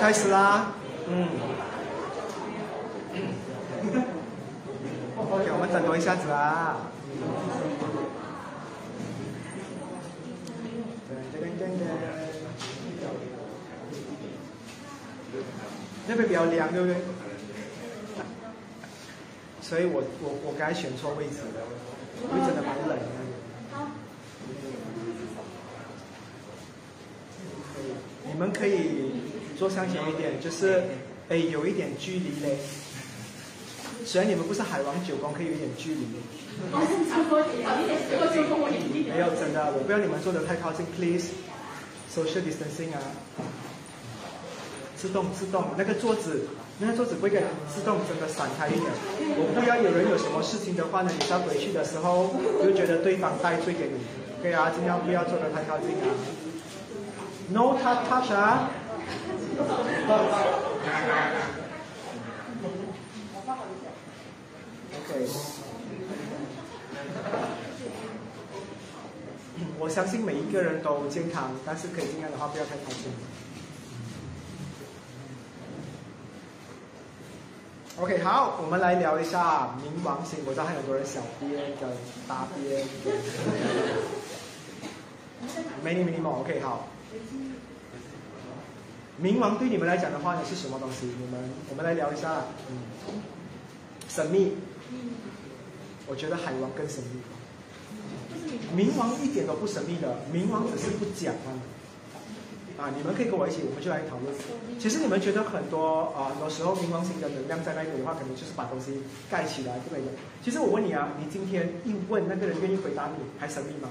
开始啦。嗯。OK，我们等多一下子啊。那边比较凉，对不对？所以我我我刚才选错位置了，因为真的蛮冷的。你们可以坐向前一点，就是哎有一点距离嘞。虽然你们不是海王九宫，可以有一点距离。没有真的，我不要你们坐得太靠近，please。social distancing 啊。自动自动，那个桌子，那个桌子不会给自动真的散开一点。我不要有人有什么事情的话呢，你再回去的时候就觉得对方带罪给你。对啊，尽量不要坐得太靠近啊。No touch touch 啊。OK。我相信每一个人都健康，但是可以尽量的话不要太开心。OK，好，我们来聊一下冥王星。我知道还有很多人小编跟大编。没你没你冇，OK，好。冥王对你们来讲的话呢是什么东西？你们，我们来聊一下。嗯，神秘。我觉得海王更神秘。冥王一点都不神秘的，冥王只是不讲啊。啊，你们可以跟我一起，我们就来讨论。其实你们觉得很多啊，有时候冥王星的能量在那里的话，可能就是把东西盖起来，之类的？其实我问你啊，你今天一问那个人愿意回答你，还神秘吗？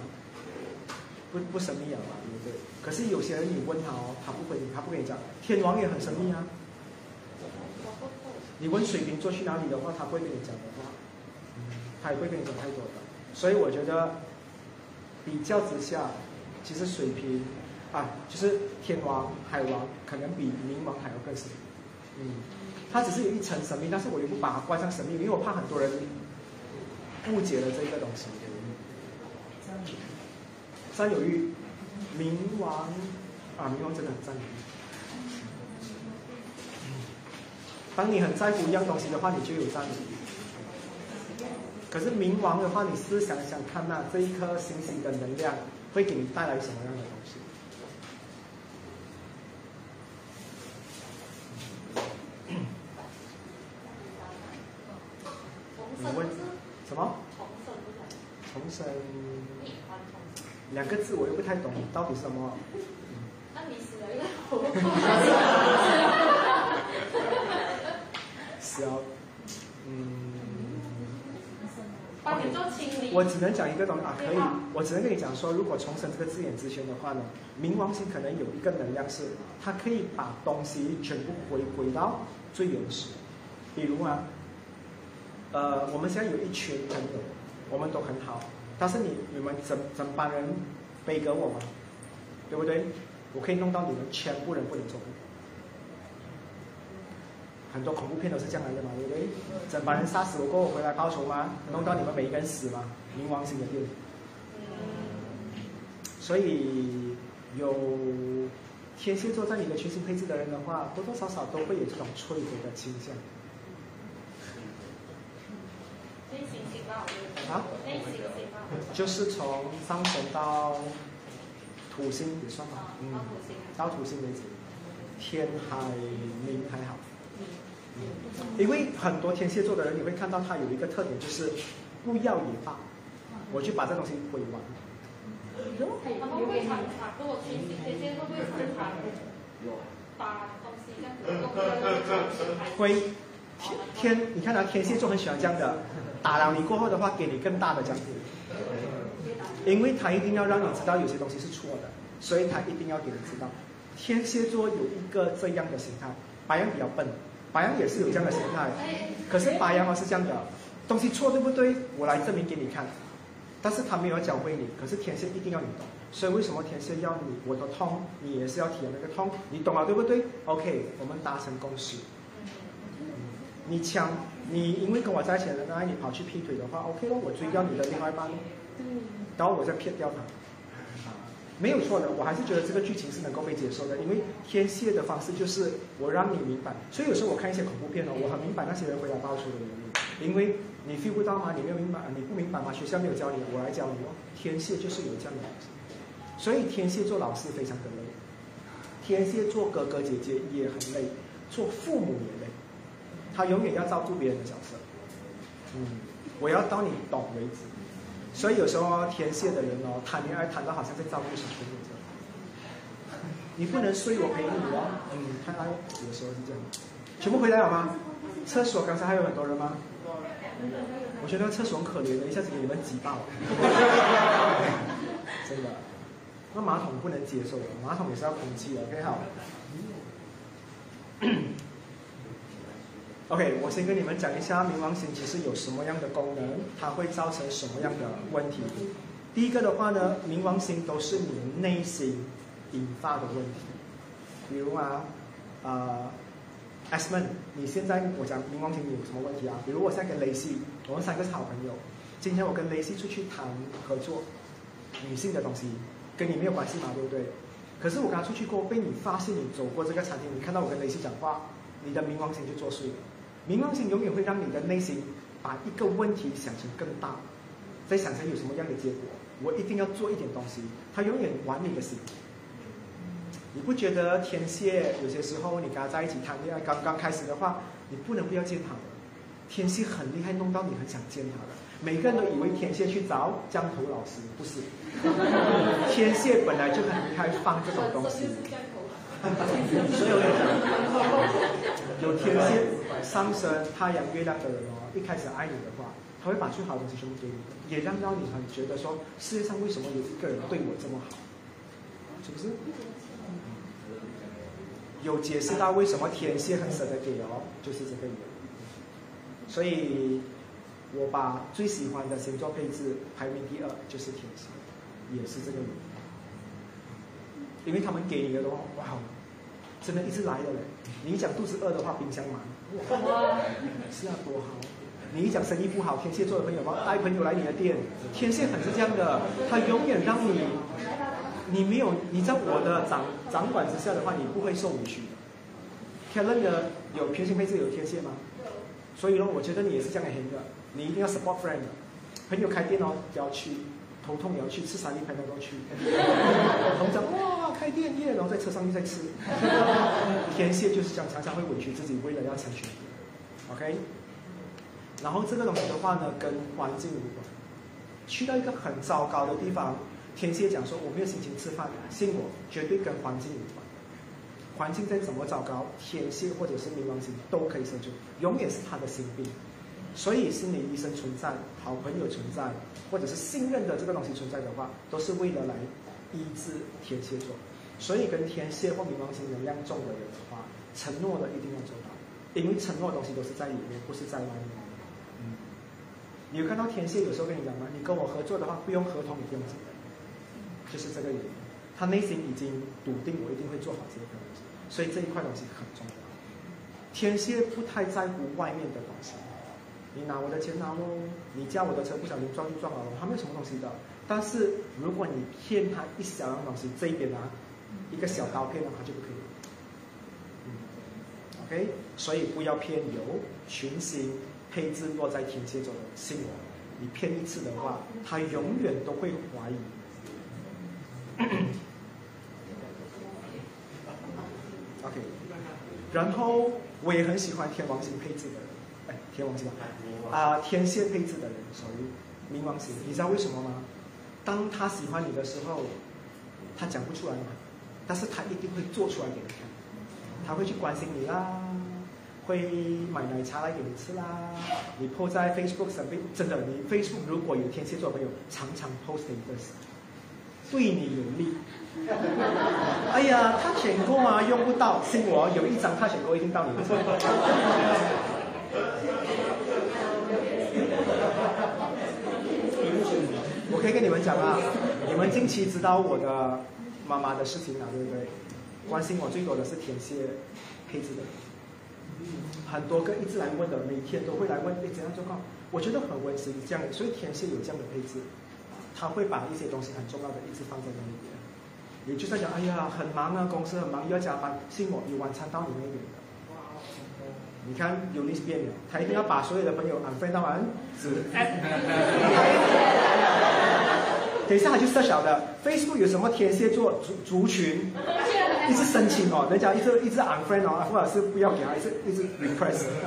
不不神秘了，可是有些人你问他哦，他不回你，他不跟你讲。天王也很神秘啊。你问水瓶座去哪里的话，他不会跟你讲的话，他也不会跟你讲太多的。所以我觉得比较之下，其实水瓶。啊，就是天王、海王可能比冥王还要更神秘，嗯，他只是有一层神秘，但是我又不把它关上神秘，因为我怕很多人误解了这个东西。占有欲占有欲，冥王啊，冥王真的很占有欲。当你很在乎一样东西的话，你就有占有欲。可是冥王的话，你试想想看呐，这一颗星星的能量会给你带来什么样的东西？你问什么？重生。两个字我又不太懂，到底什么？那你死了以后，死了，嗯。帮你做清理。我只能讲一个东西啊，可以。我只能跟你讲说，如果重生这个字眼之前的话呢，冥王星可能有一个能量是，它可以把东西全部回归到最原始。比如啊。呃，我们现在有一群朋友，我们都很好，但是你你们整整班人背给我吗？对不对？我可以弄到你们全部人不能做。很多恐怖片都是这样来的嘛，对不对？整班人杀死我过后回来报仇吗？弄到你们每一个人死吗？冥王星的电影。所以有天蝎座在你的群星配置的人的话，多多少少都会有这种摧毁的倾向。啊，就是从上升到土星也算吧，嗯，到土星。为止，天海冥还好，因为很多天蝎座的人，你会看到他有一个特点，就是不要也罢，我就把这东西毁完。会天天，你看他天蝎座很喜欢这样的。打了你过后的话，给你更大的奖励，因为他一定要让你知道有些东西是错的，所以他一定要给你知道。天蝎座有一个这样的心态，白羊比较笨，白羊也是有这样的心态，可是白羊啊是这样的，东西错对不对？我来证明给你看，但是他没有教会你，可是天蝎一定要你懂，所以为什么天蝎要你我的痛，你也是要体验那个痛，你懂了对不对？OK，我们达成共识。你抢，你因为跟我在一起的人爱你跑去劈腿的话，OK 咯，我追掉你的另外一半，然后我再骗掉他，没有错的，我还是觉得这个剧情是能够被接受的，因为天蝎的方式就是我让你明白，所以有时候我看一些恐怖片哦，我很明白那些人回来报仇的原因，因为你 feel 不到吗？你没有明白，你不明白吗？学校没有教你，我来教你哦。天蝎就是有这样的东西，所以天蝎做老师非常的累，天蝎做哥哥姐姐也很累，做父母也累。他永远要照顾别人的角色，嗯，我要到你懂为止。所以有时候天蝎的人哦，谈恋爱谈到好像在照顾小朋友这样。你不能睡，我陪你哦。嗯，看爱有时候是这样。全部回来了吗？厕所刚才还有很多人吗？我觉得厕所很可怜的，一下子给你们挤爆了。真的。那马桶不能接受的，马桶也是要空气的，OK 好。OK，我先跟你们讲一下冥王星其实有什么样的功能，它会造成什么样的问题。第一个的话呢，冥王星都是你内心引发的问题，比如啊，呃，Sman，你现在我讲冥王星有什么问题啊？比如我现在跟雷西，我们三个是好朋友，今天我跟雷西出去谈合作，女性的东西跟你没有关系嘛，对不对？可是我刚出去过，被你发现你走过这个餐厅，你看到我跟雷西讲话，你的冥王星就作祟了。冥王星永远会让你的内心把一个问题想成更大，在想成有什么样的结果，我一定要做一点东西。他永远玩你的心。你不觉得天蝎有些时候你跟他在一起谈恋爱，刚刚开始的话，你不能不要见他的。天蝎很厉害，弄到你很想见他的。每个人都以为天蝎去找江头老师，不是。天蝎本来就很厉害，放这种东西。所以我讲，有天蝎。上升太阳月亮的人哦，一开始爱你的话，他会把最好的东西全部给你，也让到你很觉得说，世界上为什么有一个人对我这么好，是不是？有解释到为什么天蝎很舍得给哦，就是这个原因。所以，我把最喜欢的星座配置排名第二就是天蝎，也是这个原因。因为他们给你的话，哇，真的一直来的嘞。你一讲肚子饿的话，冰箱满。哇，是啊，多好！你一讲生意不好，天蝎座的朋友吗？带朋友来你的店，天蝎很是这样的，他永远让你，你没有你在我的掌掌管之下的话，你不会受委屈的。天任的有平行配置有天蝎吗？所以呢，我觉得你也是这样的型的，你一定要 support friend，朋友开店哦，要去，头痛也要去，吃三粒朋友都去，同长哇开店业，然后在车上又在吃。天蝎就是这样，常常会委屈自己，为了要成全别人。OK，然后这个东西的话呢，跟环境无关。去到一个很糟糕的地方，天蝎讲说我没有心情吃饭，信我，绝对跟环境有关。环境再怎么糟糕，天蝎或者是冥王星都可以生存，永远是他的心病。所以心理医生存在，好朋友存在，或者是信任的这个东西存在的话，都是为了来医治天蝎座。所以跟天蝎或冥王星能量重的人的话，承诺的一定要做到，因为承诺的东西都是在里面，不是在外面。嗯，你有看到天蝎有时候跟你讲吗？你跟我合作的话，不用合同，也不用什么，就是这个原因。他内心已经笃定，我一定会做好这个东西，所以这一块东西很重要。天蝎不太在乎外面的东西。你拿我的钱拿喽，你叫我的车不小心撞就撞了喽，他没有什么东西的。但是如果你骗他一小样东西，这一边啊，一个小刀片的话就不可以。嗯，OK，所以不要骗有群星配置落在天蝎座的，信我，你骗一次的话，他永远都会怀疑。OK，然后我也很喜欢天王星配置的。天王星啊，天蝎配置的人属于冥王星，你知道为什么吗？当他喜欢你的时候，他讲不出来，但是他一定会做出来给你看。他会去关心你啦，会买奶茶来给你吃啦。你 po 在 Facebook 上面，真的，你 Facebook 如果有天蝎座朋友，常常 post 你的，对你有利。哎呀，他选过啊，用不到，信我，有一张他选过一定到你。我可以跟你们讲啊，你们近期知道我的妈妈的事情了，对不对？关心我最多的是天蝎配置的，很多个一直来问的，每天都会来问，哎，怎样状况？我觉得很温馨，这样，所以天蝎有这样的配置，他会把一些东西很重要的一直放在那里边。也就在讲，哎呀，很忙啊，公司很忙，又要加班，信我，你晚餐到你那边。你看有历史变了，他一定要把所有的朋友 unfriend 到完，是。等一下他就设小的，Facebook 有什么天蝎座族族群，一直申请哦，人家一直一直 unfriend 哦，或者是不要给他，一直一直 repress。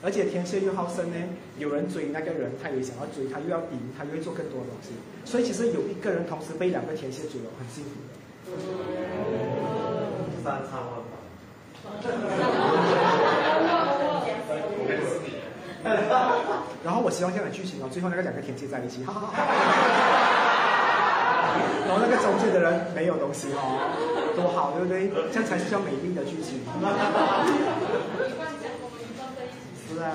而且天蝎又好胜呢，有人追那个人，他也想要追，他又要赢，他又会做更多东西。所以其实有一个人同时被两个天蝎追了，很幸福的。三叉万 然后我希望这样的剧情哦，最后那个两个天蝎在一起，哈哈哈 然后那个中间的人没有东西哦，多好，对不对？这样才是叫美丽的剧情。是啊，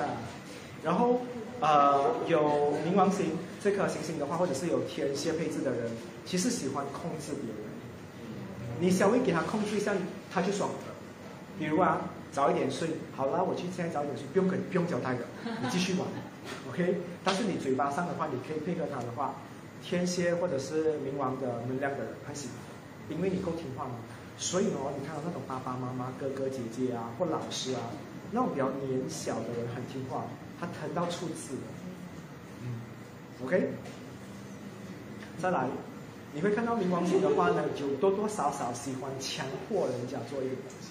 然后呃，有冥王星这颗行星的话，或者是有天蝎配置的人，其实喜欢控制别人。你稍微给他控制一下，他就爽了。比如啊，早一点睡，好了，我去现在早一点睡，不用跟不用交代的，你继续玩，OK。但是你嘴巴上的话，你可以配合他的话，天蝎或者是冥王的能量的人很喜欢，因为你够听话嘛。所以呢，你看到那种爸爸妈妈、哥哥姐姐啊，或老师啊。那种比较年小的人很听话，他疼到出字。嗯，OK。再来，你会看到冥王星的话呢，就多多少少喜欢强迫人家做一个东西。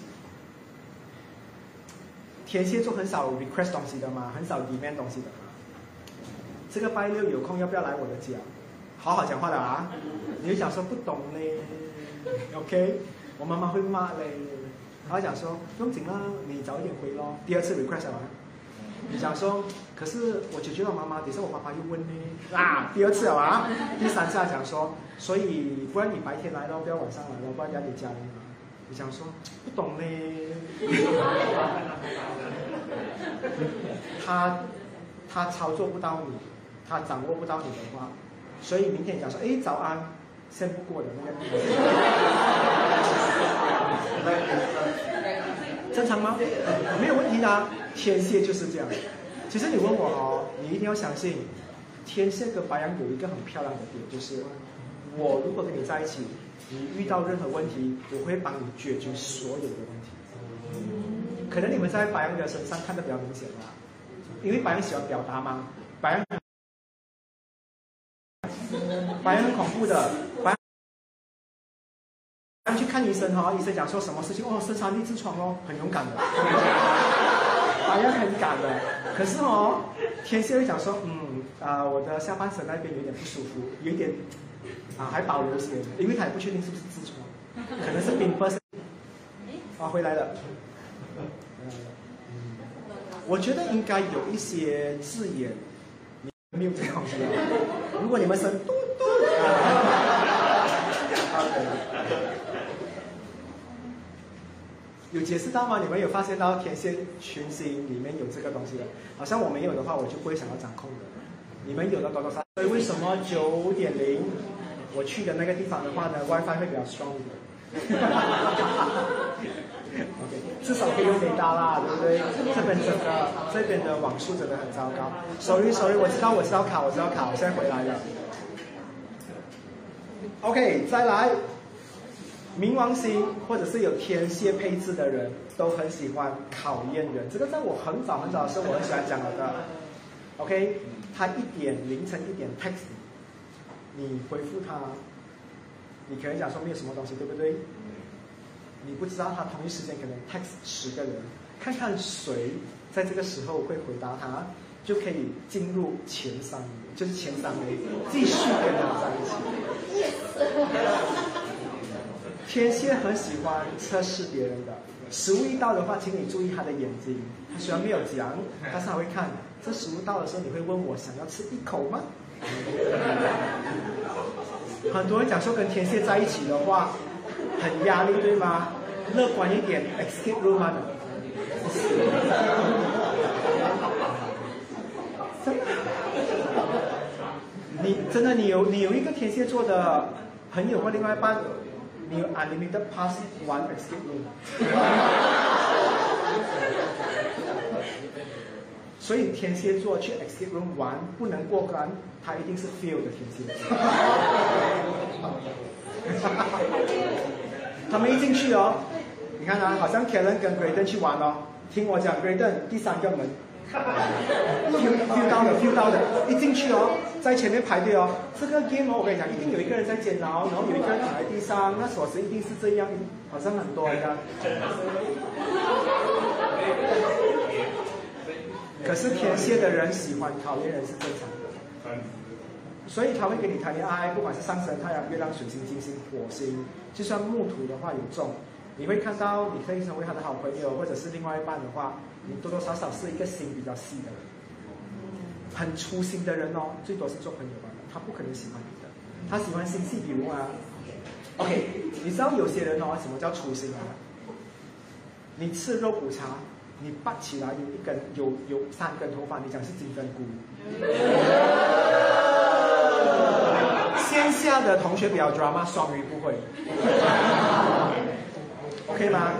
天蝎座很少 request 东西的嘛，很少 demand 东西的嘛。这个拜六有空要不要来我的家？好好讲话的啊！你会讲说不懂嘞，OK？我妈妈会骂嘞。他讲说不用紧啦，你早一点回咯。第二次 request 啊，你讲说，可是我解决了妈妈，等下我爸爸又问呢。啊，第二次啊，第三次讲说，所以不然你白天来咯，不要晚上来咯，不然压力家里嘛。你想说不懂嘞。他他操作不到你，他掌握不到你的话，所以明天讲说，哎，早安。先不过的那个，正常吗？没有问题的，天蝎就是这样。其实你问我哦，你一定要相信，天蝎跟白羊有一个很漂亮的点，就是我如果跟你在一起，你遇到任何问题，我会帮你解决所有的问题。可能你们在白羊的身上看的比较明显啦，因为白羊喜欢表达嘛，白羊。白羊很恐怖的，白羊去看医生哈，医生讲说什么事情哦，生产力痔疮哦，很勇敢的，白羊很赶的。可是哦，天蝎会讲说，嗯啊，我的下半身那边有点不舒服，有点啊还保留些，因为他也不确定是不是痔疮，可能是病发生。啊，回来了。我觉得应该有一些字眼，你没有这样子。如果你们生嘟嘟，有解释到吗？你们有发现到天蝎群星里面有这个东西的？好像我没有的话，我就不会想要掌控的。你们有的多多少所以为什么九点零我去的那个地方的话呢，WiFi 会比较 strong 一点。OK，至少可以用雷达啦，对不对？这边整个这边的网速真的很糟糕。Sorry，Sorry，我知道，我知道卡，我知道卡，我现在回来了。OK，再来，冥王星或者是有天蝎配置的人都很喜欢考验人，这个在我很早很早的时候我很喜欢讲的。OK，他一点凌晨一点 text，你回复他，你可能讲说没有什么东西，对不对？你不知道他同一时间可能 text 十个人，看看谁在这个时候会回答他，就可以进入前三名，就是前三名继续跟他在一起。天蝎很喜欢测试别人的，食物一到的话，请你注意他的眼睛，他虽然没有讲，但是他会看。这食物到的时候，你会问我想要吃一口吗？很多人讲说跟天蝎在一起的话。很压力对吗？乐观一点，escape room 的。你真的你有你有一个天蝎座的朋友或另外一半，你有 unlimited pass one escape room。所以天蝎座去 escape room 玩不能过关，他一定是 fail 的天蝎。他们一进去哦，你看啊，好像 Karen 跟 Graydon 去玩哦，听我讲，Graydon 第三个门 feel feel 到的，feel 到的，一进去哦，在前面排队哦，这个 game 哦，我跟你讲，一定有一个人在煎熬，然后有一个人躺在地上，那锁匙一定是这样，好像很多一样。可是天蝎的人喜欢讨厌人是正常的，所以他会跟你谈恋爱，不管是上升太阳、月亮、水星、金星、火星，就算木土的话也重，你会看到你可以成为他的好朋友，或者是另外一半的话，你多多少少是一个心比较细的人，很粗心的人哦，最多是做朋友吧，他不可能喜欢你的，他喜欢心细，比如啊，OK，你知道有些人哦，什么叫粗心啊？你吃肉骨茶。你拔起来有一根有有三根头发，你讲是金针菇。线下的同学比较 drama，双鱼不会。OK 吗？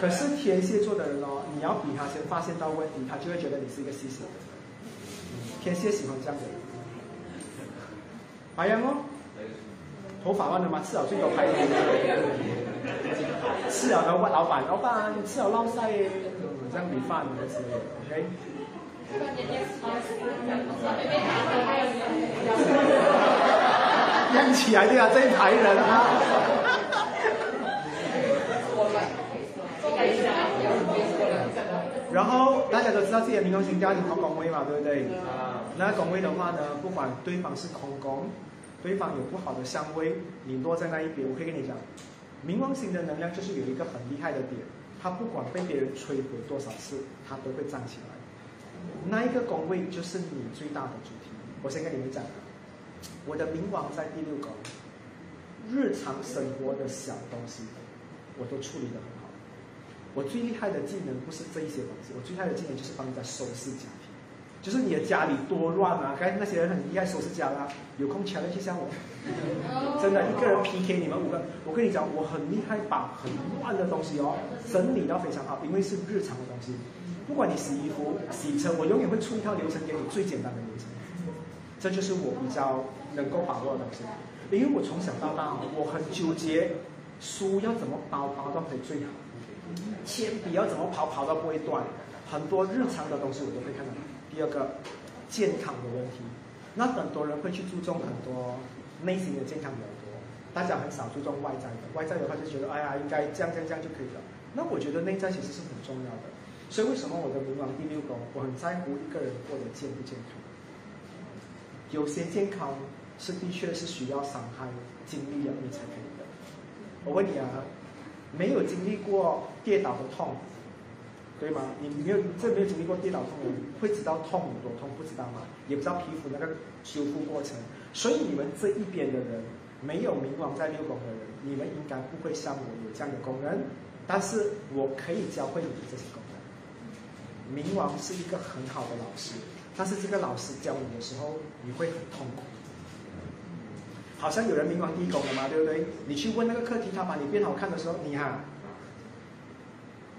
可是天蝎座的人哦，你要比他先发现到问题，他就会觉得你是一个细心的。天蝎喜欢这样的人。白羊哦，头发乱了吗？吃了最有排脸。吃了的问老板，老板吃了捞晒。这样米饭的时候，OK。亮起来对啊，这一排人啊。然后大家都知道自己的冥王星家庭同宫位嘛，对不对？那宫位的话呢，不管对方是空宫，对方有不好的相位，你落在那一边，我可以跟你讲，冥王星的能量就是有一个很厉害的点。它不管被别人摧毁多少次，它都会站起来。那一个宫位就是你最大的主题。我先跟你们讲，我的冥王在第六宫，日常生活的小东西我都处理得很好。我最厉害的技能不是这一些东西，我最厉害的技能就是帮人家收拾家。就是你的家里多乱啊！刚才那些人很厉害收拾家啦，有空抢一下我。真的，一个人 PK 你们五个，我跟你讲，我很厉害，把很乱的东西哦整理到非常好，因为是日常的东西。不管你洗衣服、洗车，我永远会出一套流程给你，最简单的流程。这就是我比较能够把握的东西，因为我从小到大，我很纠结书要怎么包包到可以最好，铅笔要怎么跑跑到不会断，很多日常的东西我都会看到。第二个，健康的问题，那很多人会去注重很多内心的健康比较多，大家很少注重外在的。外在的话就觉得，哎呀，应该这样这样这样就可以了。那我觉得内在其实是很重要的。所以为什么我的冥王第六宫，我很在乎一个人过得健不健康？有些健康是的确是需要伤害、经历了你才可以的。我问你啊，没有经历过跌倒的痛？对吗？你没有这没有经历过跌倒痛的人，会知道痛有多痛，不知道吗？也不知道皮肤那个修复过程。所以你们这一边的人，没有冥王在六宫的人，你们应该不会像我有这样的功能。但是我可以教会你们这些功能。冥王是一个很好的老师，但是这个老师教你的时候，你会很痛苦。好像有人冥王第一宫了嘛，对不对？你去问那个课题，他把你变好看的时候，你哈。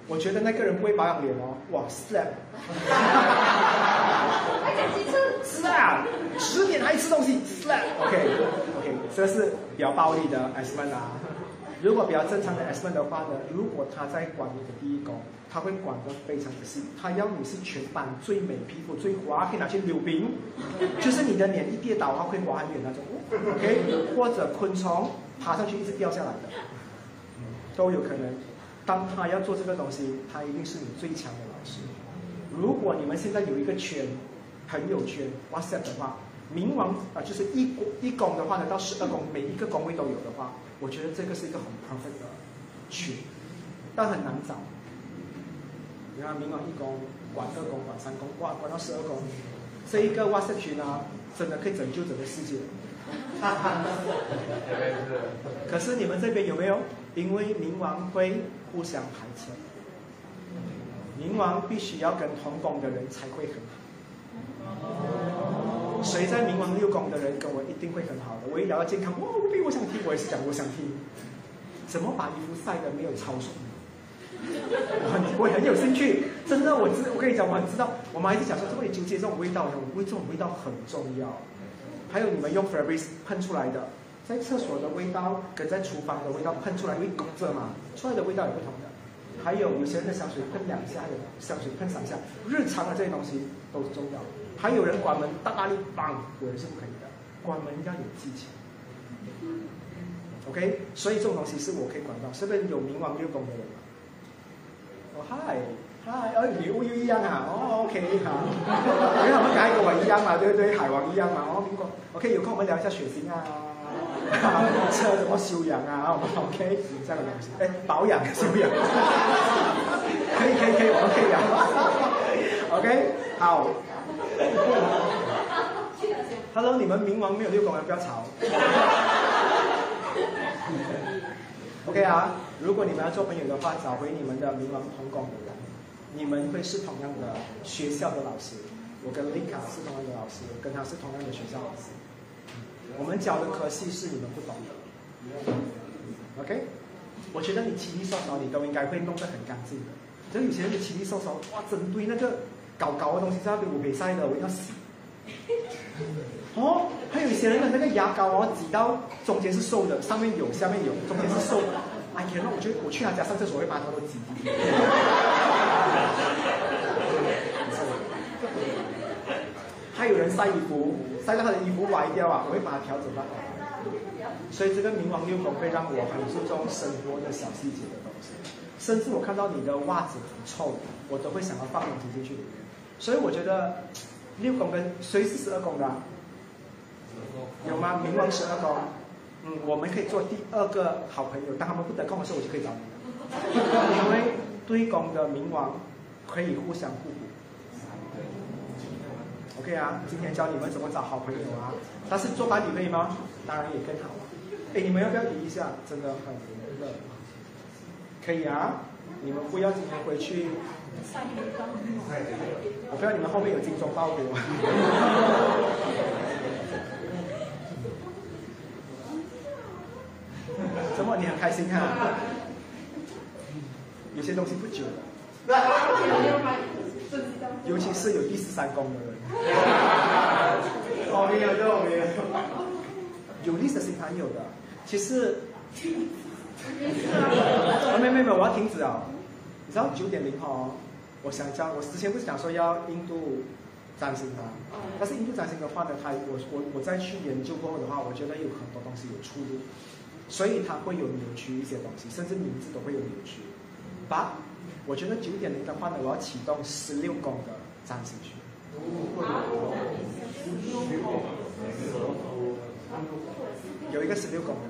我觉得那个人不会保养脸哦，哇，slap，还讲几次？slap，十点还吃东西，slap，OK，OK，这是比较暴力的 S man 啊。如果比较正常的 S man 的话呢，如果他在管你的第一宫，他会管得非常的细，他要你是全班最美、皮肤最滑，可以拿去溜冰，就是你的脸一跌倒，他会滑很远那种，OK，或者昆虫爬上去一直掉下来的，都有可能。当他要做这个东西，他一定是你最强的老师。如果你们现在有一个圈，朋友圈，WhatsApp 的话，冥王啊，就是一一宫的话呢，到十二宫，每一个宫位都有的话，我觉得这个是一个很 perfect 的群，但很难找。你看冥王一宫，管二宫，管三宫，管管到十二宫，这一个哇社群啊，真的可以拯救整个世界。可是你们这边有没有？因为冥王会互相排斥，冥王必须要跟同宫的人才会很好。谁在冥王六宫的人跟我一定会很好的。我一聊到健康，哇，我想听，我也是讲我想听。怎么把衣服晒得没有超爽？我很我很有兴趣，真的，我知我跟你讲，我很知道。我妈一直讲说，这么纠结这种味道呢，我为这种味道很重要。还有你们用 Fabric 喷出来的，在厕所的味道跟在厨房的味道喷出来，因为工作嘛，出来的味道也不同的。还有有些人的香水喷两下，有香水喷三下，日常的这些东西都是重要。还有人关门大力绑，我也是不可以的，关门要有技巧。OK，所以这种东西是我可以管到。是不是有冥王六宫的人？哦嗨嗨，哦你又一样啊？哦 OK 好，因为他们改跟我一样嘛，对不对？海王一样嘛。哦苹果 OK，有空我们聊一下血型啊，车怎么修养啊？OK，这样的东西。哎，保养修养，可以可以可以，我们可以聊。OK，好。Hello，你们冥王没有六宫人不要吵。OK 啊，如果你们要做朋友的话，找回你们的冥王同宫的人，你们会是同样的学校的老师。我跟丽卡是同样的老师，跟他是同样的学校老师。我们教的科系是你们不懂的。OK，我觉得你清理扫扫，你都应该会弄得很干净的。就有些人清理扫扫，哇，整堆那个搞搞的东西在那边，我没晒的，我要洗。哦，还有一些人的那个牙膏哦，挤到中间是瘦的，上面有，下面有，中间是瘦的。哎呀，那，我觉得我去他家上厕所会把他都挤进去。还有人晒衣服，晒到他的衣服歪掉啊，我会把它调整到。所以这个冥王六宫会让我很注重生活的小细节的东西，甚至我看到你的袜子很臭，我都会想要放东西进去里面。所以我觉得六宫跟谁是十二宫的？有吗？冥王十二宫，嗯，我们可以做第二个好朋友。当他们不得空的时候，我就可以找你了。因为对宫的冥王可以互相互补。OK 啊，今天教你们怎么找好朋友啊。但是做伴侣可以吗？当然也更好啊。哎，你们要不要移一下？真的很热。可以啊，你们不要今天回去。我不要你们后面有精忠报给 你很开心哈？有些东西不久的，尤其是有第十三宫的人。哦，没有，这我没有。有历史星盘有的，其实。没没没，我要停止啊！你知道九点零哦，我想讲，我之前不是讲说要印度占星吗？但是印度占星的话呢，它我我我再去研究过后的话，我觉得有很多东西有出入。所以它会有扭曲一些东西，甚至名字都会有扭曲。八，我觉得九点零的话呢，我要启动十六宫的占星学。有一个十六宫的，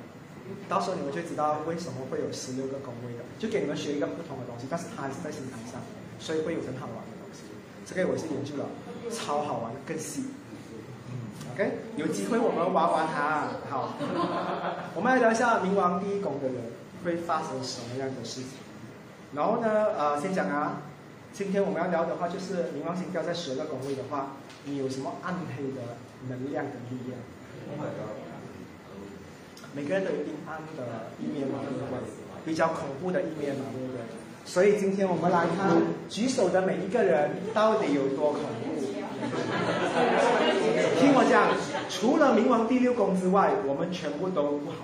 到时候你们就知道为什么会有十六个宫位的，就给你们学一个不同的东西，但是它还是在星盘上，所以会有很好玩的东西。这个我是研究了，超好玩，更细。OK，有机会我们玩玩它。好，我们来聊一下冥王第一宫的人会发生什么样的事情。然后呢，呃，先讲啊，今天我们要聊的话就是冥王星掉在十二宫位的话，你有什么暗黑的能量的力量？每个人都有阴暗的一面嘛，对不对？比较恐怖的一面嘛，对不对？所以今天我们来看举手的每一个人到底有多恐怖。听我讲，除了冥王第六宫之外，我们全部都不好。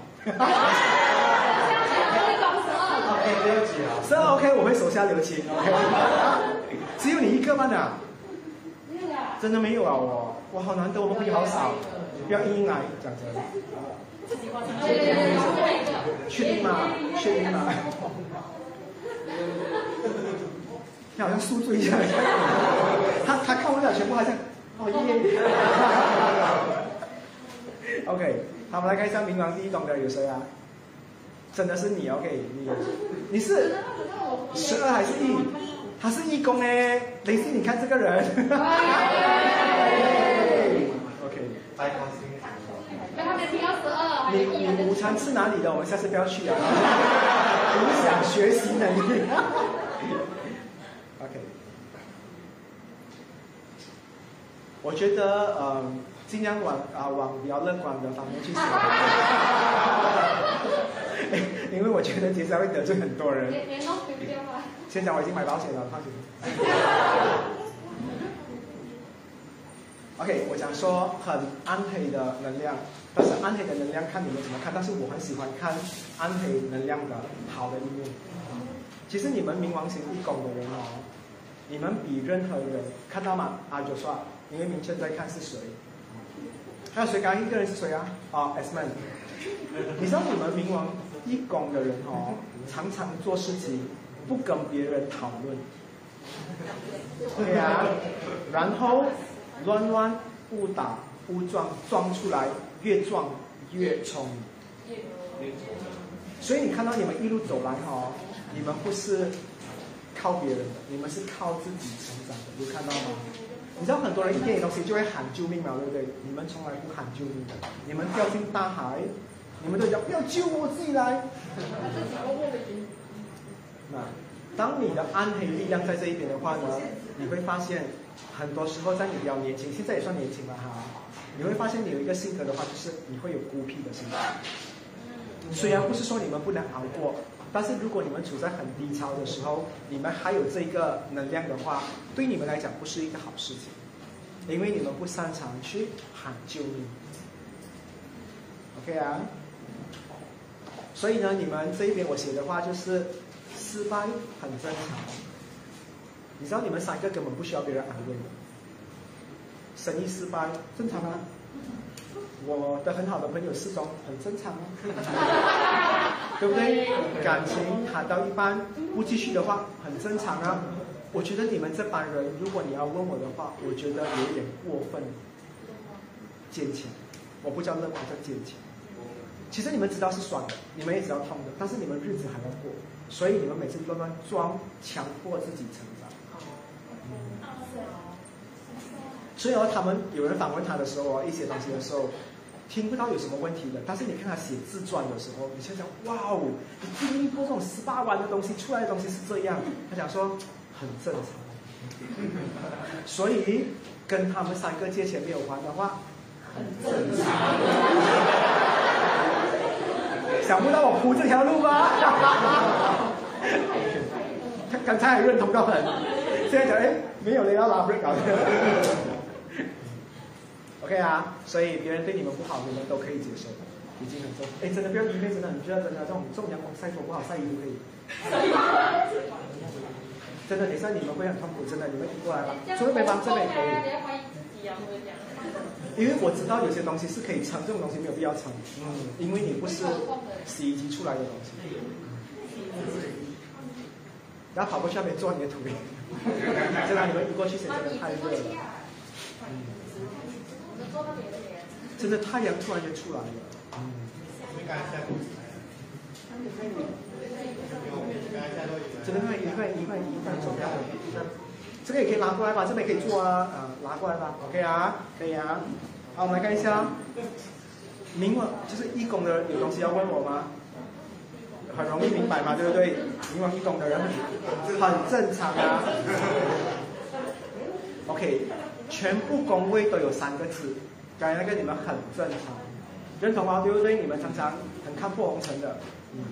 十二 OK，我会手下留情。OK，只有你一个吗？呢？真的没有啊！我我好难得，我们朋友好少。不要硬来，讲真。确定吗？确定吗？你 好像宿醉一样。他他看我俩全部好像。哦耶！OK，好，我们来看一下冥王第一宫的有谁啊？真的是你 OK，你你是十二还是一？他是一宫哎，雷西，你看这个人。OK，太高兴了。他没听到十二。你你午餐吃哪里的？我们下次不要去啊。影响学习能力。OK，我觉得，嗯，尽量往啊往比较乐观的方面去想。因为我觉得接下来会得罪很多人。连都丢掉了。先讲我已经买保险了，放心。OK，我讲说很暗黑的能量，但是暗黑的能量看你们怎么看，但是我很喜欢看暗黑能量的好的一面。其实你们冥王星一宫的人哦，你们比任何人看到吗？啊，就说，你们明确在看是谁。还有谁？刚一个人是谁啊？哦，S man。你知道你们冥王一宫的人哦，常常做事情不跟别人讨论，对啊，然后乱乱误打误撞撞出来，越撞越聪明。所以你看到你们一路走来哦，你们不是靠别人的，你们是靠自己成长的，有看到吗？你知道很多人一点东西就会喊救命嘛，对不对？你们从来不喊救命的，你们掉进大海，你们都讲不要救我，自己来。那当你的暗黑力量在这一边的话呢，你会发现很多时候在你比较年轻，现在也算年轻了哈，你会发现你有一个性格的话，就是你会有孤僻的性格。虽然不是说你们不能熬过。但是如果你们处在很低潮的时候，你们还有这个能量的话，对你们来讲不是一个好事情，因为你们不擅长去喊救命。OK 啊？所以呢，你们这一边我写的话就是失败很正常。你知道你们三个根本不需要别人安慰的，生意失败正常啊。我的很好的朋友失踪很正常啊，对不对？感情谈到一半不继续的话很正常啊。我觉得你们这帮人，如果你要问我的话，我觉得有点过分坚强。我不叫乐观，叫坚强。其实你们知道是酸的，你们也知道痛的，但是你们日子还要过，所以你们每次都乱装，强迫自己成长。所以哦，他们有人访问他的时候哦，一些东西的时候，听不到有什么问题的。但是你看他写自传的时候，你想想，哇哦，你经历过这种十八弯的东西，出来的东西是这样。他讲说很正常。所以跟他们三个借钱没有还的话，很正常。想不到我铺这条路吗？他刚才还认同到很，现在讲哎，没有了要拉 break 搞。OK 啊，所以别人对你们不好，你们都可以接受，已经很重。哎，真的不要愚昧，真的，你觉得真的这种这种阳光晒多不好，晒衣服可以。真的，等下你们会很痛苦，真的，你们移过来吧。除了北方这边可以。因为我知道有些东西是可以撑，这种东西没有必要撑。嗯，因为你不是洗衣机出来的东西。然后跑过去那边坐你的腿。真的，你们移过去，真的太热了。嗯。真的太阳突然间出来了，嗯。真的可以一块一块一块走掉的，这个也可以拿过来吧，这边可以做啊，啊，拿过来吧，OK 啊，可以啊。好，我们来看一下，明王就是义工的有东西要问我吗？很容易明白嘛，对不对？明王义工的人很正常啊。OK。全部宫位都有三个字，刚才那个你们很正常，认同吗？对不对？你们常常很看破红尘的，嗯，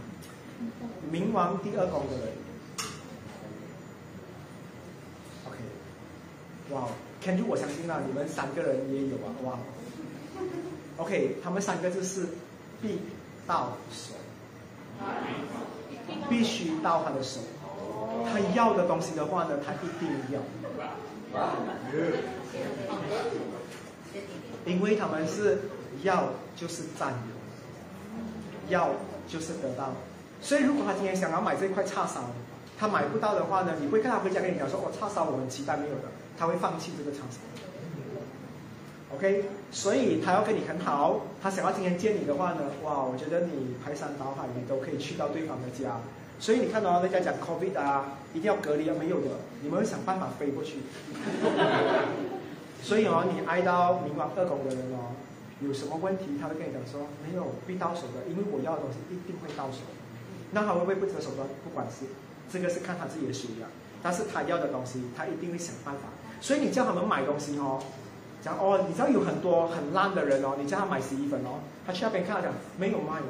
冥王第二宫的人，OK，哇，Can you？我相信啊，你们三个人也有啊，哇，OK，他们三个字是必到手，必须到他的手，他要的东西的话呢，他一定要。因为他们是要就是占有，要就是得到，所以如果他今天想要买这块叉烧，他买不到的话呢，你会跟他回家跟你讲说，我叉烧我很期待没有的，他会放弃这个叉烧。OK，所以他要跟你很好，他想要今天见你的话呢，哇，我觉得你排山倒海你都可以去到对方的家。所以你看到人家讲 COVID 啊，一定要隔离啊，没有的，你们会想办法飞过去。所以哦，你挨到冥王二宫的人哦，有什么问题，他会跟你讲说没有必到手的，因为我要的东西一定会到手。那他会不会不择手段？不管是这个是看他自己的修养，但是他要的东西，他一定会想办法。所以你叫他们买东西哦，讲哦，你知道有很多很烂的人哦，你叫他买洗衣粉哦，他去那边看讲没有卖的。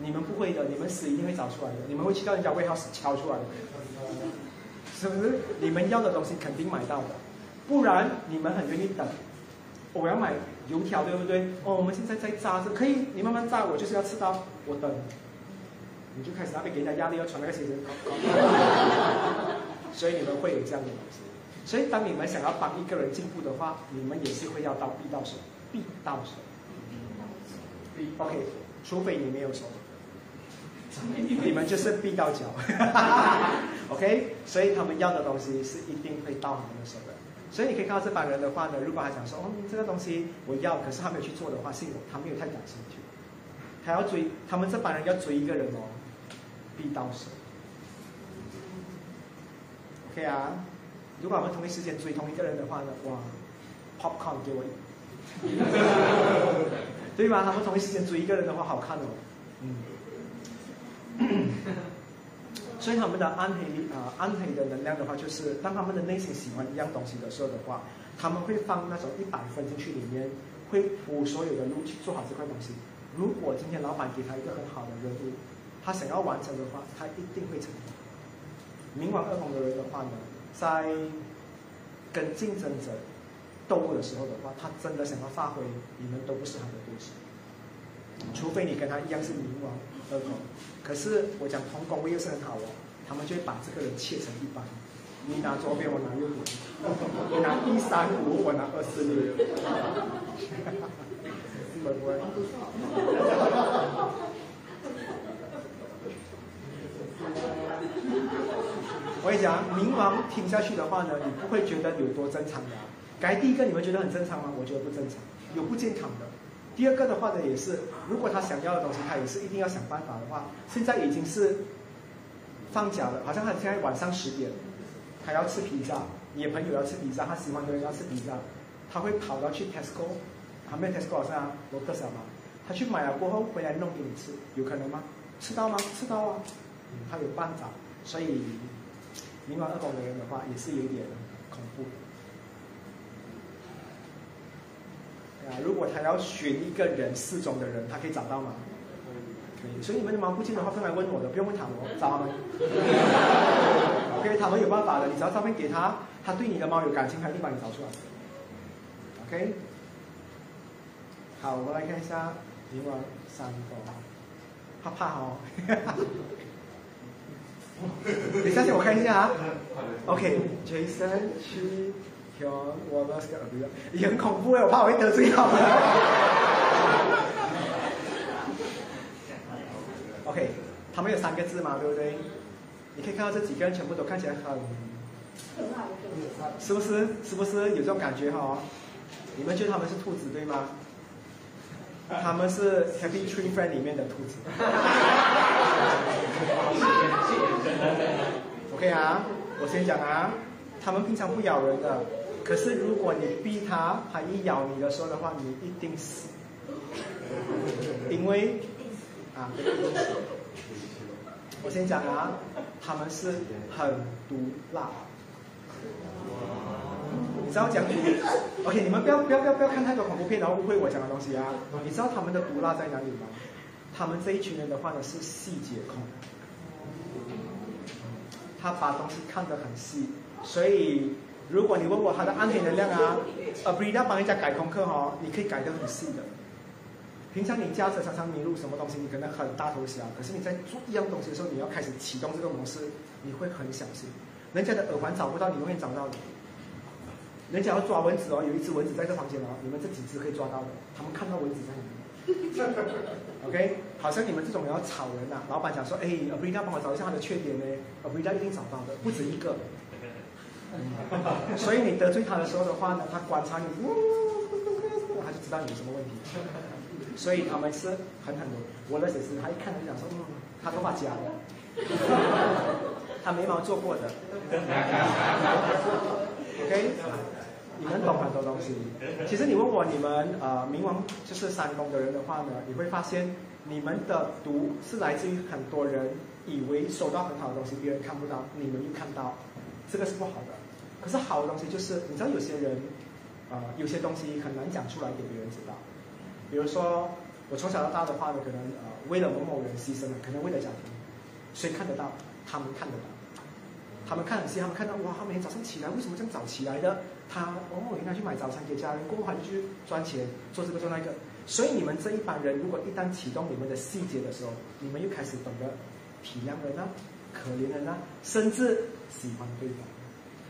你们不会的，你们死一定会找出来的，你们会去到人家卫号死敲出来的，是不是？你们要的东西肯定买到的，不然你们很愿意等。我要买油条，对不对？哦，我们现在在炸这，可以，你慢慢炸，我就是要吃到，我等。你就开始那边给人家压力，要传那个鞋子，所以你们会有这样的东西。所以当你们想要帮一个人进步的话，你们也是会要到必到手，必到手。OK，除非你没有手，你们就是必到脚。OK，所以他们要的东西是一定会到你们的手的。所以你可以看到这帮人的话呢，如果他讲说，哦，这个东西我要，可是他没有去做的话，是我他没有太感兴趣。他要追，他们这帮人要追一个人哦，必到手。OK 啊，如果我们同一时间追同一个人的话呢，哇，popcorn 给我，对吧？他们同一时间追一个人的话，好看哦，嗯。所以他们的暗黑啊，暗黑的能量的话，就是当他们的内心喜欢一样东西的时候的话，他们会放那种一百分进去里面，会铺所有的路去做好这块东西。如果今天老板给他一个很好的任务，他想要完成的话，他一定会成功。冥王二宫的人的话呢，在跟竞争者斗的时候的话，他真的想要发挥，你们都不是他的对手。除非你跟他一样是冥王二宫。可是我讲同工位又是很好哦，他们就会把这个人切成一半，你拿左边，我拿右边，你拿一三五，我拿二四六，会不会？我跟你讲，冥王听下去的话呢，你不会觉得有多正常的。该第一个你们觉得很正常吗？我觉得不正常，有不健康的。第二个的话呢，也是，如果他想要的东西，他也是一定要想办法的话。现在已经是放假了，好像他现在晚上十点，他要吃披萨，你的朋友要吃披萨，他喜欢的人要吃披萨，他会跑到去 Tesco，旁边 Tesco 好像罗克萨嘛，他去买了过后回来弄给你吃，有可能吗？吃到吗？吃到啊，他有办法，所以冥王二宫的人的话，也是有点恐怖。啊，如果他要选一个人四种的人，他可以找到吗？可以。所以你们的猫不见的话，不来问我的，不用问他们，找他们。OK，他们有办法的，你只要照片给他，他对你的猫有感情，他一定帮你找出来。OK。好，我们来看一下冥王三宫，怕怕哦。你相信我看一下啊。OK，Jason 去。我那是个耳朵，也很恐怖哎，我怕我会得罪他们。OK，他们有三个字嘛，对不对？你可以看到这几个人全部都看起来很，是不是？是不是有这种感觉哈？你们觉得他们是兔子对吗？他们是 Happy Tree Friend 里面的兔子。OK 啊，我先讲啊，他们平常不咬人的。可是如果你逼他，他一咬你的时候的话，你一定死，因为啊，我先讲啊，他们是很毒辣，你知道讲？OK，你们不要不要不要不要看太多恐怖片，然后误会我讲的东西啊。你知道他们的毒辣在哪里吗？他们这一群人的话呢是细节控，他把东西看得很细，所以。如果你问我他的暗黑能量啊，，Abrida 帮人家改功课哈，你可以改得很细的。平常你驾车常常迷路什么东西，你可能很大头小，可是你在做一样东西的时候，你要开始启动这个模式，你会很小心。人家的耳环找不到，你永远找到的。人家要抓蚊子哦，有一只蚊子在这房间哦，你们这几只可以抓到的，他们看到蚊子在里面。OK，好像你们这种要吵人呐，老板讲说，哎，，Brida 帮我找一下他的缺点呢，，Abrida 一定找到的，不止一个。所以你得罪他的时候的话呢，他观察你，他就知道你有什么问题。所以他们是很很多，我的姐是他一看就想说，他头发假的，他眉毛做过的。OK，你们懂很多东西。其实你问我你们呃冥王就是三宫的人的话呢，你会发现你们的毒是来自于很多人以为收到很好的东西，别人看不到，你们又看到，这个是不好的。可是好的东西就是，你知道有些人，呃，有些东西很难讲出来给别人知道。比如说，我从小到大的话呢，可能呃为了某某人牺牲了，可能为了家庭，谁看得到？他们看得到。他们看很戏，他们看到哇，他每天早上起来为什么这么早起来的？他哦，应该去买早餐给家人，过后还去赚钱，做这个做那个。所以你们这一帮人，如果一旦启动你们的细节的时候，你们又开始懂得体谅人啊，可怜人啊，甚至喜欢对方。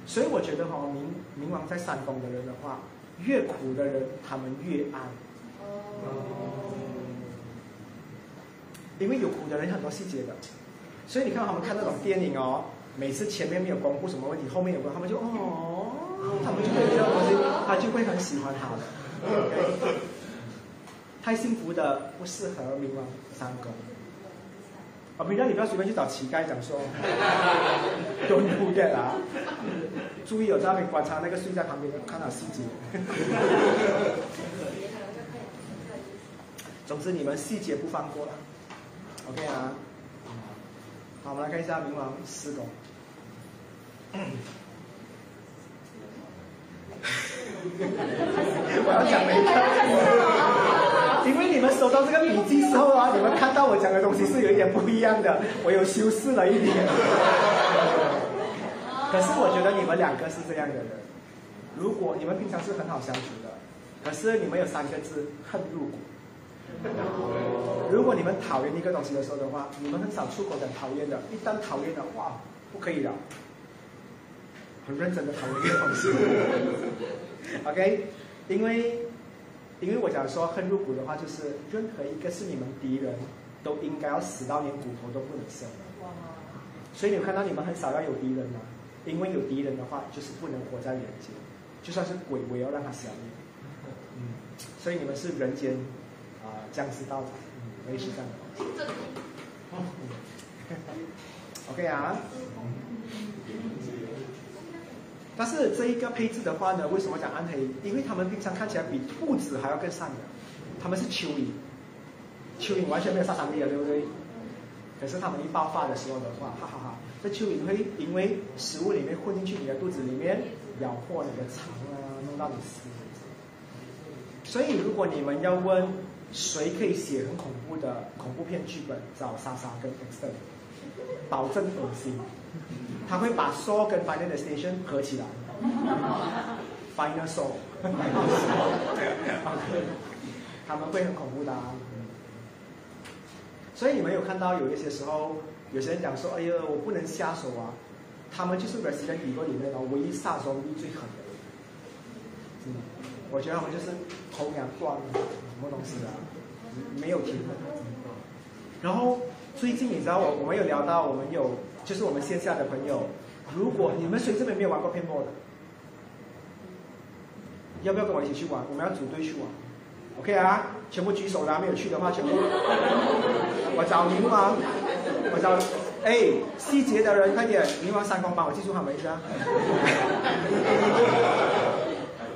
所以我觉得哈，冥冥王在山东的人的话，越苦的人，他们越爱。哦。因为有苦的人很多细节的，所以你看他们看那种电影哦。每次前面没有公布什么问题，后面有问，他们就哦，他们就会这个东西，他就会很喜欢他的。太幸福的不适合冥王三宫。啊，平常你不要随便去找乞丐讲说，Don't do that 啊！注意有在那边观察那个睡在旁边的，看到细节。总之你们细节不放过了，OK 啊？好，我们来看一下冥王四宫。我要讲了一个，因为你们收到这个笔记之后啊，你们看到我讲的东西是有一点不一样的，我有修饰了一点。可是我觉得你们两个是这样的人，如果你们平常是很好相处的，可是你们有三个字恨入骨。如果你们讨厌一个东西的时候的话，你们很少出口讲讨厌的，一旦讨厌的话，不可以了。很认真的讨论一个东西，OK，因为因为我讲说恨入骨的话，就是任何一个是你们敌人，都应该要死到连骨头都不能剩了。所以你看到你们很少要有敌人吗？因为有敌人的话，就是不能活在人间，就算是鬼，我也要让他消灭。嗯，所以你们是人间啊僵尸道长，嗯，类似这样的。OK 啊。但是这一个配置的话呢，为什么讲暗黑？因为他们平常看起来比兔子还要更善良，他们是蚯蚓，蚯蚓完全没有杀伤力啊，对不对？可是他们一爆发的时候的话，哈哈哈，这蚯蚓会因为食物里面混进去你的肚子里面，咬破你的肠啊，弄到你死。所以如果你们要问谁可以写很恐怖的恐怖片剧本，找莎莎跟 X 的，保证恶心。他会把 so 跟 Final Station 合起来，Final so，他们会很恐怖的。啊所以你们有看到有一些时候，有些人讲说：“哎呀，我不能下手啊！”他们就是 Resident Evil 里面的唯一杀手力最狠的。嗯，我觉得他们就是头两断什么东西的，没有停的。然后最近你知道我我们有聊到我们有。就是我们线下的朋友，如果你们谁这边没有玩过片波的，要不要跟我一起去玩？我们要组队去玩，OK 啊？全部举手啦！没有去的话，全部我找冥王，我找哎细节的人快点，冥王三公帮我记住他们一下。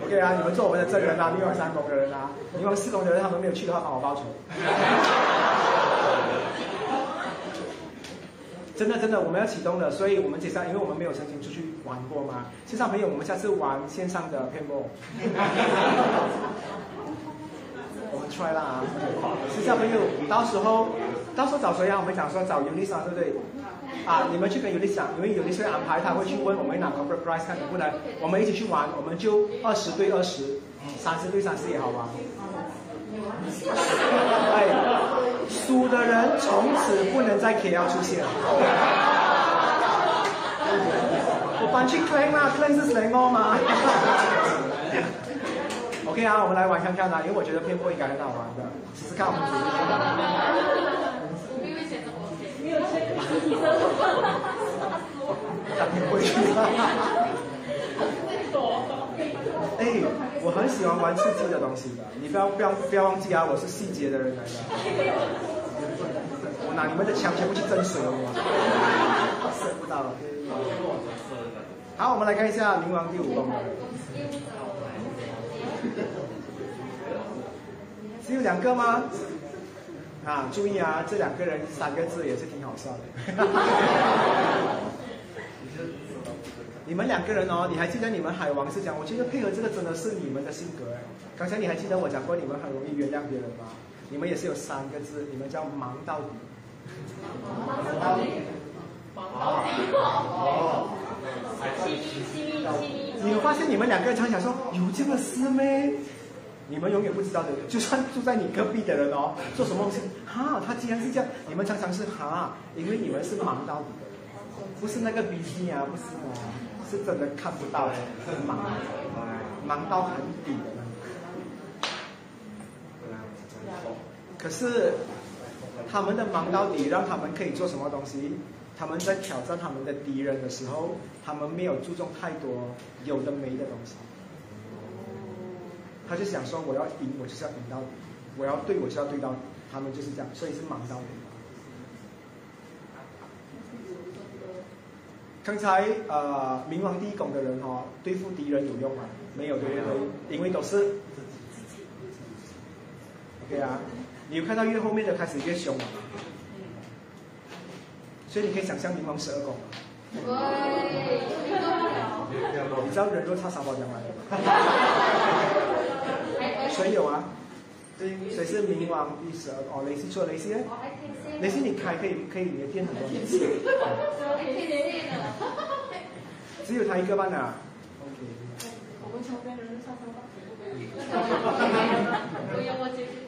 OK 啊？你们做我们的证人啊！冥王三公的人啊，冥王四公的人他们没有去的话，帮我报仇。真的真的，我们要启动了，所以我们接下来，因为我们没有曾经出去玩过嘛，线上朋友，我们下次玩线上的 p a n b a l l 我们 try 啦啊！线上朋友，到时候到时候找谁啊？我们讲说找尤丽莎，对不对？啊，你们去跟尤丽莎，因为尤丽莎安排，他会去问我们哪个 price 看能不能，我们一起去玩，我们就二十对二十，三十对三十也好玩。哎，输的人从此不能再 KL 出现。我搬去 Klang 啦，Klang 是谁哦吗？OK 啊，我们来玩看看啦，因为我觉得偏波应该很好玩的，试试看我们组没有钱的 OK，没有钱实体生活。讲偏波去。哎，我很喜欢玩刺激的东西的，你不要不要不要忘记啊，我是细节的人来的。我拿你们的枪全部去蒸水了，射不到。好，我们来看一下冥王第五宫。只有两个吗？啊，注意啊，这两个人三个字也是挺好笑的。你们两个人哦，你还记得你们海王是讲？我觉得配合这个真的是你们的性格哎。刚才你还记得我讲过你们很容易原谅别人吗？你们也是有三个字，你们叫忙到底。忙到底。忙到底。哦。你有发现你们两个人常想说有这个事咩？你们永远不知道的，就算住在你隔壁的人哦，做什么东西，哈，他既然是这样，你们常常是哈，因为你们是忙到底的，不是那个 busy 啊，不是啊，是真的看不到，忙，忙到很底的。可是他们的忙到底，让他们可以做什么东西？他们在挑战他们的敌人的时候，他们没有注重太多有的没的东西。他就想说，我要赢，我就是要赢到底；我要对，我就要对到底。他们就是这样，所以是忙到底。刚才呃，冥王第一拱的人哈，对付敌人有用吗？没有，对不对？因为都是 OK 啊。你有看到越后面的开始越凶了，所以你可以想象冥王十二宫。对，你知道人若差三宝将来 谁有啊？对，谁是冥王第十二？哦，雷西错，雷西。雷西，你开可以可以，你的店很多年。只有他一个班的。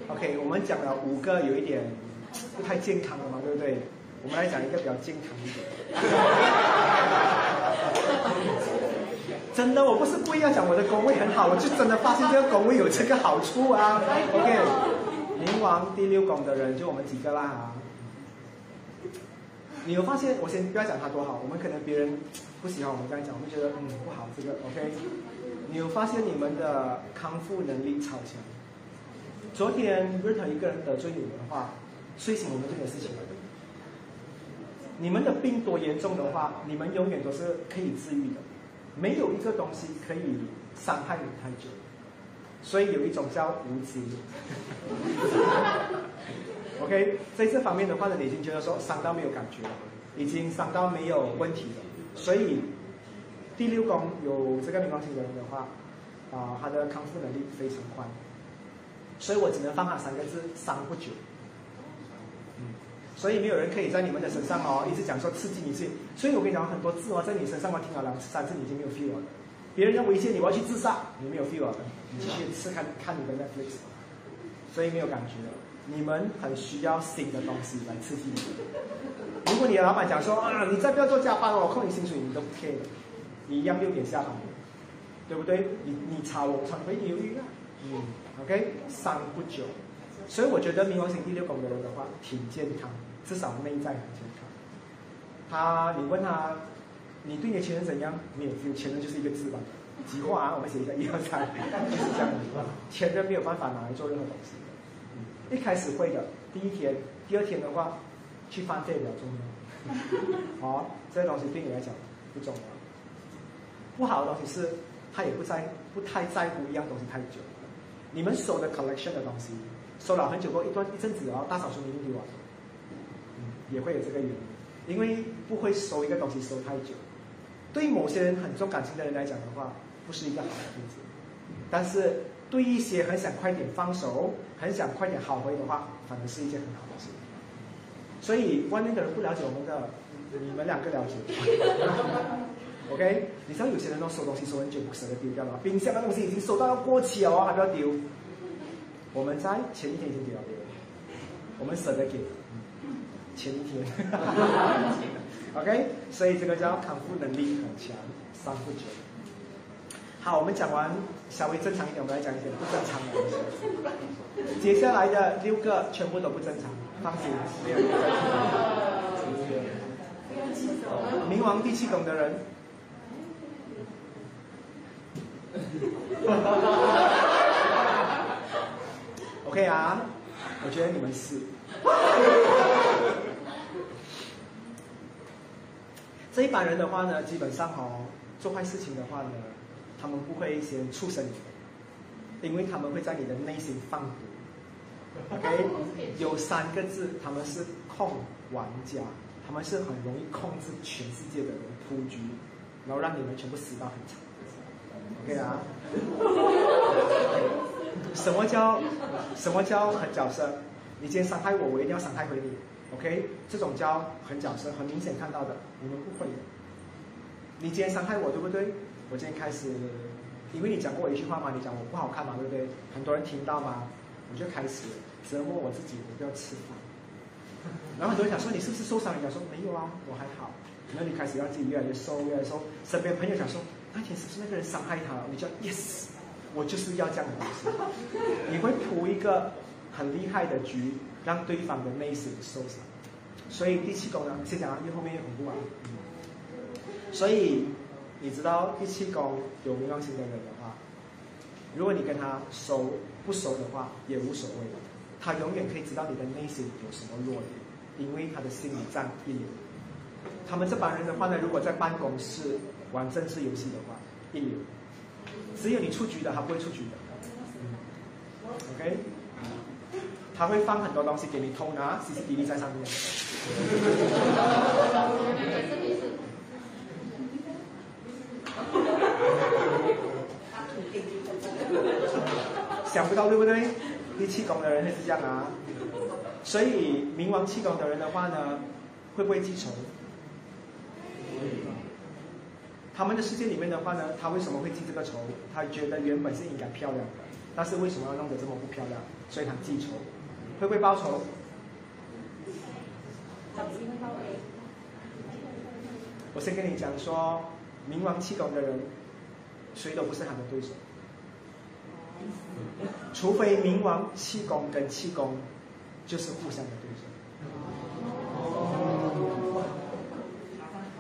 OK，我们讲了五个有一点不太健康的嘛，对不对？我们来讲一个比较健康一点。真的，我不是故意要讲我的工位很好，我就真的发现这个工位有这个好处啊。OK，冥王第六宫的人就我们几个啦。你有发现？我先不要讲他多好，我们可能别人不喜欢我们这样讲，我们觉得嗯不好这个。OK，你有发现你们的康复能力超强？昨天任何一个人得罪你们的话，睡醒我们这件事情了。你们的病多严重的话，你们永远都是可以治愈的，没有一个东西可以伤害你太久。所以有一种叫无知。OK，在这方面的话呢，你已经觉得说伤到没有感觉了，已经伤到没有问题了。所以第六宫有这个冥王星的人的话，啊，他的康复能力非常快。所以我只能放他三个字：伤不久。所以没有人可以在你们的身上哦，一直讲说刺激你自己。所以我跟你讲很多字哦，在你身上我听了两三次，你已经没有 feel 了。别人要威胁你，我要去自杀，你没有 feel 了，你继续吃看看你的 Netflix，所以没有感觉了。你们很需要新的东西来刺激你。如果你的老板讲说啊，你再不要做加班哦，扣你薪水，你都不 care，你一样六点下班，对不对？你你查我，常会犹豫啊，嗯。OK，伤不久，所以我觉得冥王星第六宫的人的话挺健康，至少内在很健康。他，你问他，你对你的前任怎样？没有，前任就是一个字吧，几画啊？我们写一下一二三，就是这样子。前任没有办法拿来做任何东西。一开始会的，第一天、第二天的话，去犯罪比较重要。好，这些东西对你来讲不重要。不好的东西是，他也不在，不太在乎一样东西太久。你们收的 collection 的东西，收了很久过一段一阵子哦，大扫除一定丢完，也会有这个原因，因为不会收一个东西收太久。对某些人很重感情的人来讲的话，不是一个好的例子。但是对一些很想快点放手、很想快点好回的话，反而是一件很好的事。所以外面的人不了解我们的，你们两个了解。OK，你知道有些人都收东西收很久不舍得丢掉吗？冰箱的东西已经收到要过期了哦，还不要丢。我们在前一天已经丢了，我们舍得给。前一天。OK，所以这个叫康复能力很强，三不久。好，我们讲完稍微正常一点，我们来讲一些不正常的东西。接下来的六个全部都不正常，放心，没有。冥王第七宫的人。OK 啊，我觉得你们是。这一般人的话呢，基本上哦，做坏事情的话呢，他们不会先畜生，因为他们会在你的内心放毒。OK，有三个字，他们是控玩家，他们是很容易控制全世界的人铺局，然后让你们全部死到很惨。OK 啊，什么叫什么叫狠角色？你今天伤害我，我一定要伤害回你。OK，这种叫很角色，很明显看到的，你们不会的。你今天伤害我，对不对？我今天开始，因为你讲过一句话嘛，你讲我不好看嘛，对不对？很多人听到嘛，我就开始折磨我自己，我不要吃饭。然后很多人讲说你是不是受伤？你讲说没有啊，我还好。然后你开始让自己越来越瘦，越来越瘦。身边朋友讲说那天是不是那个人伤害他了？你就 yes，我就是要这样的东西。你会铺一个很厉害的局。让对方的内心受伤，所以第七宫呢，先讲，因为后面也恐怖啊。所以你知道第七宫有冥王星的人的话，如果你跟他熟不熟的话也无所谓，他永远可以知道你的内心有什么弱点，因为他的心理战一流。他们这帮人的话呢，如果在办公室玩政治游戏的话，一流。只有你出局的，他不会出局的。OK。他会放很多东西给你偷拿，CCTV 在上面。想不到对不对？第七宫的人也是这样啊。所以冥王七宫的人的话呢，会不会记仇？他们的世界里面的话呢，他为什么会记这个仇？他觉得原本是应该漂亮的，但是为什么要弄得这么不漂亮？所以他记仇。会不会报仇？我先跟你讲说，冥王气功的人，谁都不是他的对手，除非冥王气功跟气功就是互相的对手。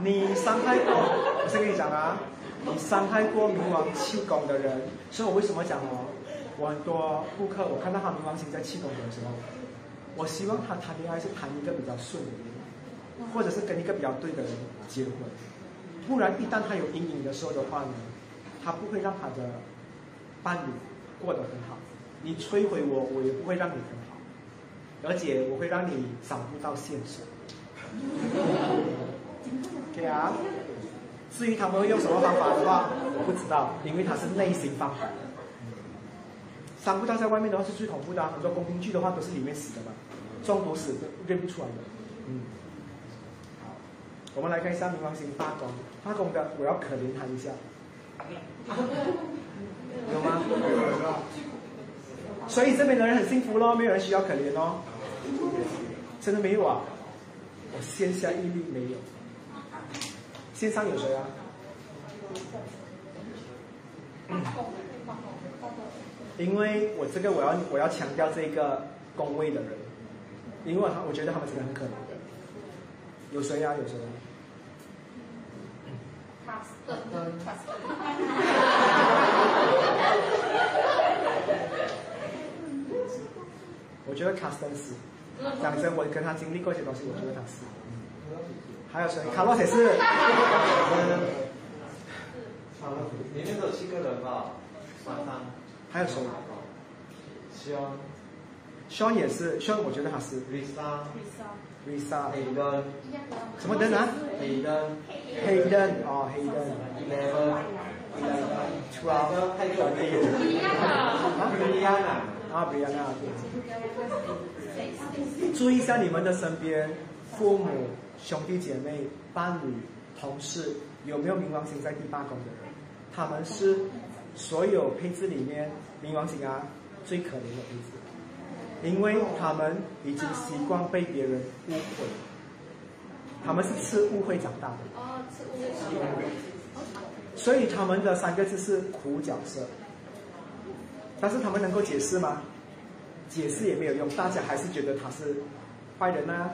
你伤害过，我先跟你讲啊，你伤害过冥王气功的人，所以我为什么讲哦？我很多顾客，我看到他冥王星在气功的时候，我希望他谈恋爱是谈一个比较顺的人，或者是跟一个比较对的人结婚，不然一旦他有阴影的时候的话呢，他不会让他的伴侣过得很好。你摧毁我，我也不会让你很好，而且我会让你找不到现实。对啊，至于他们会用什么方法的话，我不知道，因为他是内心方法。伤不到在外面的话是最恐怖的，很多宫廷剧的话都是里面死的嘛，中毒死的认不出来的。嗯，好，我们来看一下冥王星发宫，发宫的我要可怜他一下，有吗？所以这边的人很幸福咯，没有人需要可怜哦。真的没有啊？我线下一律没有，线上有谁啊？因为我这个我要我要强调这个工位的人，因为他我觉得他们真的很可能的。有谁呀？有谁？卡斯登，卡斯登。我觉得卡斯登是，讲真，我跟他经历过一些东西，我觉得他是。还有谁？卡洛谁是？里面都有七个人吧？三三。还有谁？肖，肖也是，肖我觉得他是。Lisa，Lisa，Lisa，黑灯，什么灯啊？黑灯，黑灯哦，黑灯。Eleven，Twelve，太多了。啊，不一样啊，啊，不一样啊。注意一下你们的身边，父母、兄弟姐妹、伴侣、同事，有没有冥王星在第八宫的人？他们是。所有配置里面，冥王星啊最可怜的配置，因为他们已经习惯被别人误会，他们是吃误会长大的。哦，吃误会。所以他们的三个字是苦角色，但是他们能够解释吗？解释也没有用，大家还是觉得他是坏人呐，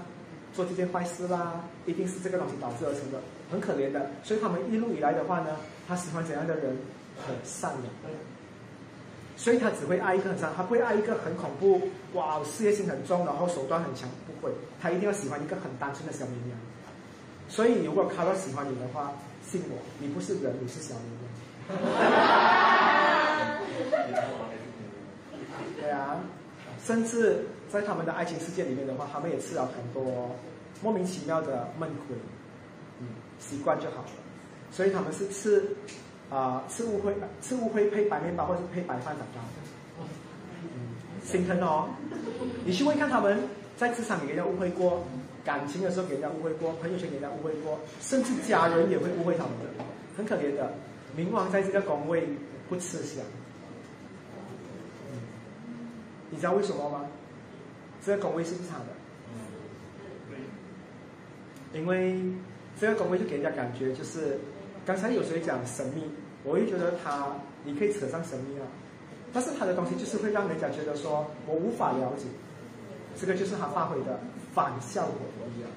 做这件坏事啦，一定是这个东西导致而成的，很可怜的。所以他们一路以来的话呢，他喜欢怎样的人？很善良，所以他只会爱一个很善，他不会爱一个很恐怖，哇，事业心很重，然后手段很强，不会，他一定要喜欢一个很单纯的小绵羊。所以如果卡洛喜欢你的话，信我，你不是人，你是小绵羊。对啊，甚至在他们的爱情世界里面的话，他们也吃了很多莫名其妙的闷亏，嗯，习惯就好了。所以他们是吃。啊，吃乌龟，吃乌龟配白面包或者配白饭长大的。嗯，心疼哦。你去问看他们在职场里给人家误会过，感情的时候给人家误会过，朋友圈给人家误会过，甚至家人也会误会他们的，很可怜的。冥王在这个宫位不吃香，你知道为什么吗？这个工位是不差的，因为这个工位就给人家感觉就是，刚才有谁讲神秘，我就觉得他你可以扯上神秘啊，但是他的东西就是会让人家觉得说我无法了解，这个就是他发挥的反效果一样，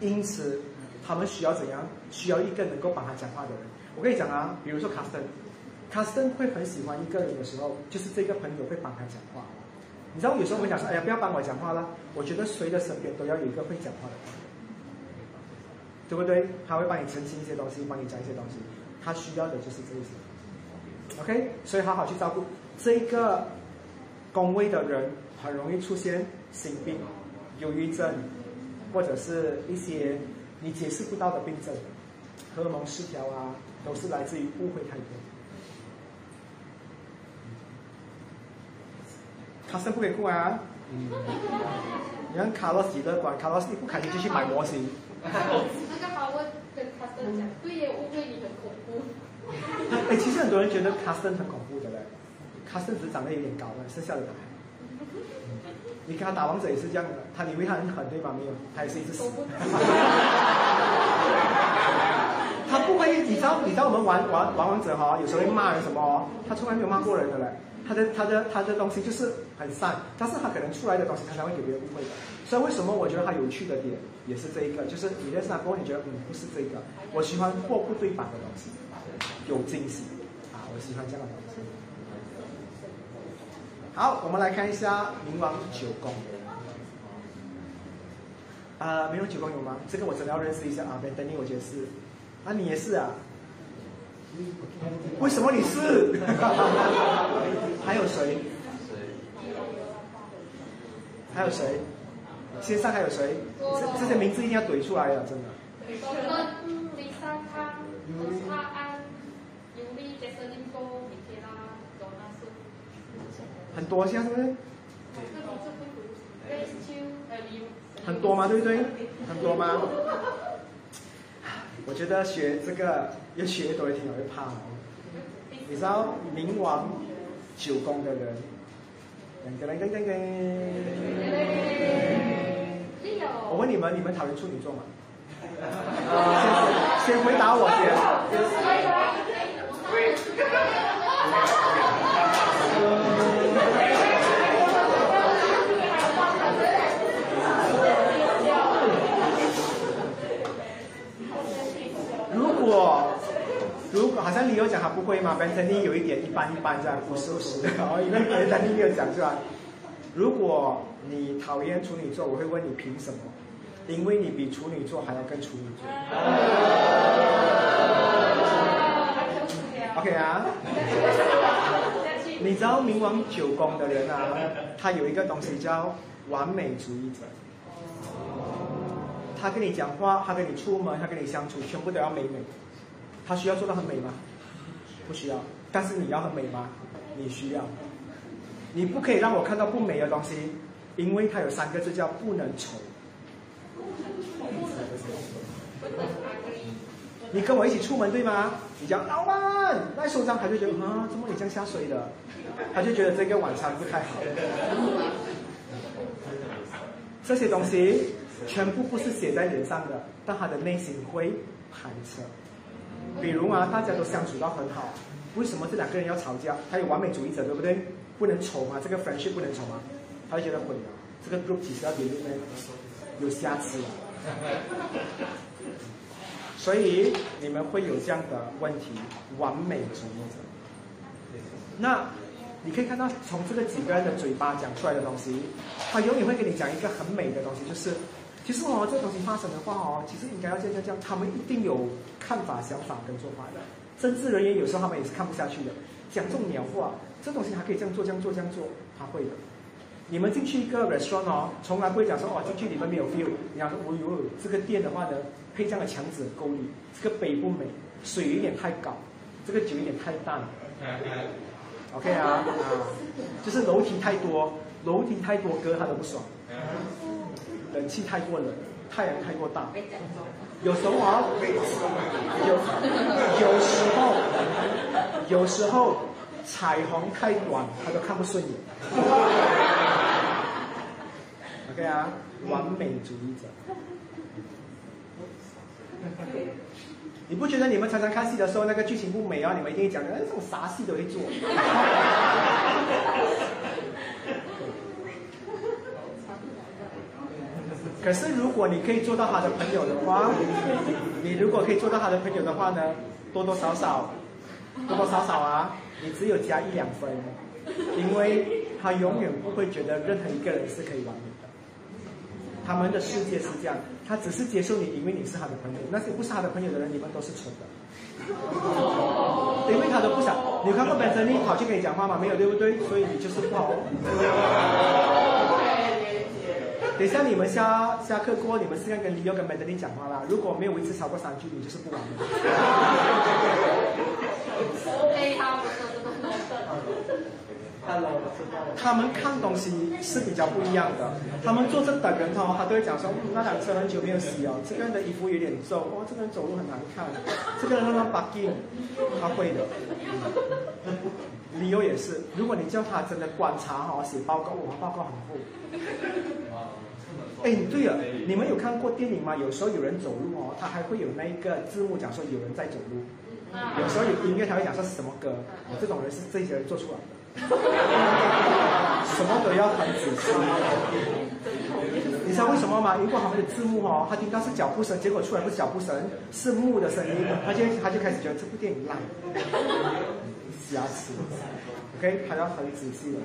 因此他们需要怎样？需要一个能够帮他讲话的人。我跟你讲啊，比如说卡斯登，卡斯登会很喜欢一个人的时候，就是这个朋友会帮他讲话。你知道有时候我们讲说，哎呀，不要帮我讲话了。我觉得谁的身边都要有一个会讲话的，对不对？他会帮你澄清一些东西，帮你讲一些东西。他需要的就是这一些。OK，所以好好去照顾这个宫位的人，很容易出现心病、忧郁症，或者是一些你解释不到的病症。荷尔蒙失调啊，都是来自于误会太多。卡森不给过啊！你看卡洛斯几乐观，卡洛斯你不开心就去买模型。那个华文跟卡森讲，对耶，误会你很恐怖。哎，其实很多人觉得卡森很恐怖的嘞，卡森只是长得有点高了，剩下的他。你看他打王者也是这样的，他以为他很狠对吧？没有，他也是一只死。他不会，你知道，你知道我们玩玩玩王者哈，有时候会骂人什么？他从来没有骂过人的嘞。他的他的他的东西就是很善，但是他可能出来的东西，他才会给别人误会的。所以为什么我觉得他有趣的点也是这一个，就是你认识他过后，你觉得嗯不是这个，我喜欢货不对版的东西，有惊喜啊，我喜欢这样的东西。好，我们来看一下冥王九宫。啊，冥王九宫有吗？这个我真的要认识一下啊，等你，我觉得是。啊，你也是啊？为什么你是？还有谁？还有谁？线上还有谁？这这些名字一定要怼出来啊！真的。很多，现在是不是？很多吗？对不对？很多吗？我觉得学这个越学越多，也挺容易怕的。你知道冥王九宫的人，噔噔噔噔噔。我问你们，你们讨厌处女座吗？先 先回答我先。果如果好像你有讲他不会嘛 b e n t n y 有一点一般一般这样，不是不是的哦，因为 b e n t n y 没有讲出来。如果你讨厌处女座，我会问你凭什么？因为你比处女座还要更处女座。OK 啊？你知道冥王九宫的人啊，他有一个东西叫完美主义者。他跟你讲话，他跟你出门，他跟你相处，全部都要美美。他需要做到很美吗？不需要。但是你要很美吗？你需要。你不可以让我看到不美的东西，因为它有三个字叫不能丑。你跟我一起出门对吗？你讲老板，那收张他就觉得啊，怎么你这样下水的？他就觉得这个晚餐不太好。这些东西全部不是写在脸上的，但他的内心会排斥。比如啊，大家都相处到很好，为什么这两个人要吵架？他有完美主义者，对不对？不能丑吗？这个 friendship 不能丑吗？他就觉得毁了。这个 group 其实要点里面有瑕疵了。所以你们会有这样的问题，完美主义者。那你可以看到，从这个几个人的嘴巴讲出来的东西，他永远会给你讲一个很美的东西，就是。其实哦，这个东西发生的话哦，其实应该要这样这样，他们一定有看法、想法跟做法的。政治人员有时候他们也是看不下去的，讲这种鸟话，这东西还可以这样做、这样做、这样做，他会的。你们进去一个 restaurant 哦，从来不会讲说哦，进去里面没有 feel。你要说，哦呦，这个店的话呢，配这样的墙纸够力，这个杯不美，水有点太高，这个酒有点太淡。OK 啊啊，就是楼梯太多，楼梯太多歌他都不爽，冷气太过冷，太阳太过大，有时候啊，有有时候有时候彩虹太短他都看不顺眼。OK 啊，完美主义者。你不觉得你们常常看戏的时候，那个剧情不美啊？你们一定讲的，哎，这种啥戏都会做。可是如果你可以做到他的朋友的话，你如果可以做到他的朋友的话呢，多多少少，多多少少啊，你只有加一两分，因为他永远不会觉得任何一个人是可以完美的。他们的世界是这样，他只是接受你，因为你是他的朋友。那些不是他的朋友的人，你们都是蠢的。因为他都不想。你看过本身你跑去跟你讲话吗？没有，对不对？所以你就是不好。等一下你们下下课过，你们试看跟李友跟 Madeline 讲话啦。如果没有维持超过三句，你就是不完美。他们看东西是比较不一样的。他们坐着等人哦，他都会讲说，那辆车很久没有洗哦，这个人的衣服有点皱，哦，这个人走路很难看，这个人乱乱 bugging，他会的。理由也是，如果你叫他真的观察哈，写报告，哇，报告很厚。哎，对了，你们有看过电影吗？有时候有人走路哦，他还会有那一个字幕讲说有人在走路。有时候有音乐，他会讲说是什么歌。我这种人是这些人做出来的。什么都要很仔细。你知道为什么吗？如果他们的字幕哦，他听到是脚步声，结果出来不是脚步声，是木的声音，他就他就开始觉得这部电影烂，瑕疵。OK，他要很仔细的。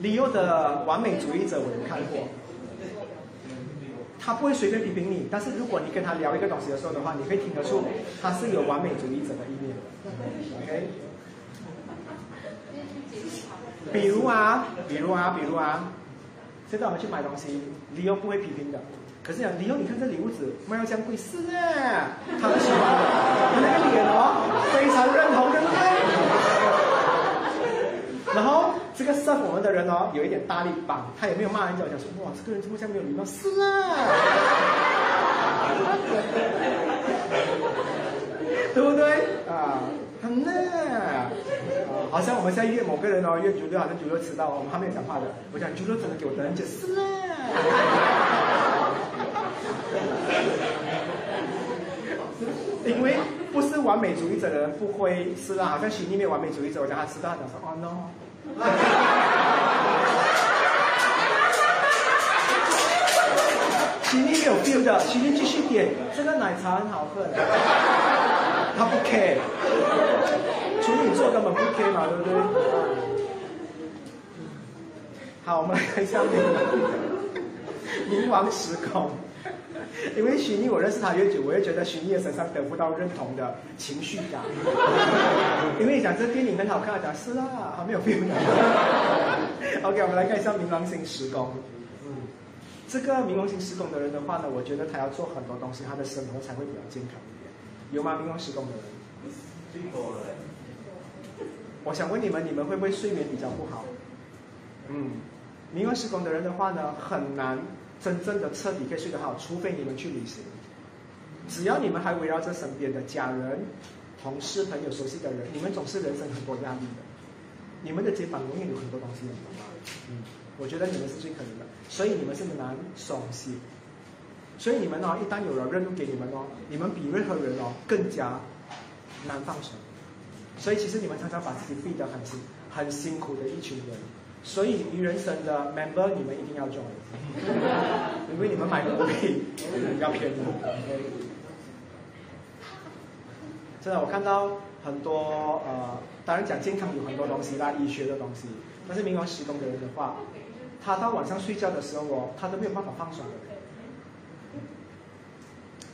李佑的完美主义者我有看过。他不会随便批评你，但是如果你跟他聊一个东西的时候的话，你会听得出他是有完美主义者的一面。OK，比如啊，比如啊，比如啊，现在我们去买东西，李优不会批评的。可是讲李优，你看这礼物纸卖到这样贵，是啊，他很喜欢的，那个脸哦，非常认同，对不对？然后。这个 serve 我们的人哦，有一点大力棒，他也没有骂人家，讲说哇，这个人这么像没有礼貌？是啊，对不对啊？很呢，啊，好像我们现在约某个人哦，约九六，好像九六迟到，我们还没有讲话的，我讲九六只能给我等很久，是啊，因为不是完美主义者的人不会是啊，好像心里面完美主义者，我讲他吃辣，他讲说哦 no。心里没有 feel 的，心里继续点，这个奶茶很好喝。他不 care，处女座根本不 care 嘛，对不对？好，我们来看一下面冥王时空。因为徐妮，我认识他越久，我越觉得徐妮的身上得不到认同的情绪感。因为讲这电影很好看，讲是啦，还没有 feel。OK，我们来看一下冥王星时宫。嗯，这个冥王星时宫的人的话呢，我觉得他要做很多东西，他的生活才会比较健康一点。有吗？冥王时宫的人？最多了。我想问你们，你们会不会睡眠比较不好？嗯，冥王时宫的人的话呢，很难。真正的彻底可以睡得好，除非你们去旅行。只要你们还围绕着身边的家人、同事、朋友、熟悉的人，你们总是人生很多压力的。你们的肩膀永远有很多东西，你懂吗嗯，我觉得你们是最可怜的，所以你们是难松懈。所以你们哦，一旦有了任务给你们哦，你们比任何人哦更加难放手。所以其实你们常常把自己逼得很辛很辛苦的一群人。所以鱼人生的 member 你们一定要 join，因为你们买的会比较便宜。真的，我看到很多呃，当然讲健康有很多东西啦，医学的东西。但是冥王时宫的人的话，他到晚上睡觉的时候哦，他都没有办法放松的。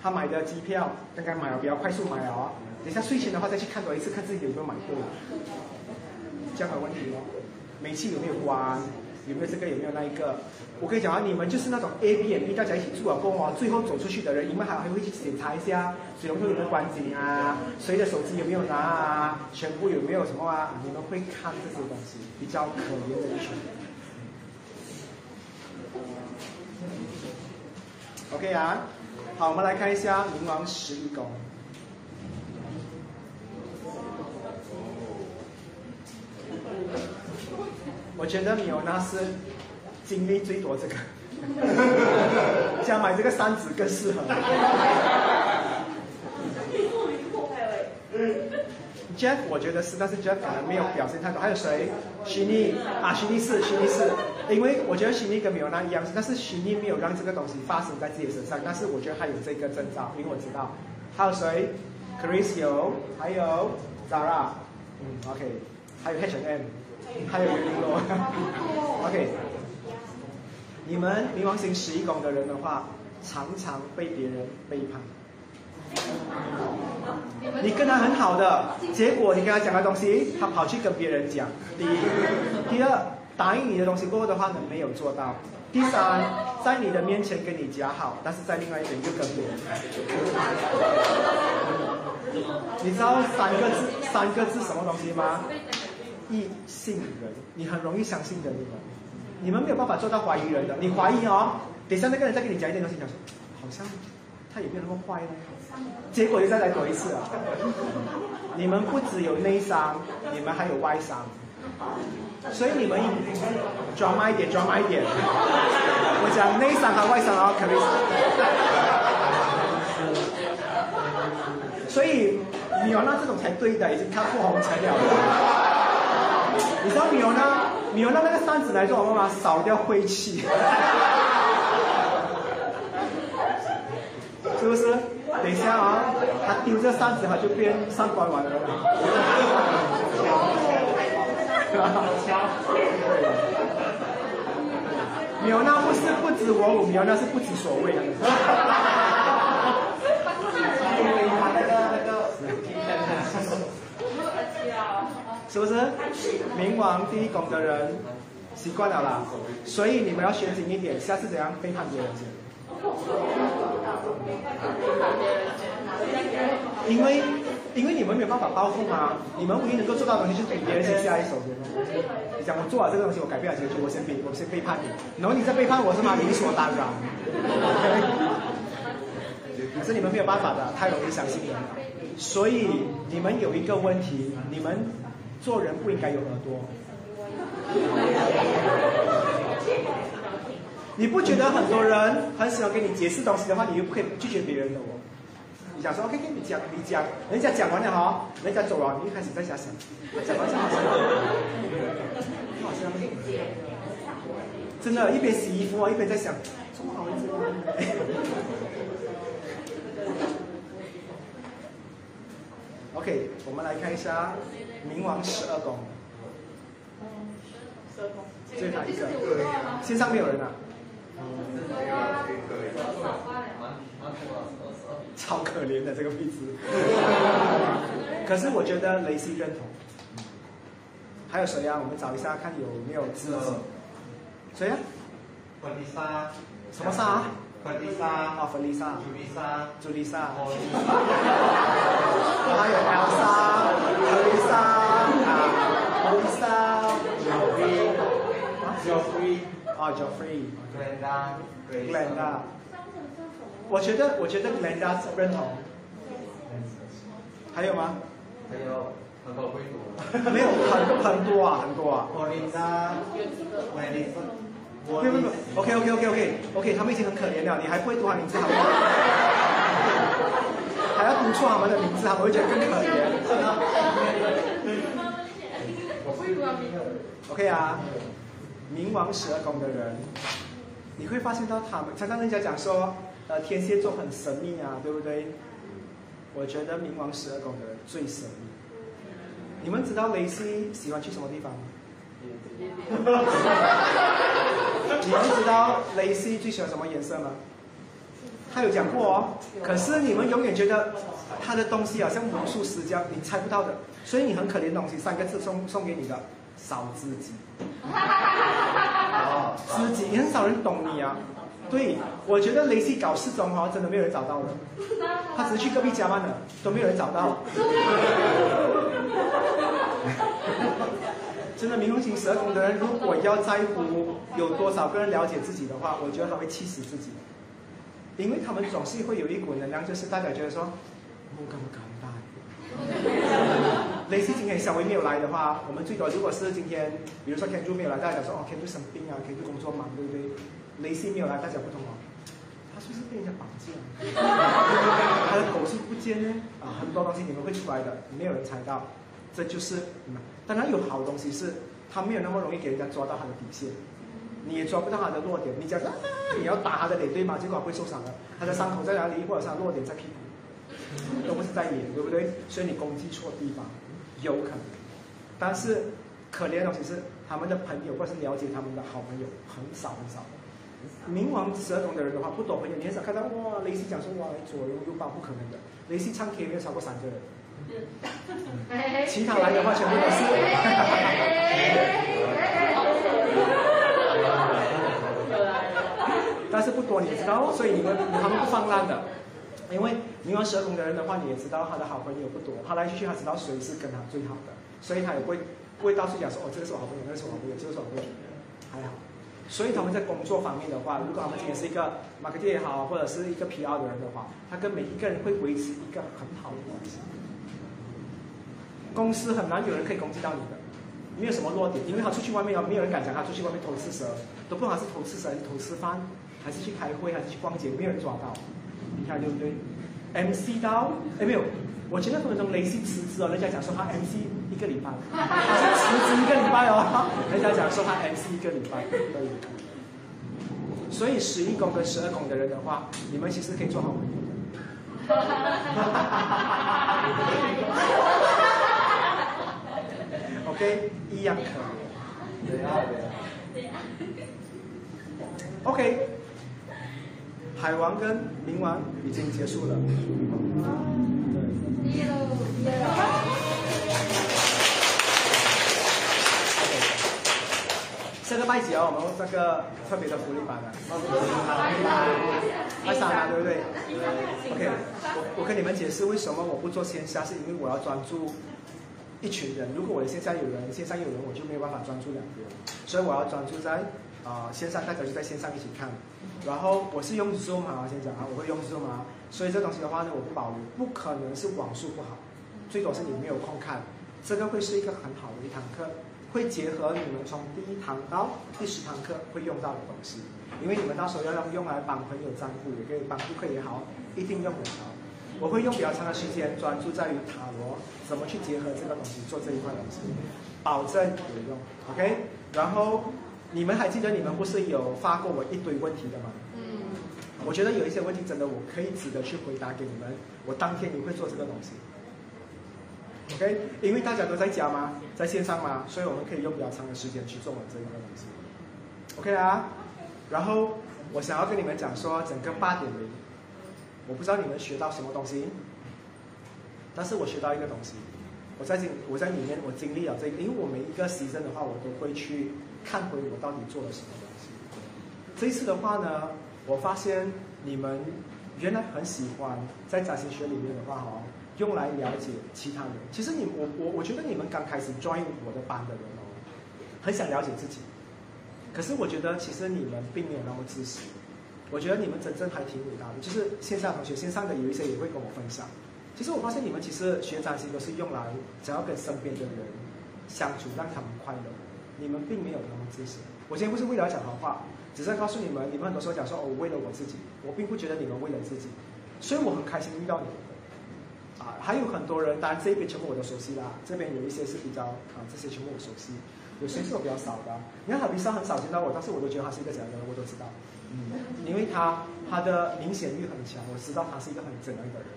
他买的机票刚刚买了，比较快速买了，等下睡前的话再去看多一次，看自己有没有买对，这样的问题哦。煤气有没有关？有没有这个？有没有那一个？我跟你讲啊，你们就是那种 A B M B 大家一起住啊过后，最后走出去的人，你们还还会去检查一下水龙头有没有关紧啊，谁的手机有没有拿啊，全部有没有什么啊？你们会看这些东西，比较可怜的一群。OK 啊，好，我们来看一下冥王十一宫。我觉得米欧娜是经历最多这个，想买这个三子更适合。Jeff 我觉得是，但是 Jeff 可能没有表现太多。还有谁？徐妮啊，徐妮是，徐妮是。因为我觉得徐妮跟米欧娜一样，但是徐妮没有让这个东西发生在自己身上，但是我觉得他有这个征兆，因为我知道。还有谁？Chris 有，还有 Zara，嗯，OK，还有 H&M。还有一个，OK，你们冥王星十一宫的人的话，常常被别人背叛。你跟他很好的，结果你跟他讲的东西，他跑去跟别人讲。第一，第二，答应你的东西过后的话呢，没有做到。第三，在你的面前跟你讲好，但是在另外一边又跟别人。你知道三个字，三个字什么东西吗？易信人，你很容易相信人，你们，你们没有办法做到怀疑人的。你怀疑哦，等下那个人再跟你讲一点东西，讲说好像他也没有那么坏呢，结果又再来躲一次啊。你们不只有内伤，你们还有外伤，所以你们装慢一点，装慢一点。我讲内伤和外伤啊，肯定是。所以你有那这种才对的，已经看破红尘了。你知道米欧呢？米欧拿那个扇子来做我妈妈？扫掉晦气，是不是？等一下啊，他丢这扇子，他就变上官婉儿了。米欧娜不是不知我，米欧娜是不知所谓的。是不是？冥王第一宫的人习惯了啦，所以你们要学紧一点，下次怎样背叛别人先？因为因为你们没有办法报复嘛，你们唯一能够做到的就是比别人先下一手。你讲我做了这个东西，我改变了结局，我先背，我先背叛你，然后你再背叛我是吗？理所当然。可是你们没有办法的，太容易相信人了。所以你们有一个问题，你们。做人不应该有耳朵。你不觉得很多人很喜欢跟你解释东西的话，你又不可以拒绝别人的哦？你想说 OK，跟你讲，你讲，人家讲完了哈，人家走了，你又开始在想想，讲完讲好像，好像，真的，一边洗衣服，一边在想，这么好日子。OK，我们来看一下冥王十二宫。最后一个，线上没有人啊？超可怜的这个。位置。可是我觉得雷西认同。还有谁啊？我们找一下看有没有知识。谁啊？粉丽莎。什么莎？啊，弗丽莎，朱丽莎，朱丽莎，还有艾莎，朱丽莎，啊，朱丽莎，乔弗里，乔弗里，啊，乔弗里，格兰达，格兰达，我觉得，我觉得格兰达是认同。还有吗？还有。很多贵族，没有很很多啊，很多啊。Melinda，Melinda，不不不，OK OK OK OK OK，他们已经很可怜了，你还不会读他名字好吗？还要读错他们的名字，他们会觉得更可怜。OK 啊，冥王十二宫的人，你会发现到他们常常人家讲说，呃，天蝎座很神秘啊，对不对？我觉得冥王十二宫的人最神秘。你们知道雷西喜欢去什么地方吗？你们知道雷西最喜欢什么颜色吗？他有讲过哦，可是你们永远觉得他的东西好像魔术师这样，你猜不到的。所以你很可怜的东西，三个字送送给你的，少知己。哦知己，很少人懂你啊。对，我觉得雷西搞失踪哦，真的没有人找到的。他只是去隔壁加班了，都没有人找到。真的，冥王星十二宫的人，如果要在乎有多少个人了解自己的话，我觉得他会气死自己。因为他们总是会有一股能量，就是大家觉得说，我敢不敢大？雷西今天小薇没有来的话，我们最多如果是今天，比如说天柱没有来，大家说哦，天柱生病啊，天柱工作忙，对不对？雷西没有来，大家不同哦，他是不是被人家绑架了？他的狗是不见呢？啊，很多东西你们会出来的，没有人猜到，这就是当然有好东西是，他没有那么容易给人家抓到他的底线，你也抓不到他的弱点。你讲啊，你要打他的脸对吗？结果会受伤的，他的伤口在哪里？或者是他弱点在屁股，都不是在脸，对不对？所以你攻击错地方。有可能，但是可怜的东西是他们的朋友或是了解他们的好朋友很少很少。冥王十二宫的人的话不懂朋友，你很少看到哇，雷西讲说哇左拥右抱不可能的，雷西唱 K 没有超过三个人，其他来的话全部都是。但是不多，你也知道，所以你们他们不放烂的。因为冥王十二宫的人的话，你也知道他的好朋友不多，他来去去他知道谁是跟他最好的，所以他也不会不会到处讲说哦，这个是我好朋友，那个是我好朋友，这个是我好朋友，还好。所以他们在工作方面的话，如果他们今天是一个 marketing 也好，或者是一个 PR 的人的话，他跟每一个人会维持一个很好的关系。公司很难有人可以攻击到你的，没有什么弱点，因为他出去外面，没有人敢讲他出去外面偷吃蛇，都不管是偷吃蛇还是偷吃饭，还是去开会，还是去逛街，没有人抓到。你看对不对？MC 刀哎没有，我前段分钟雷西辞职哦，人家讲说他 MC 一个礼拜，他是辞职一个礼拜哦，人家讲说他 MC 一个礼拜可以。所以十一宫跟十二宫的人的话，你们其实可以做好朋友。OK，一样可以。对啊对啊。OK。海王跟冥王已经结束了。下个拜节哦，我们这个特别的福利版的。太傻了，对不对？OK，我我跟你们解释为什么我不做线下，是因为我要专注一群人。如果我的线下有人，线上有人，我就没有办法专注两个人，所以我要专注在啊线上，大家就在线上一起看。然后我是用 Zoom 啊，先讲啊，我会用 Zoom 啊，所以这东西的话呢，我不保留，不可能是网速不好，最多是你没有空看。这个会是一个很好的一堂课，会结合你们从第一堂到第十堂课会用到的东西，因为你们到时候要用用来帮朋友占卜，也可以帮顾客也好，一定用得着。我会用比较长的时间专注在于塔罗怎么去结合这个东西做这一块东西，保证有用，OK？然后。你们还记得你们不是有发过我一堆问题的吗？嗯。我觉得有一些问题真的我可以值得去回答给你们，我当天你会做这个东西。OK，因为大家都在家吗？在线上吗？所以我们可以用比较长的时间去做完这一个东西。OK 啊。然后我想要跟你们讲说，整个八点零，我不知道你们学到什么东西，但是我学到一个东西。我在经我在里面我经历了这个，因为我每一个时辰的话，我都会去。看回我到底做了什么东西。这一次的话呢，我发现你们原来很喜欢在占星学里面的话哦，用来了解其他人。其实你我我我觉得你们刚开始 join 我的班的人哦，很想了解自己。可是我觉得其实你们并没有那么自私。我觉得你们真正还挺伟大的。就是线上同学，线上的有一些也会跟我分享。其实我发现你们其实学占星都是用来想要跟身边的人相处，让他们快乐。你们并没有那么自私。我今天不是为了讲好话，只是告诉你们，你们很多时候讲说哦，我为了我自己，我并不觉得你们为了自己，所以我很开心遇到你们。啊，还有很多人，当然这边全部我都熟悉啦，这边有一些是比较啊，这些全部我熟悉，有些是我比较少的。你看海比上很少见到我，但是我都觉得他是一个怎样的人，我都知道。嗯，因为他他的明显欲很强，我知道他是一个很怎样的人。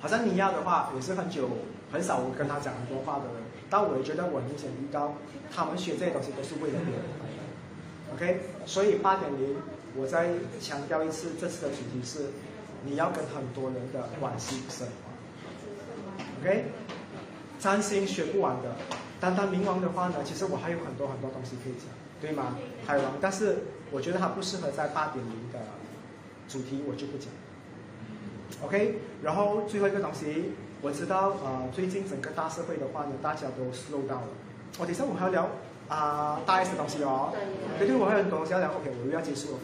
好像尼亚的话，也是很久很少我跟他讲很多话的人。但我也觉得我明显遇到，他们学这些东西都是为了别人，OK？所以八点零，我再强调一次，这次的主题是你要跟很多人的关系升华，OK？占星学不完的，单单冥王的话呢，其实我还有很多很多东西可以讲，对吗？海王，但是我觉得它不适合在八点零的主题，我就不讲。OK，然后最后一个东西，我知道呃，最近整个大社会的话呢，大家都 slow down 了。我等下我们还要聊啊大 S 的东西哦。对对，我还有很多东西要聊。OK，我又要结束了。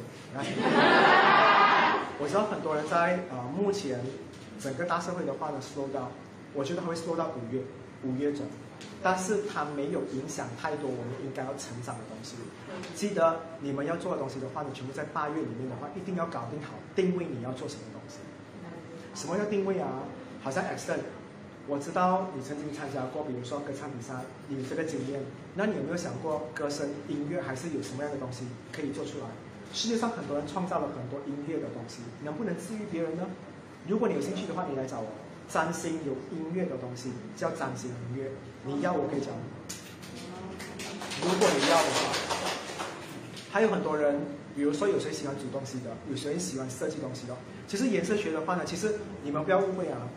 我知道很多人在啊，目前整个大社会的话呢，slow down，我觉得还会 slow 到五月，五月中。但是它没有影响太多我们应该要成长的东西。记得你们要做的东西的话，你全部在八月里面的话，一定要搞定好定位你要做什么东西。什么叫定位啊？好像 X 我知道你曾经参加过，比如说歌唱比赛，你有这个经验。那你有没有想过，歌声、音乐还是有什么样的东西可以做出来？世界上很多人创造了很多音乐的东西，能不能治愈别人呢？如果你有兴趣的话，你来找我。占星有音乐的东西叫占星音乐，你要我可以讲。如果你要的话，还有很多人，比如说有谁喜欢煮东西的，有谁喜欢设计东西的。其实颜色学的话呢，其实你们不要误会啊，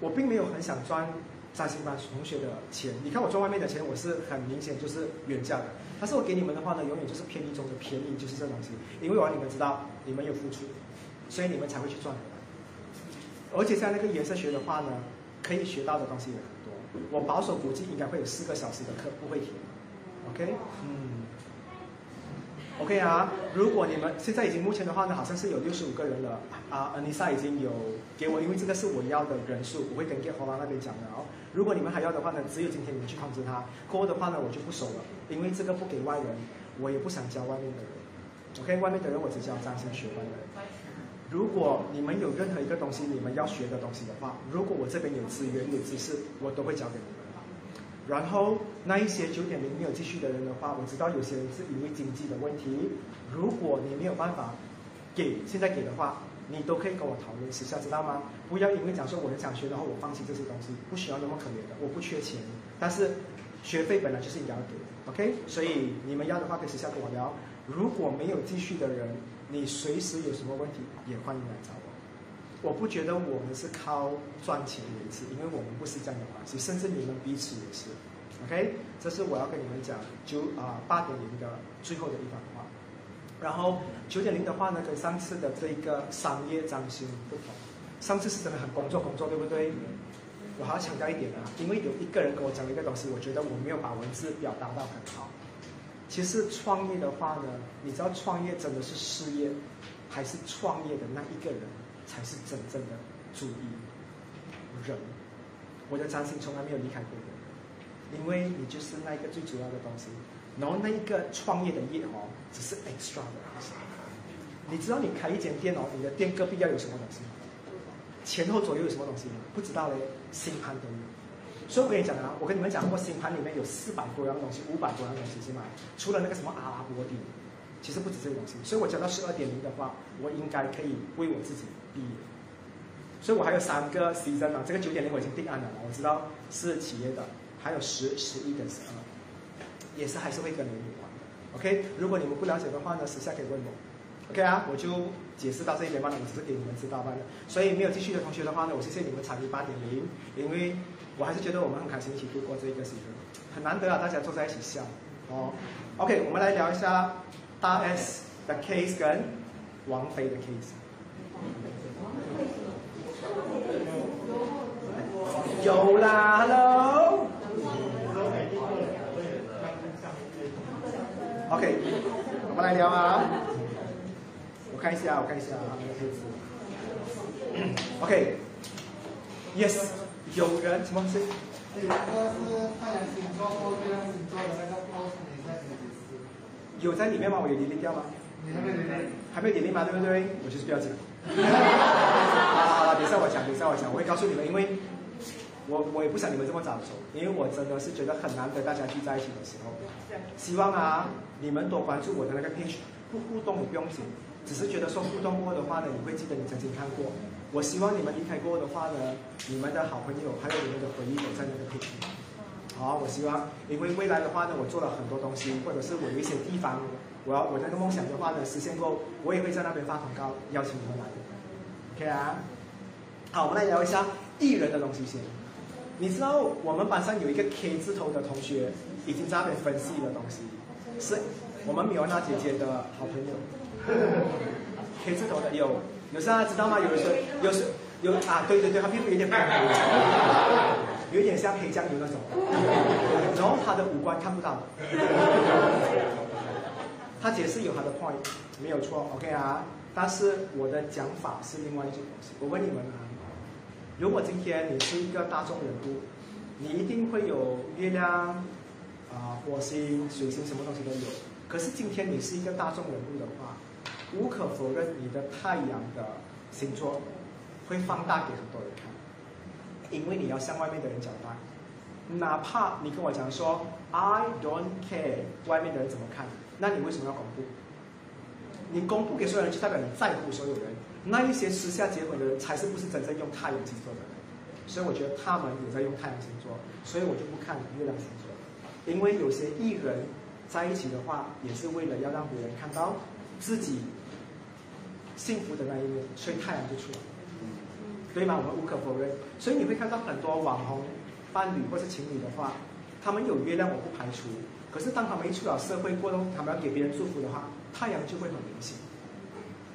我并没有很想赚占星班同学的钱。你看我赚外面。的钱，我是很明显就是原价的。但是我给你们的话呢，永远就是便宜中的便宜，就是这东西。因为我让你们知道，你们有付出，所以你们才会去赚。而且在那个颜色学的话呢，可以学到的东西也很多。我保守估计应该会有四个小时的课不会停。OK，嗯，OK 啊。如果你们现在已经目前的话呢，好像是有六十五个人了啊。安妮莎已经有给我，因为这个是我要的人数，我会跟 Get 那边讲的哦。如果你们还要的话呢，只有今天你们去通知他。过后的话呢，我就不收了，因为这个不给外人，我也不想教外面的人。OK，外面的人我只教张星学班的。如果你们有任何一个东西，你们要学的东西的话，如果我这边有资源、有知识，我都会教给你们。然后那一些九点零没有继续的人的话，我知道有些人是因为经济的问题，如果你没有办法给现在给的话，你都可以跟我讨论，私下知道吗？不要因为讲说我很想学，然后我放弃这些东西，不需要那么可怜的，我不缺钱，但是学费本来就是你要给，OK？所以你们要的话可以私下跟我聊。如果没有继续的人，你随时有什么问题也欢迎来找我。我不觉得我们是靠赚钱维持，因为我们不是这样的关系，甚至你们彼此也是。OK，这是我要跟你们讲九啊八点零的最后的一番话。然后九点零的话呢，跟上次的这个商业占星不同。上次是真的很工作工作，对不对？我还要强调一点啊，因为有一个人跟我讲了一个东西，我觉得我没有把文字表达到很好。其实创业的话呢，你知道创业真的是事业，还是创业的那一个人才是真正的主意人？我的占星从来没有离开过，因为你就是那一个最主要的东西。然后那一个创业的业哦，只是 extra 的东西。你知道你开一间店哦，你的店隔壁要有什么东西吗？前后左右有什么东西？不知道嘞，星盘都有。所以我跟你讲啊，我跟你们讲过，星盘里面有四百多样东西，五百多样东西是吗？除了那个什么阿拉伯地，其实不止这些东西。所以我讲到十二点零的话，我应该可以为我自己毕业。所以我还有三个 season 啊，这个九点零我已经定案了，我知道是企业的，还有十、十一跟十二，也是还是会跟人有关的。OK，如果你们不了解的话呢，私下可以问我。OK 啊，我就解释到这一边吧，我只是给你们知道罢了。所以没有继续的同学的话呢，我谢谢你们参与八点零，因为。我还是觉得我们很开心一起度过这一个时刻，很难得啊，大家坐在一起笑哦。OK，我们来聊一下大 S 的 case 跟王菲的 case。有啦，Hello。OK，我们来聊啊。我看一下，我看一下啊，OK，Yes。有人什么是？对，那个是太阳星座或月亮星座的那个 post，你在哪里有在里面吗？我有点点掉吗？你还没点点？还没点点吗？对不对？我就是不要讲。啊，等一下我讲，等一下我讲，我会告诉你们，因为我我也不想你们这么早走，因为我真的是觉得很难得大家聚在一起的时候。希望啊，你们多关注我的那个 page，不互动也不用紧，只是觉得说互动过的话呢，你会记得你曾经看过。我希望你们离开过的话呢，你们的好朋友还有你们的回忆都在那个 page。好，我希望，因为未来的话呢，我做了很多东西，或者是我有一些地方，我要我那个梦想的话呢实现过，我也会在那边发广告邀请你们来。OK 啊，好，我们来聊一下艺人的东西先。你知道我们班上有一个 K 字头的同学，已经在那边分析的东西，是我们米欧娜姐姐的好朋友。K 字头的有，有大家知道吗？有时候有时有啊，对对对，他皮肤有点偏黑，有点像黑酱油那种。然后他的五官看不到，他解释有他的 point，没有错，OK 啊。但是我的讲法是另外一种东西。我问你们啊，如果今天你是一个大众人物，你一定会有月亮啊、火星、水星，什么东西都有。可是今天你是一个大众人物的话，无可否认，你的太阳的星座会放大给很多人看，因为你要向外面的人交代。哪怕你跟我讲说 I don't care 外面的人怎么看，那你为什么要公布？你公布给所有人，就代表你在乎所有人。那一些私下结婚的人，才是不是真正用太阳星座的人？所以我觉得他们也在用太阳星座，所以我就不看月亮星座，因为有些艺人在一起的话，也是为了要让别人看到自己幸福的那一面，所以太阳就出来了，对吗？我们无可否认。所以你会看到很多网红伴侣或是情侣的话，他们有月亮，我不排除。可是当他们一出了社会过后，他们要给别人祝福的话，太阳就会很明显。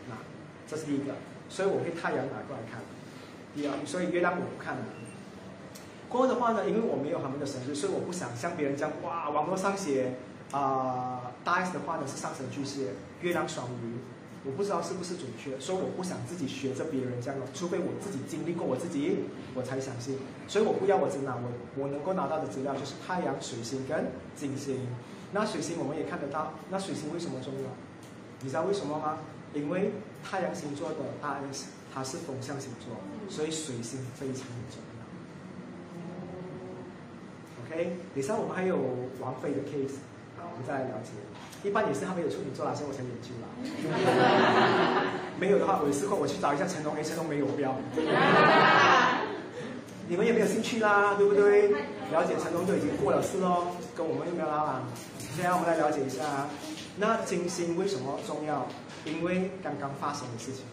那这是第一个，所以我会太阳拿过来看。第二，所以月亮我不看了。过后的话呢，因为我没有他们的生日，所以我不想像别人这样哇，网络上写啊、大 S 的话呢是上升巨蟹，月亮双鱼，我不知道是不是准确，所以我不想自己学着别人这样了，除非我自己经历过我自己，我才相信。所以我不要我只拿我我能够拿到的资料就是太阳、水星跟金星。那水星我们也看得到，那水星为什么重要？你知道为什么吗？因为太阳星座的大 S 它是风象星座，所以水星非常的重要。OK，等一下我们还有王菲的 case，啊，我们再来了解。一般也是他没有处女座啦，所以我才研究啦。没有的话，我有试过，我去找一下成龙，哎，成龙没有，我不要。你们也没有兴趣啦，对不对？了解成龙就已经过了事喽，跟我们又没有拉啦。现在我们来了解一下，那金星为什么重要？因为刚刚发生的事情。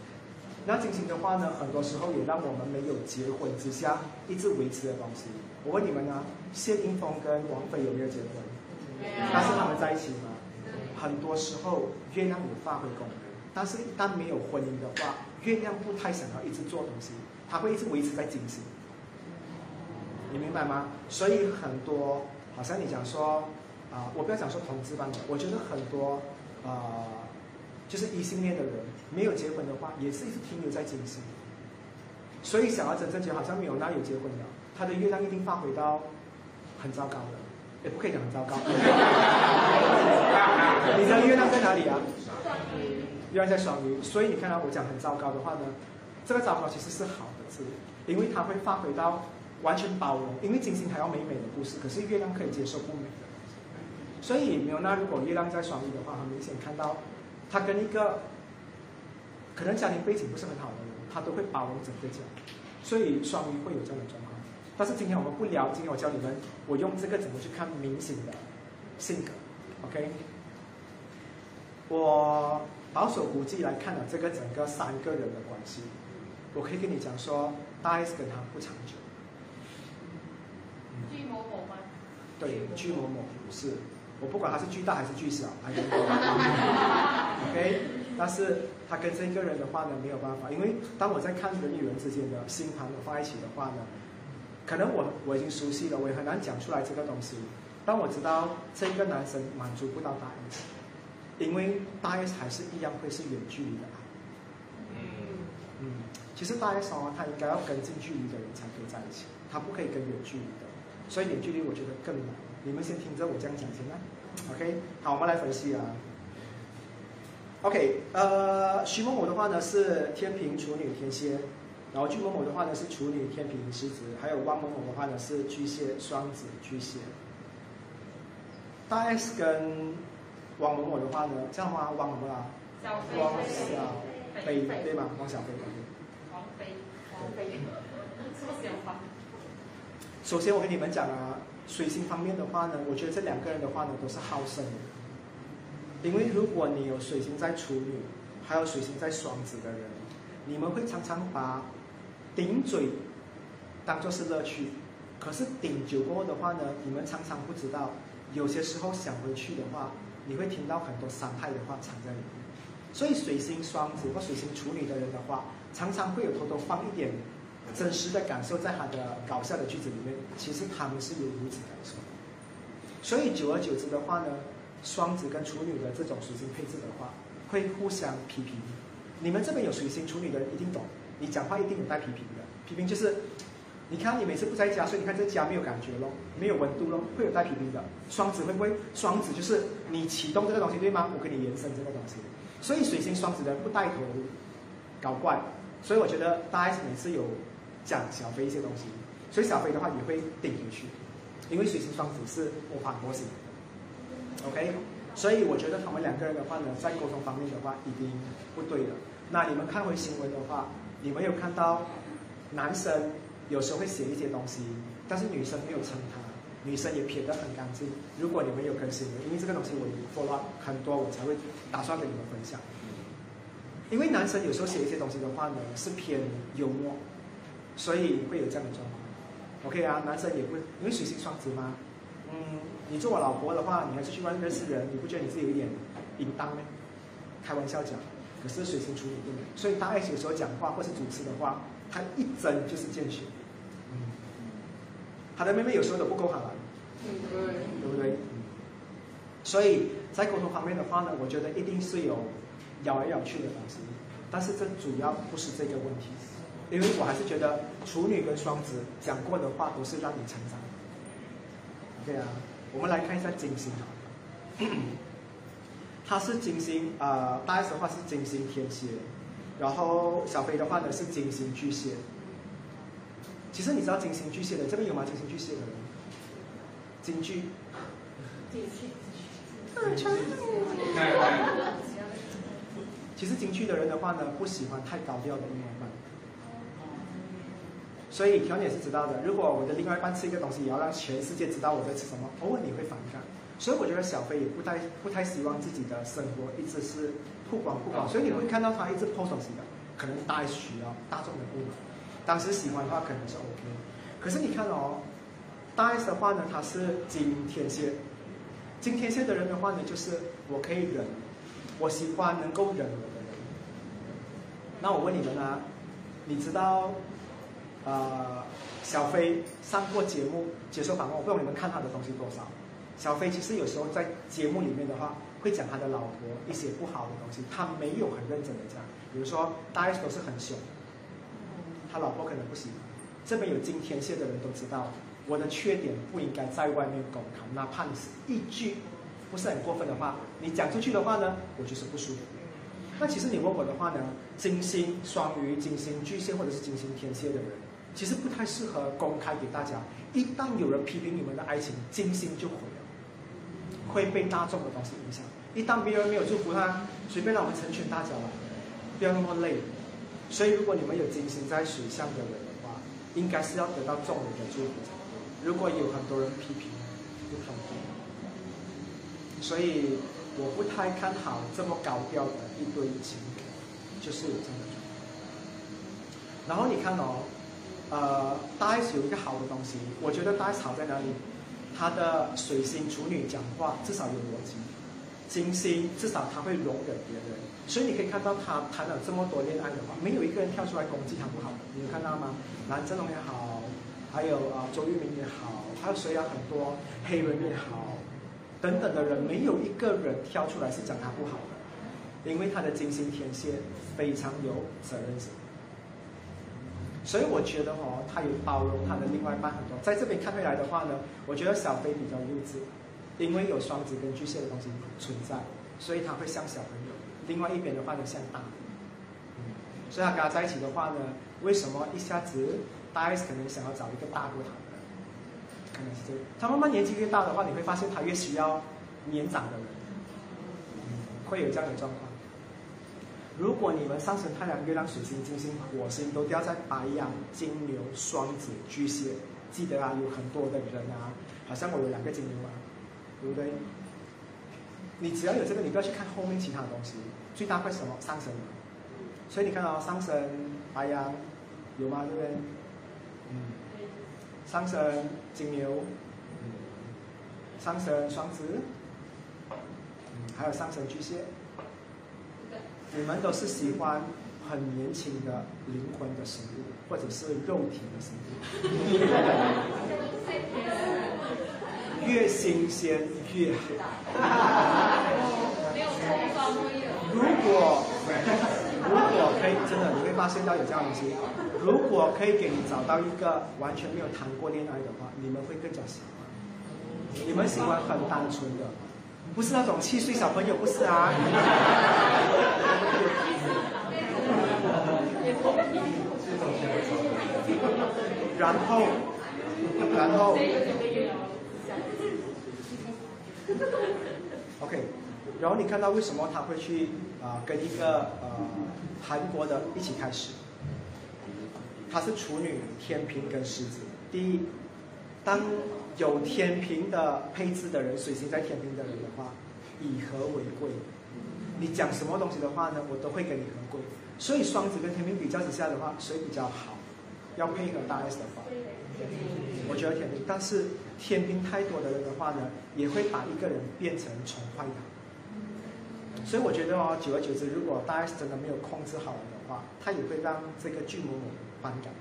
那金星的话呢，很多时候也让我们没有结婚之下一直维持的东西。我问你们呢，谢霆锋跟王菲有没有结婚？但是他们在一起吗？很多时候月亮有发挥功能，但是一旦没有婚姻的话，月亮不太想要一直做东西，它会一直维持在金星。你明白吗？所以很多，好像你讲说，啊、我不要讲说同志班的，我觉得很多，啊、就是异性恋的人没有结婚的话，也是一直停留在金星。所以想要真正结，好像没有那有结婚的，他的月亮一定发挥到很糟糕的，也不可以讲很糟糕。你知道月亮在哪里啊？月亮在双鱼，所以你看到我讲很糟糕的话呢，这个糟糕其实是好的字，因为它会发挥到完全包容。因为金星还要美美的故事，可是月亮可以接受不美的。所以没有那如果月亮在双鱼的话，很明显看到他跟一个可能家庭背景不是很好的人，他都会包容整个家。所以双鱼会有这样的状况。但是今天我们不聊，今天我教你们，我用这个怎么去看明星的性格，OK？我保守估计来看了这个整个三个人的关系，我可以跟你讲说，大 S 跟他不长久。巨某某吗？对，巨某某不是，我不管他是巨大还是巨小，I don't know OK，但是他跟这个人的话呢没有办法，因为当我在看人与人之间的星盘的放在一起的话呢，可能我我已经熟悉了，我也很难讲出来这个东西。但我知道这个男生满足不到大 S，因为大 S 还是一样会是远距离的爱。嗯，其实大 S 哦，他应该要跟近距离的人才可以在一起，他不可以跟远距离的，所以远距离我觉得更难。你们先听着我这样讲先啦，OK？好，我们来分析啊。OK，呃，徐某某的话呢是天平、处女、天蝎，然后巨某某的话呢是处女、天平、狮子，还有汪某某的话呢是巨蟹、双子、巨蟹。大 S 跟汪某某的话呢，这样吗？汪什么啦？小飞汪小菲对吧？汪小菲对。王菲，王菲，是不是小芳？首先，我跟你们讲啊，水星方面的话呢，我觉得这两个人的话呢都是好胜的，因为如果你有水星在处女，还有水星在双子的人，你们会常常把顶嘴当做是乐趣，可是顶久过后的话呢，你们常常不知道，有些时候想回去的话，你会听到很多伤害的话藏在里面。所以水星双子或水星处女的人的话，常常会有偷偷放一点真实的感受在他的搞笑的句子里面。其实他们是有如此感受。所以久而久之的话呢，双子跟处女的这种水星配置的话，会互相批评。你们这边有水星处女的人一定懂，你讲话一定有带批评的。批评就是，你看你每次不在家，所以你看这家没有感觉咯，没有温度咯，会有带批评的。双子会不会？双子就是你启动这个东西对吗？我给你延伸这个东西。所以水星双子的不带头搞怪，所以我觉得大 S 每次有讲小飞一些东西，所以小飞的话也会顶回去，因为水星双子是模仿模型，OK，所以我觉得他们两个人的话呢，在沟通方面的话已经不对了。那你们看回新闻的话，你们有看到男生有时候会写一些东西，但是女生没有称他。女生也撇得很干净。如果你们有更新，因为这个东西我 follow 很多，我才会打算跟你们分享。因为男生有时候写一些东西的话呢，是偏幽默，所以会有这样的状况。OK 啊，男生也会因为水星双子吗？嗯，你做我老婆的话，你还是去外面认识人，你不觉得你自己有一点淫荡吗？开玩笑讲，可是水星处女对不对？所以大 S 有时候讲话或是主持的话，他一针就是见血。他的妹妹有时候都不够好了，对不对？所以在沟通方面的话呢，我觉得一定是有咬来咬去的东西，但是这主要不是这个问题，因为我还是觉得处女跟双子讲过的话都是让你成长。对啊，我们来看一下金星好了，它是金星呃，大 S 的话是金星天蝎，然后小飞的话呢是金星巨蟹。其实你知道金星巨蟹的这边有吗？金星巨蟹的人，金巨，金巨，其实金巨的人的话呢，不喜欢太高调的另外一半。所以条姐是知道的。如果我的另外一半吃一个东西，也要让全世界知道我在吃什么，偶尔你会反感。所以我觉得小飞也不太不太希望自己的生活一直是曝光曝光。所以你会看到他一直 post 东西的，可能大需要大众的不满。当时喜欢的话可能是 OK，可是你看哦，大 S 的话呢，他是金天蝎，金天蝎的人的话呢，就是我可以忍，我喜欢能够忍我的人。那我问你们啊，你知道，呃，小飞上过节目接受访问，我不知道你们看他的东西多少。小飞其实有时候在节目里面的话，会讲他的老婆一些不好的东西，他没有很认真的讲，比如说大 S 都是很凶。他老婆可能不喜欢，这边有金天蝎的人都知道，我的缺点不应该在外面公开，哪怕你是一句不是很过分的话，你讲出去的话呢，我就是不舒服。那其实你问我的话呢，金星双鱼、金星巨蟹或者是金星天蝎的人，其实不太适合公开给大家。一旦有人批评你们的爱情，金星就毁了，会被大众的东西影响。一旦别人没有祝福他，随便让我们成全大家了，不要那么累。所以，如果你们有金星在水象的人的话，应该是要得到众人的祝福才对。如果有很多人批评，不同意。所以，我不太看好这么高调的一堆情侣，就是有这样的状况。然后你看哦，呃，大 S 有一个好的东西，我觉得大 S 好在哪里？他的水星处女讲话至少有逻辑，金星至少他会容忍别人。所以你可以看到他谈了这么多恋爱的话，没有一个人跳出来攻击他不好的，你有看到吗？蓝正龙也好，还有啊周渝民也好，还有谁啊很多黑人也好，等等的人，没有一个人跳出来是讲他不好的，因为他的金星天蝎非常有责任心。所以我觉得哦，他有包容他的另外一半很多。在这边看回来的话呢，我觉得小飞比较幼稚，因为有双子跟巨蟹的东西存在，所以他会像小朋友。另外一边的话呢，像大人，所以他跟他在一起的话呢，为什么一下子大 S 可能想要找一个大过他的？可能是这样。他慢慢年纪越大的话，你会发现他越需要年长的人，会有这样的状况。如果你们上升太阳、月亮、水星、金星、火星都掉在白羊、金牛、双子、巨蟹，记得啊，有很多的人啊，好像我有两个金牛啊，对不对？你只要有这个，你不要去看后面其他的东西。最大会什么上升？所以你看到上升白羊有吗？对不对？嗯，上升金牛，上升双子，嗯还有上升巨蟹。你们都是喜欢很年轻的灵魂的食物，或者是肉体的食物，越新鲜越好。如果如果可以，真的你会发现到有这样东西。如果可以给你找到一个完全没有谈过恋爱的话，你们会更加喜欢。你们喜欢很单纯的，不是那种七岁小朋友，不是啊。然后，然后，OK，然后你看到为什么他会去啊跟一个呃韩国的一起开始？他是处女、天平跟狮子。第一，当有天平的配置的人，水星在天平的人的话，以和为贵。你讲什么东西的话呢，我都会跟你和贵。所以双子跟天平比较之下的话，谁比较好？要配合大 S 的话，我觉得天平。但是天平太多的人的话呢，也会把一个人变成宠坏他。所以我觉得哦，久而久之，如果大 S 真的没有控制好的话，他也会让这个巨某某反感。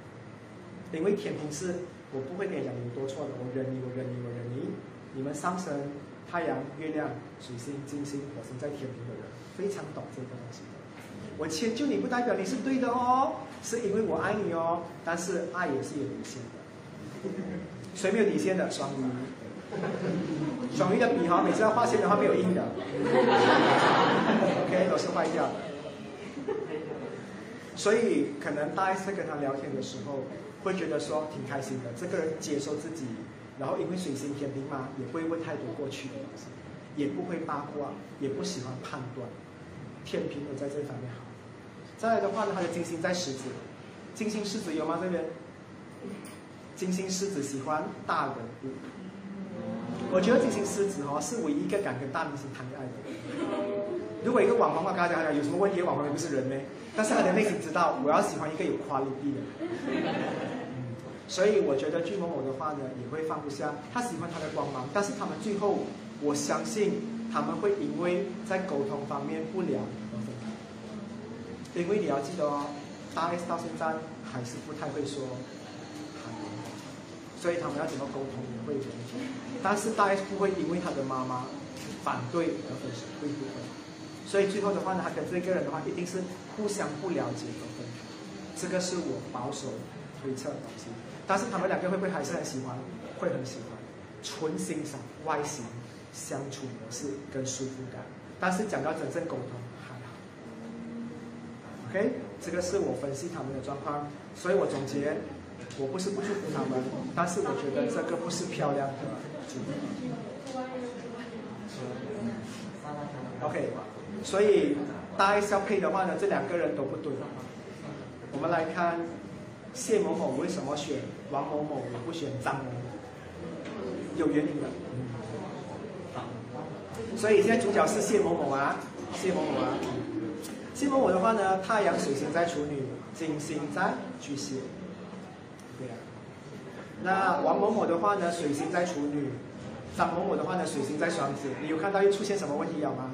因为天平是，我不会跟你讲有多错的，我忍你，我忍你，我忍你。你们上升太阳、月亮、水星、金星、火星在天平的人，非常懂这个东西。我迁就你不代表你是对的哦，是因为我爱你哦。但是爱也是有底线的，谁没有底线的？双鱼，双鱼的笔哈，每次要画线的话没有印的，OK，都是坏掉的。所以可能大 S 跟他聊天的时候，会觉得说挺开心的。这个人接受自己，然后因为水星天平嘛，也不会问太多过去的东西，也不会八卦，也不喜欢判断。天平都在这方面好。再来的话呢，他的金星在狮子，金星狮子有吗？这边，金星狮子喜欢大人物。我觉得金星狮子哦，是唯一一个敢跟大明星谈恋爱的。如果一个网红话跟他讲，有什么问题？网红又不是人呢？但是他的内心知道，我要喜欢一个有 quality 的。所以我觉得巨某某的话呢，也会放不下。他喜欢他的光芒，但是他们最后，我相信他们会因为在沟通方面不良。因为你要记得哦，大 S 到现在还是不太会说韩文，所以他们要怎么沟通也会有问题。但是大 S 不会因为他的妈妈反对而分手，会不会？所以最后的话呢，他跟这个人的话一定是互相不了解而分开。这个是我保守推测的东西。但是他们两个会不会还是很喜欢？会很喜欢，纯欣赏外形、相处模式跟舒服感。但是讲到真正沟通。还好 OK，这个是我分析他们的状况，所以我总结，我不是不祝福他们，但是我觉得这个不是漂亮的主题。OK，所以大 S 要配的话呢，这两个人都不对。我们来看谢某某为什么选王某某，不选张某某，有原因的。所以现在主角是谢某某啊，谢某某啊。谢某某的话呢，太阳水星在处女，金星在巨蟹，对啊。那王某某的话呢，水星在处女，张某某的话呢，水星在双子。你有看到又出现什么问题有吗？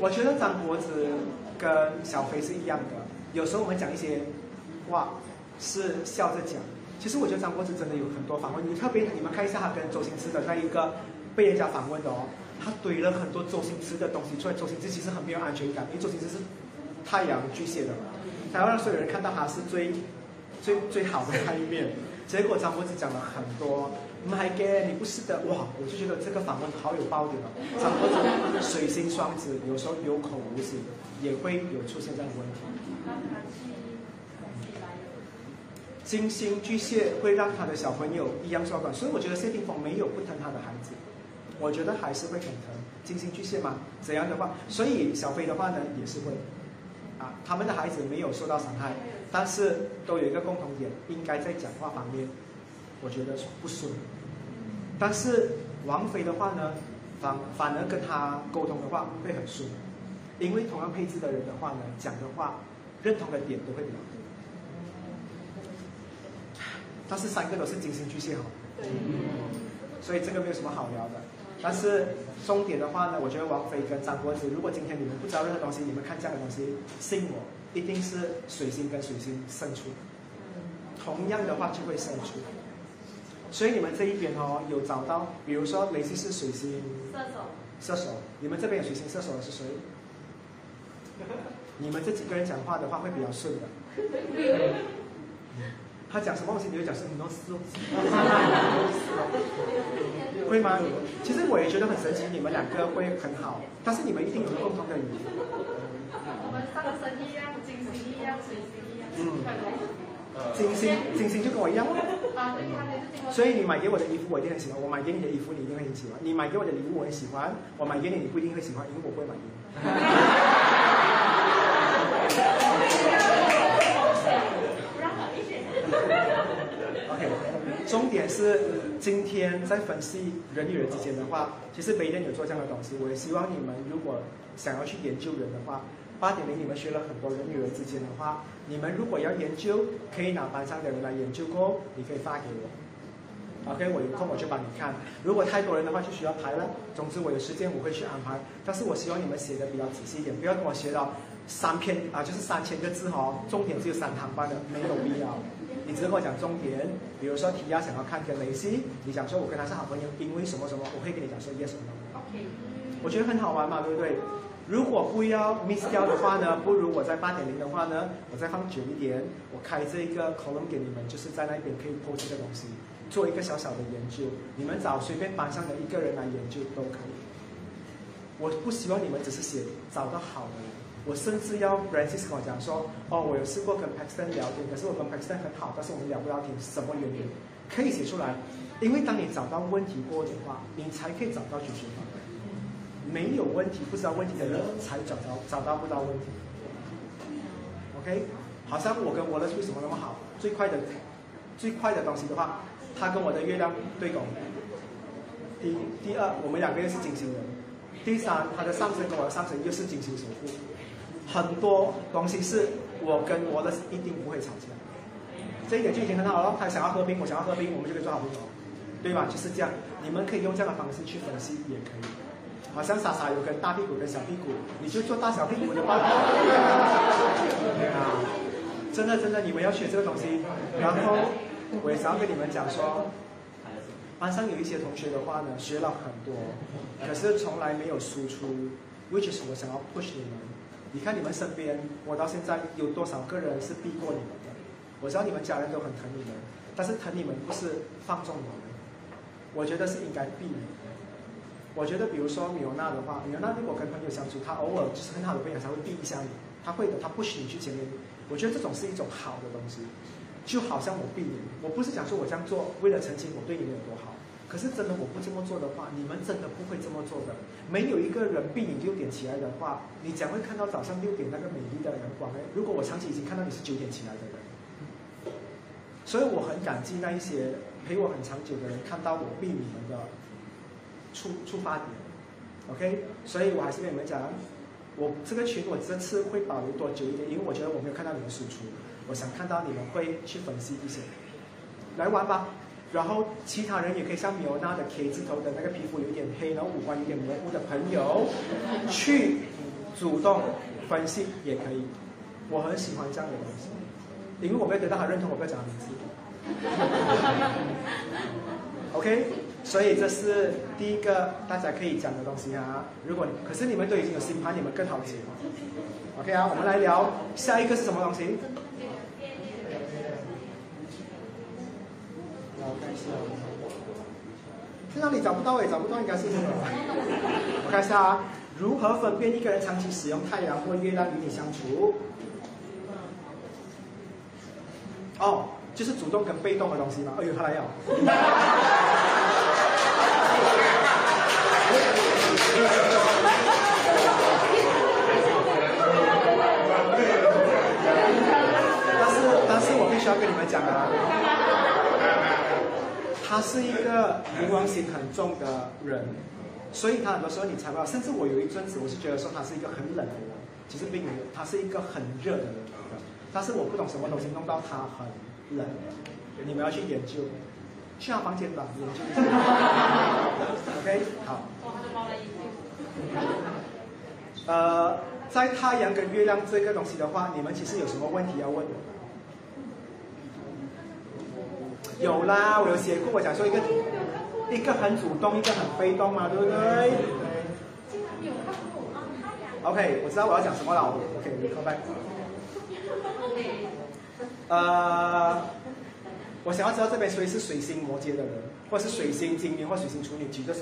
我觉得张国子跟小飞是一样的，有时候我们讲一些话是笑着讲，其实我觉得张柏芝真的有很多访问，你特别你们看一下他跟周星驰的那一个被人家访问的哦。他怼了很多周星驰的东西出来，周星驰其实很没有安全感，因为周星驰是太阳巨蟹的嘛，他要让所有人看到他是最最最好的那一面。结果张柏芝讲了很多，My God，你不是的，哇！我就觉得这个访问好有爆点哦。张柏芝水星双子，有时候有口无心，也会有出现这样的问题。金星巨蟹会让他的小朋友一样受管，所以我觉得谢霆锋没有不疼他的孩子。我觉得还是会很疼，金星巨蟹嘛，怎样的话，所以小飞的话呢也是会，啊，他们的孩子没有受到伤害，但是都有一个共同点，应该在讲话方面，我觉得不顺。但是王菲的话呢，反反而跟他沟通的话会很顺，因为同样配置的人的话呢，讲的话认同的点都会比较多。但是三个都是金星巨蟹哦，所以这个没有什么好聊的。但是重点的话呢，我觉得王菲跟张柏芝，如果今天你们不知道任何东西，你们看这样的东西，信我，一定是水星跟水星胜出，同样的话就会胜出。所以你们这一边哦，有找到，比如说雷西是水星射手，射手，你们这边有水星射手的是谁？你们这几个人讲话的话会比较顺的。他讲什么东西，你就讲什么东西。会吗？其实我也觉得很神奇，你们两个会很好，但是你们一定有共同的语言。我们上升一样，金星一样，水星一样。嗯。金星，金星就跟我一样。所以你买给我的衣服，我一定很喜欢；我买给你的衣服，你一定会很喜欢。你买给我的礼物，我很喜欢；我买给你，你不一定会喜欢，因为我不会买给你。OK，重点是今天在分析人与人之间的话，其实没人有做这样的东西。我也希望你们如果想要去研究人的话，八点零你们学了很多人与人之间的话，你们如果要研究，可以拿班上的人来研究过，你可以发给我。OK，我有空我就帮你看。如果太多人的话，就需要排了。总之我有时间我会去安排，但是我希望你们写的比较仔细一点，不要跟我写到三篇啊，就是三千个字哦，重点只有三堂班的，没有必要。你只是跟我讲重点，比如说提亚想要看跟雷西，你讲说我跟他是好朋友，因为什么什么，我会跟你讲说 yes or no。OK。我觉得很好玩嘛，对不对？如果不要 miss 掉的话呢，不如我在八点零的话呢，我再放久一点，我开这一个 column 给你们，就是在那边可以 post 这个东西，做一个小小的研究。你们找随便班上的一个人来研究都可以。我不希望你们只是写找到好的人，我甚至要 Francis 跟我讲说，哦，我有试过跟 Paxton 聊天，可是我跟 Paxton 很好，但是我们聊不到天，什么原因？可以写出来，因为当你找到问题过的话，你才可以找到解决方案。没有问题，不知道问题的人才找到找到不到问题。OK，好像我跟我的为什么那么好？最快的最快的东西的话，他跟我的月亮对宫。第第二，我们两个又是金星人。第三，他的上升跟我的上升又是金星守护。很多东西是我跟我的一定不会吵架，这一点就已经很好了。他想要和平，我想要和平，我们就可以做好朋友，对吧？就是这样。你们可以用这样的方式去分析，也可以。好像莎莎有跟大屁股跟小屁股，你就做大小屁股的吧。啊，真的真的，你们要学这个东西。然后我也想要跟你们讲说，班上有一些同学的话呢，学了很多，可是从来没有输出，which is 我想要 push 你们。你看你们身边，我到现在有多少个人是避过你们的？我知道你们家人都很疼你们，但是疼你们不是放纵你们，我觉得是应该避免。我觉得，比如说米欧娜的话，米欧娜如果跟朋友相处，他偶尔就是很好的朋友才会避一下你，他会的，他不许你去前面。我觉得这种是一种好的东西，就好像我避你，我不是讲说我这样做为了澄清我对你有多好，可是真的我不这么做的话，你们真的不会这么做的。没有一个人避你六点起来的话，你将会看到早上六点那个美丽的阳光。哎，如果我长期已经看到你是九点起来的人，所以我很感激那一些陪我很长久的人，看到我避你们的。出出发点，OK，所以我还是跟你们讲，我这个群我这次会保留多久一点，因为我觉得我没有看到你们输出，我想看到你们会去分析一些，来玩吧。然后其他人也可以像米欧娜的 K 字头的那个皮肤有点黑，然后五官有点模糊的朋友，去主动分析也可以。我很喜欢这样的东西，因为我没有得到他认同，我不要讲名字。OK。所以这是第一个大家可以讲的东西啊。如果可是你们都已经有新盘，你们更好解。OK 啊，我们来聊下一个是什么东西？我看一下，去哪里找不到也找不到，应该是什么？我看一下啊，如何分辨一个人长期使用太阳或月亮与你相处？哦，就是主动跟被动的东西嘛。哎呦，他来要。但是，但是我必须要跟你们讲啊，他是一个冥王星很重的人，所以他很多时候你猜不到。甚至我有一阵子，我是觉得说他是一个很冷的人，其实并没有，他是一个很热的人。但是我不懂什么东西弄到他很冷。你们要去研究，去他房间吧，研究一下。OK，好。呃，在太阳跟月亮这个东西的话，你们其实有什么问题要问我？有啦，我有写过，我讲说一个一个很主动，一个很被动嘛，对不对？OK，我知道我要讲什么了。OK，come back。呃，我想要知道这边谁是水星摩羯的人，或是水星金牛或水星处女，举个手。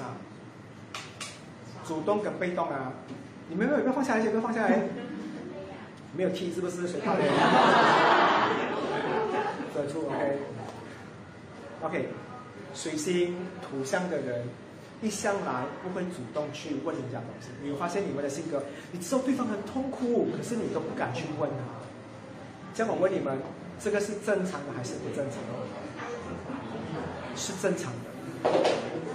啊，主动跟被动啊，你们有没有放下来？有没有放下来？没有踢是不是？水泡脸。遮住，OK。OK，水星土象的人一向来不会主动去问人家东西。你有发现你们的性格？你知道对方很痛苦，可是你都不敢去问他。这样我问你们，这个是正常的还是不正常的？是正常的，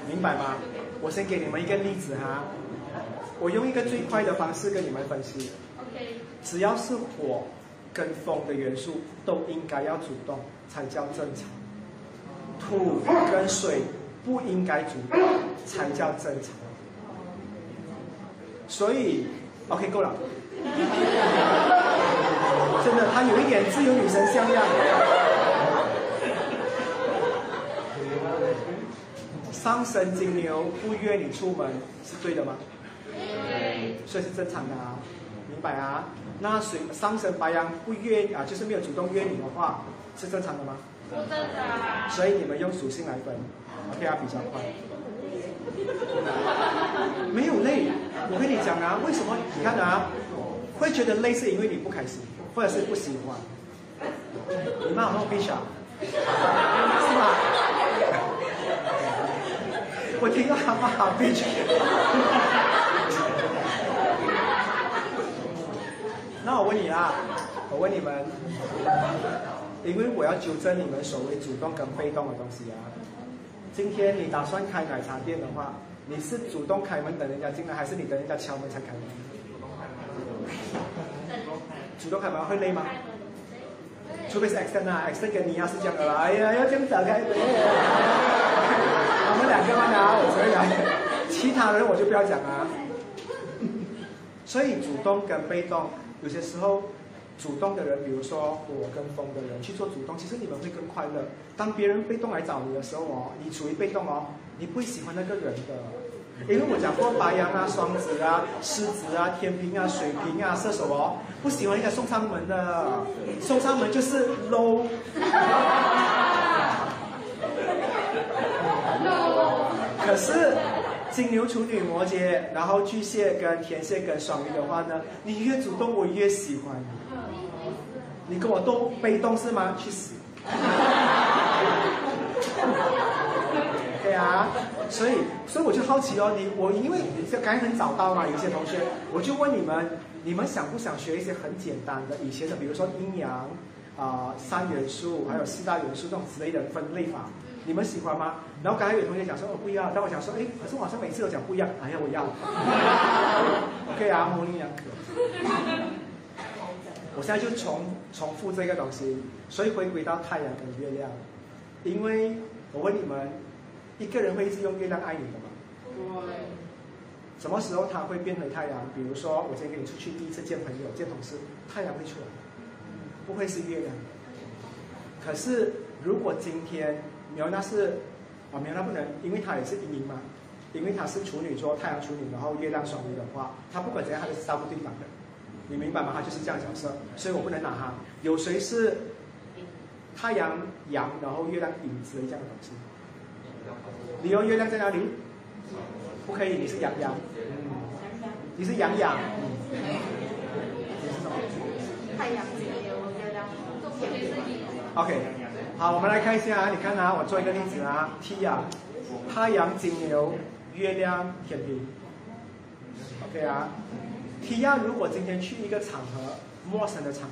明白吗？我先给你们一个例子哈，我用一个最快的方式跟你们分析。只要是火跟风的元素，都应该要主动才叫正常。土跟水不应该主动才叫正常。所以，OK，够了。真的，他有一点自由女神像样。上神金牛不约你出门是对的吗？对。所以是正常的啊，明白啊？那水上神白羊不约啊，就是没有主动约你的话，是正常的吗？不正常。所以你们用属性来分，OK 啊，比较快。没有累，我跟你讲啊，为什么？你看啊，会觉得累是因为你不开心，或者是不喜欢。你骂我闭小，是吧？我听到他骂好闭嘴。那我问你啊，我问你们，因为我要纠正你们所谓主动跟被动的东西啊。今天你打算开奶茶店的话，你是主动开门等人家进来，还是你等人家敲门才开门？主动开门主动开门会累吗？除非是 X 跟啊，X 跟你要是这样的啦，哎呀，要这样打开门。我们两个嘛，啊，我可以啊，其他人我就不要讲啊。所以主动跟被动，有些时候主动的人，比如说我跟风的人去做主动，其实你们会更快乐。当别人被动来找你的时候哦，你处于被动哦，你不会喜欢那个人的。因为我讲过白羊啊、双子啊、狮子啊、天平啊、水瓶啊、射手哦，不喜欢人家送上门的，送上门就是 low。可是金牛、处女、摩羯，然后巨蟹跟天蝎跟双鱼的话呢，你越主动，我越喜欢你。你跟我都被动是吗？去死！对啊，所以所以我就好奇哦，你我因为你这刚很早到嘛，有些同学，我就问你们，你们想不想学一些很简单的以前的，比如说阴阳啊、三元素，还有四大元素这种之类的分类法，你们喜欢吗？然后刚才有同学讲说哦不要，但我想说，哎，可是我好像每次都讲不一样，哎呀我要，OK 啊，模棱两可。我现在就重重复这个东西，所以回归到太阳跟月亮，因为我问你们，一个人会一直用月亮爱你的吗？对。什么时候他会变回太阳？比如说我今天跟你出去第一次见朋友、见同事，太阳会出来，不会是月亮。可是如果今天苗娜是啊苗娜不能，因为她也是阴阴嘛，因为她是处女座，太阳处女，然后月亮双鱼的话，她不管怎样，她都是照顾对方的。你明白吗？他就是这样角色，所以我不能拿他。有谁是太阳阳，然后月亮影子这样的东西？你用月亮在哪里？不可以，你是阳阳。你是阳阳。你是什么？太阳金牛月亮。OK，好，我们来看一下啊，你看啊，我做一个例子啊，T 啊，太阳金牛，月亮天平。OK 啊。T 亚如果今天去一个场合，陌生的场合，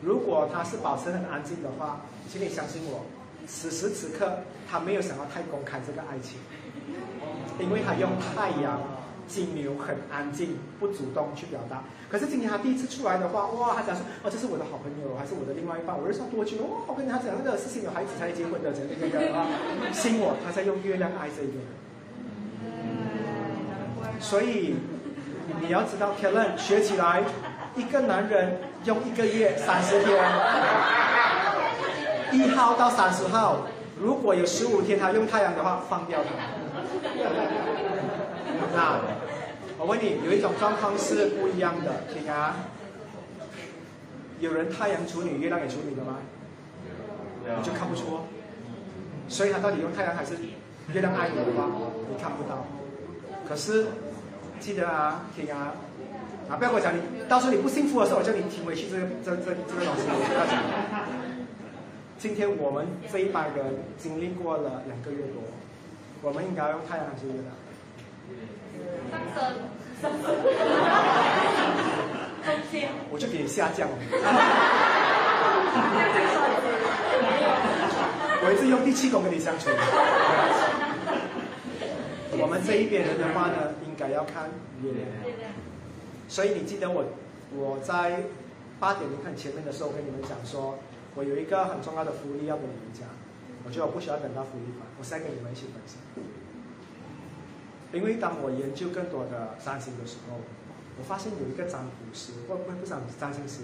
如果他是保持很安静的话，请你相信我，此时此刻他没有想要太公开这个爱情，因为他用太阳金牛很安静，不主动去表达。可是今天他第一次出来的话，哇，他讲说，哦，这是我的好朋友，还是我的另外一半？我就说多久？哦，我跟他讲那个事情有孩子才结婚的，这个这个啊，信我，他在用月亮爱这个。所以你要知道 k e l l e n 学起来，一个男人用一个月三十天，一号到三十号，如果有十五天他用太阳的话，放掉他。那 我问你，有一种状况是不一样的，听啊，有人太阳处女、月亮也处女的吗？你就看不出，所以他到底用太阳还是月亮爱你的话，你看不到。可是记得啊，听啊，啊，不要跟我讲你，到时候你不幸福的时候，我叫你听回去这个这这这个东西，我要讲。今天我们这一班人经历过了两个月多，我们应该用太阳还是月亮？上升，上升，中间，我就给你下降。我一直用第七宫跟你相处。我们这一边人的话呢，应该要看月亮。所以你记得我我在八点零很前面的时候跟你们讲说，我有一个很重要的福利要跟你们讲。我觉得我不需要等到福利版，我再跟你们一起分享。因为当我研究更多的占星的时候，我发现有一个占卜师，不不不占占星师，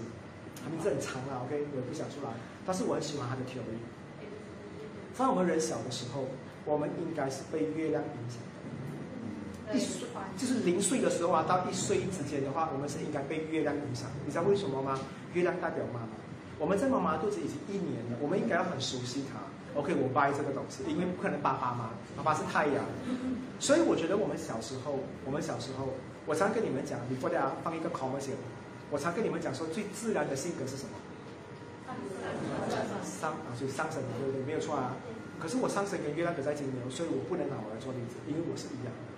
他名字很长啊，OK，我也不想出来，但是我很喜欢他的 theory。在我们人小的时候，我们应该是被月亮影响。一岁就是零岁的时候啊，到一岁之间的话，我们是应该被月亮影响。你知道为什么吗？月亮代表妈妈，我们在妈妈肚子已经一年了，我们应该要很熟悉它。OK，我 buy 这个东西，因为不可能爸爸嘛，爸爸是太阳，所以我觉得我们小时候，我们小时候，我常跟你们讲，你过来放一个 commercial，我常跟你们讲说，最自然的性格是什么？上啊，所以上升对不对？没有错啊。可是我上升跟月亮都在金牛，所以我不能拿我来做例子，因为我是一样的。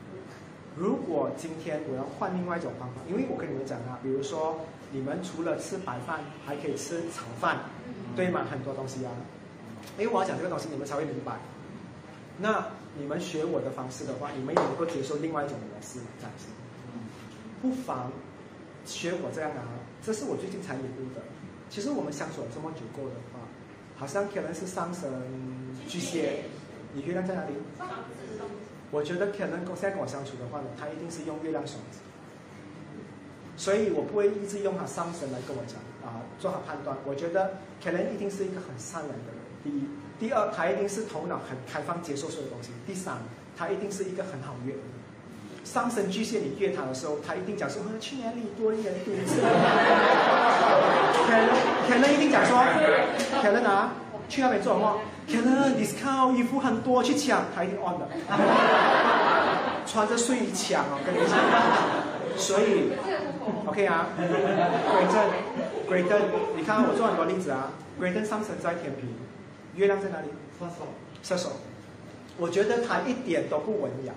如果今天我要换另外一种方法，因为我跟你们讲啊，比如说你们除了吃白饭，还可以吃炒饭，对吗？很多东西啊。因为我要讲这个东西，你们才会明白。那你们学我的方式的话，你们也能够接受另外一种模式这样子。不妨学我这样啊，这是我最近才领悟的。其实我们相处了这么久过的话，好像可能是上升巨蟹，你月亮在哪里？我觉得可能现在跟我相处的话呢，他一定是用月亮双子。所以我不会一直用他上神来跟我讲啊，做好判断。我觉得可能一定是一个很善良的人。第一，第二，他一定是头脑很开放，接受所有东西。第三，他一定是一个很好约。上升巨蟹，你约他的时候，他一定讲说：“去哪里多一点赌子。”可能可能一定讲说：“可能啊，去那边做什么？可能 discount 衣服很多，去抢，他一定 on 的。穿着睡衣抢哦，跟你讲。所以，OK 啊，Greaton，Greaton，你看我做很多例子啊，Greaton 上升在天平。月亮在哪里？射手。射手，我觉得他一点都不文雅，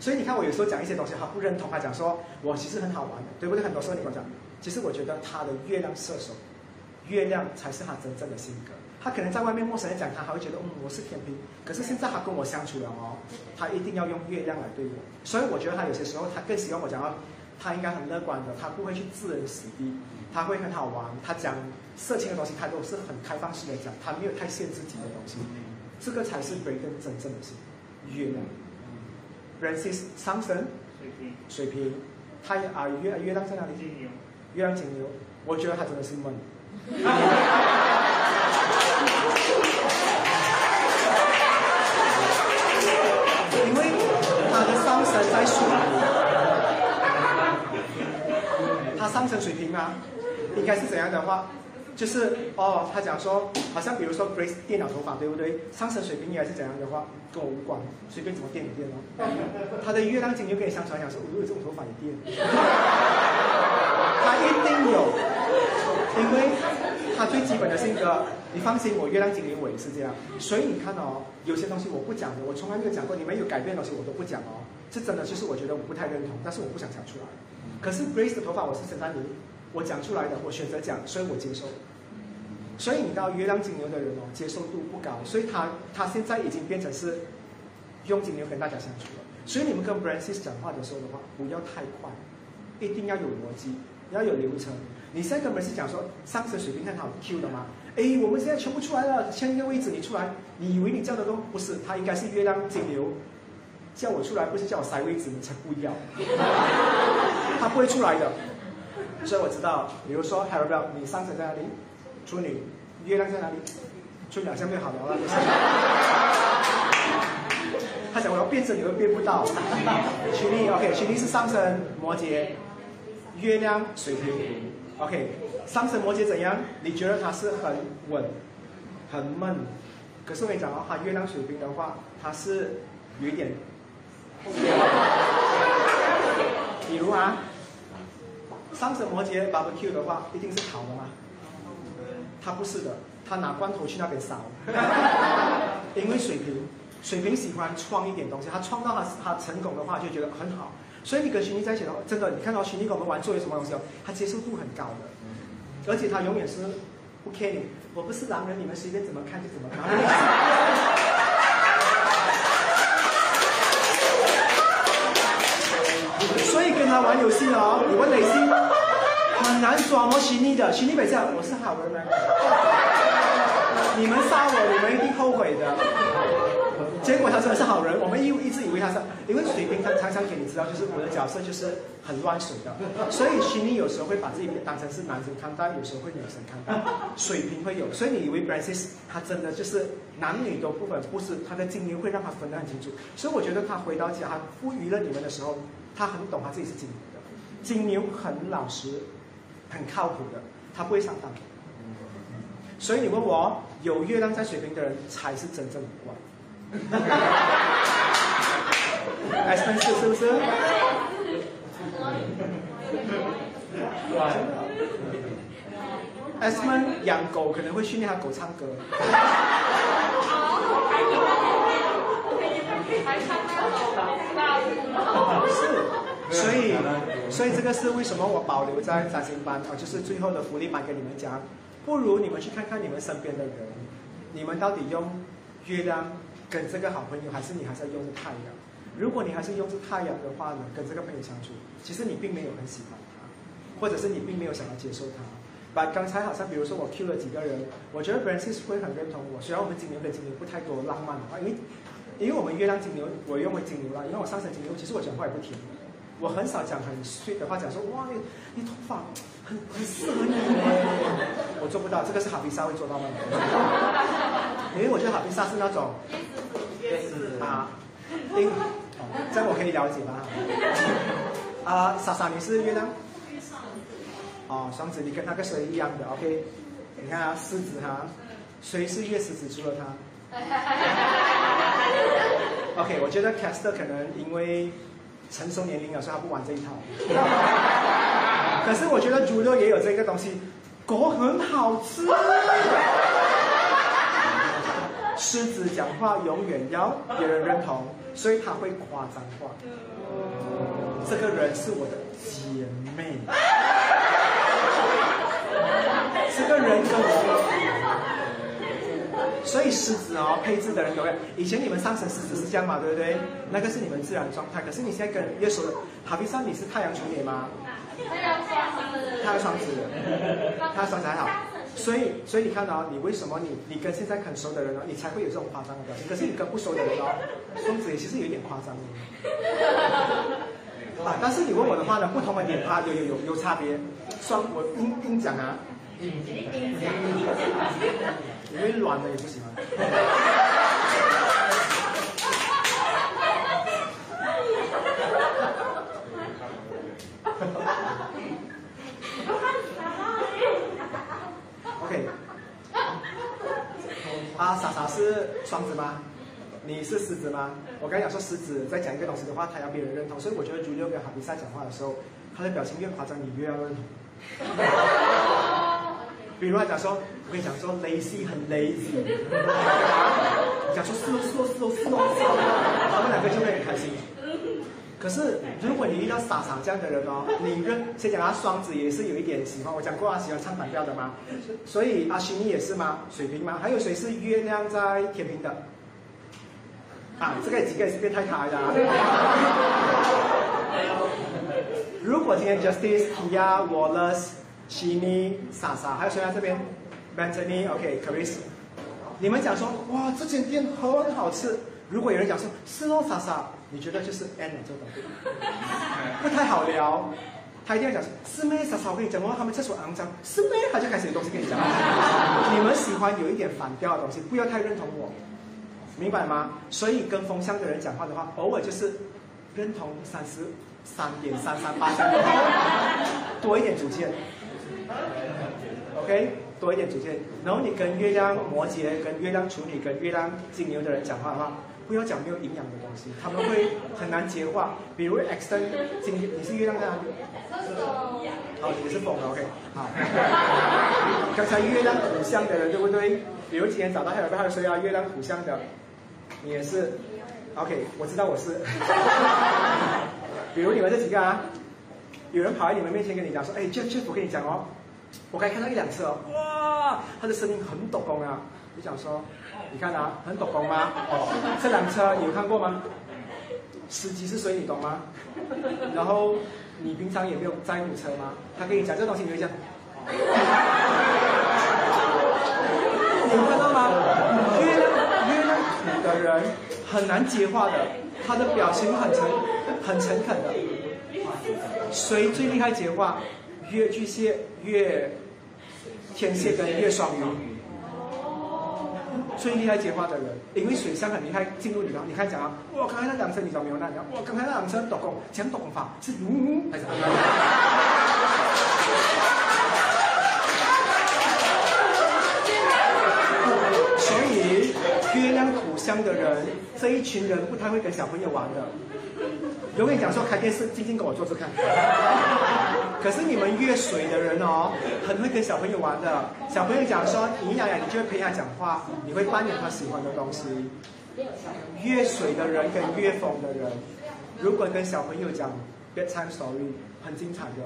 所以你看我有时候讲一些东西，他不认同，他讲说我其实很好玩的，对不对？很多时候你跟我讲，其实我觉得他的月亮射手，月亮才是他真正的性格。他可能在外面陌生人讲他，还会觉得嗯我是天平，可是现在他跟我相处了哦，他一定要用月亮来对我。所以我觉得他有些时候他更希望我讲到，他应该很乐观的，他不会去自人死地，他会很好玩，他讲。色情的东西，他都是很开放式的讲，他没有太限制自己的东西，这个才是 b r e a k 真正的是月亮。r a n c i s 上升水平，水平，太阳啊月月亮在哪里？金牛，月亮金牛，我觉得他真的是闷。水平，他上升水平吗？应该是怎样的话？就是哦，他讲说，好像比如说 Grace 电脑头发，对不对？上升水平应该是怎样的话，跟我无关，随便怎么电就电哦。他的月亮金牛跟你相传讲说，我有这种头发也电，他一定有，因为他最基本的性格，你放心，我月亮金牛我也是这样。所以你看哦，有些东西我不讲的，我从来没有讲过，你们有改变的东西我都不讲哦。这真的就是我觉得我不太认同，但是我不想讲出来。可是 Grace 的头发我是生在你。我讲出来的，我选择讲，所以我接受。所以你知道月亮金牛的人哦，接受度不高，所以他他现在已经变成是用金牛跟大家相处了。所以你们跟 Francis 讲话的时候的话，不要太快，一定要有逻辑，要有流程。你现在跟 Francis 讲说上升水平很好 Q 的吗？哎，我们现在全部出来了，签一个位置你出来，你以为你叫的都不是？他应该是月亮金牛，叫我出来不是叫我塞位置，你才不要，他不会出来的。所以我知道，比如说 h a r r y 你上升在哪里？处女，月亮在哪里？处女好像没有好聊了，就是。他想我要变成，你又变不到。群力，OK，群力是上升摩羯，月亮水瓶，OK，上升摩羯怎样？你觉得他是很稳，很闷，可是我跟你讲哦，他月亮水瓶的话，他是有一点。比如啊。上升摩羯 barbecue 的话，一定是烤的吗？他不是的，他拿罐头去那边烧。因为水瓶，水瓶喜欢创一点东西，他创造他他成功的话，就觉得很好。所以你跟徐妮在一起的话，真的，你看到徐妮跟我们玩做些什么东西哦，他接受度很高的，而且他永远是不 care 你，我不是狼人，你们随便怎么看就怎么看。所以跟他玩游戏哦，你问雷西，很难耍摸徐妮的，徐妮每次我是好人吗？你们杀我，你们一定后悔的。结果他真的是好人，我们一一直以为他是，因为水瓶他常常给你知道，就是我的角色就是很乱水的，所以徐妮有时候会把自己当成是男生看待，有时候会女生看待。水瓶会有，所以你以为 Francis 他真的就是男女都不分，不是他的经验会让他分得很清楚。所以我觉得他回到家，他不娱乐你们的时候。他很懂他自己是金牛的，金牛很老实，很靠谱的，他不会上当。所以你问我有月亮在水瓶的人才是真正的怪。四是不是？S 们养狗可能会训练他狗唱歌。是，所以，所以这个是为什么我保留在三星班啊，就是最后的福利班给你们讲，不如你们去看看你们身边的人，你们到底用月亮跟这个好朋友，还是你还是要用太阳？如果你还是用着太阳的话呢，跟这个朋友相处，其实你并没有很喜欢他，或者是你并没有想要接受他。把刚才好像比如说我 Q 了几个人，我觉得 Francis 会很认同我，虽然我们金牛跟金牛不太多浪漫的话，因为。因为我们月亮金牛，我用为金牛啦。因为我上升金牛，其实我讲话也不甜，我很少讲很 sweet 的话，讲说哇，你你头发很很适合你我做不到，这个是哈比莎会做到吗？因为我觉得哈比莎是那种，啊，因，这样我可以了解吗？啊，莎莎你是月亮？哦，双子，你跟那个谁一样的，OK？你看啊，狮子哈，谁是月狮子？除了他。OK，我觉得 Caster 可能因为成熟年龄了，所以他不玩这一套。可是我觉得猪肉也有这个东西，狗很好吃。狮子讲话永远要别人认同，所以他会夸张话。这个人是我的姐妹。这个人跟我。所以狮子哦，配置的人有没有？以前你们上升狮子是这样嘛，对不对？那个是你们自然状态。可是你现在跟月说的，好比上你是太阳处女吗？太阳双子。太阳双子，太阳双子还好。所以，所以你看到你为什么你你跟现在很熟的人哦，你才会有这种夸张的表情。可是你跟不熟的人哦，双子也其实有点夸张。啊，但是你问我的话呢，不同的点啊，有有有有差别。双我硬硬讲啊。因为软的也不行啊。OK。啊，傻傻是双子吗？你是狮子吗？我刚讲说狮子在讲一个东西的话，他要别人认同，所以我觉得朱六跟哈比赛讲话的时候，他的表情越夸张，你越要认同。比如他讲说，我跟你讲说，lazy 很 lazy，讲说是哦是哦是哦是哦，他们两个就会很开心。可是如果你遇到傻傻这样的人哦，你跟先讲他双子也是有一点喜欢，我讲过他喜欢唱反调的吗？所以阿星也是吗？水瓶吗？还有谁是月亮在天平的？啊，这个几个也是变态卡的。如果今天 Justice、Tia、Wallace、Chini、莎莎，还有谁在这边？Bethany、OK、Chris，你们讲说哇，这间店很好吃。如果有人讲说是哦，莎莎，你觉得就是 N 这种，不太好聊。他一定要讲是妹？莎莎，我跟你讲，我他们厕所肮脏，是妹？他就开始有东西跟你讲。你们喜欢有一点反调的东西，不要太认同我，明白吗？所以跟风向的人讲话的话，偶尔就是认同三十三点三三八三，多一点主见。OK，多一点主见。然后你跟月亮摩羯、跟月亮处女、跟月亮金牛的人讲话的话。不要讲没有营养的东西，他们会很难接话。比如 X 灯，今天你是月亮在哪里？好，你是风，OK。好。刚才月亮土象的人对不对？比如今天找到还有个还说要月亮土象的，你也是，OK。我知道我是。比如你们这几个啊，有人跑在你们面前跟你讲说，哎，Jeff Jeff，我跟你讲哦，我刚看到一辆车，哇，他的声音很抖功啊。我讲说。你看啊，很懂工吗？哦，这辆车你有看过吗？司机是谁？你懂吗？然后你平常也没有载母车吗？他跟你讲这东西，你会讲。你们看到吗？越越土的人很难接话的，他的表情很诚很诚恳的。谁最厉害接话？越巨蟹、越天蝎跟越双鱼。最厉害接话的人，因为水象很厉害，进入你的，你看讲啊，我，刚才那辆车你怎么没有那辆？我，刚才那辆车抖功，讲抖功法是嗯还是？所以月亮土象的人，这一群人不太会跟小朋友玩的。永远讲说开电视，静静跟我坐着看。可是你们越水的人哦，很会跟小朋友玩的。小朋友讲说你养养，你就会陪他讲话，你会扮演他喜欢的东西。越水的人跟越疯的人，如果跟小朋友讲 bedtime story，很精彩的。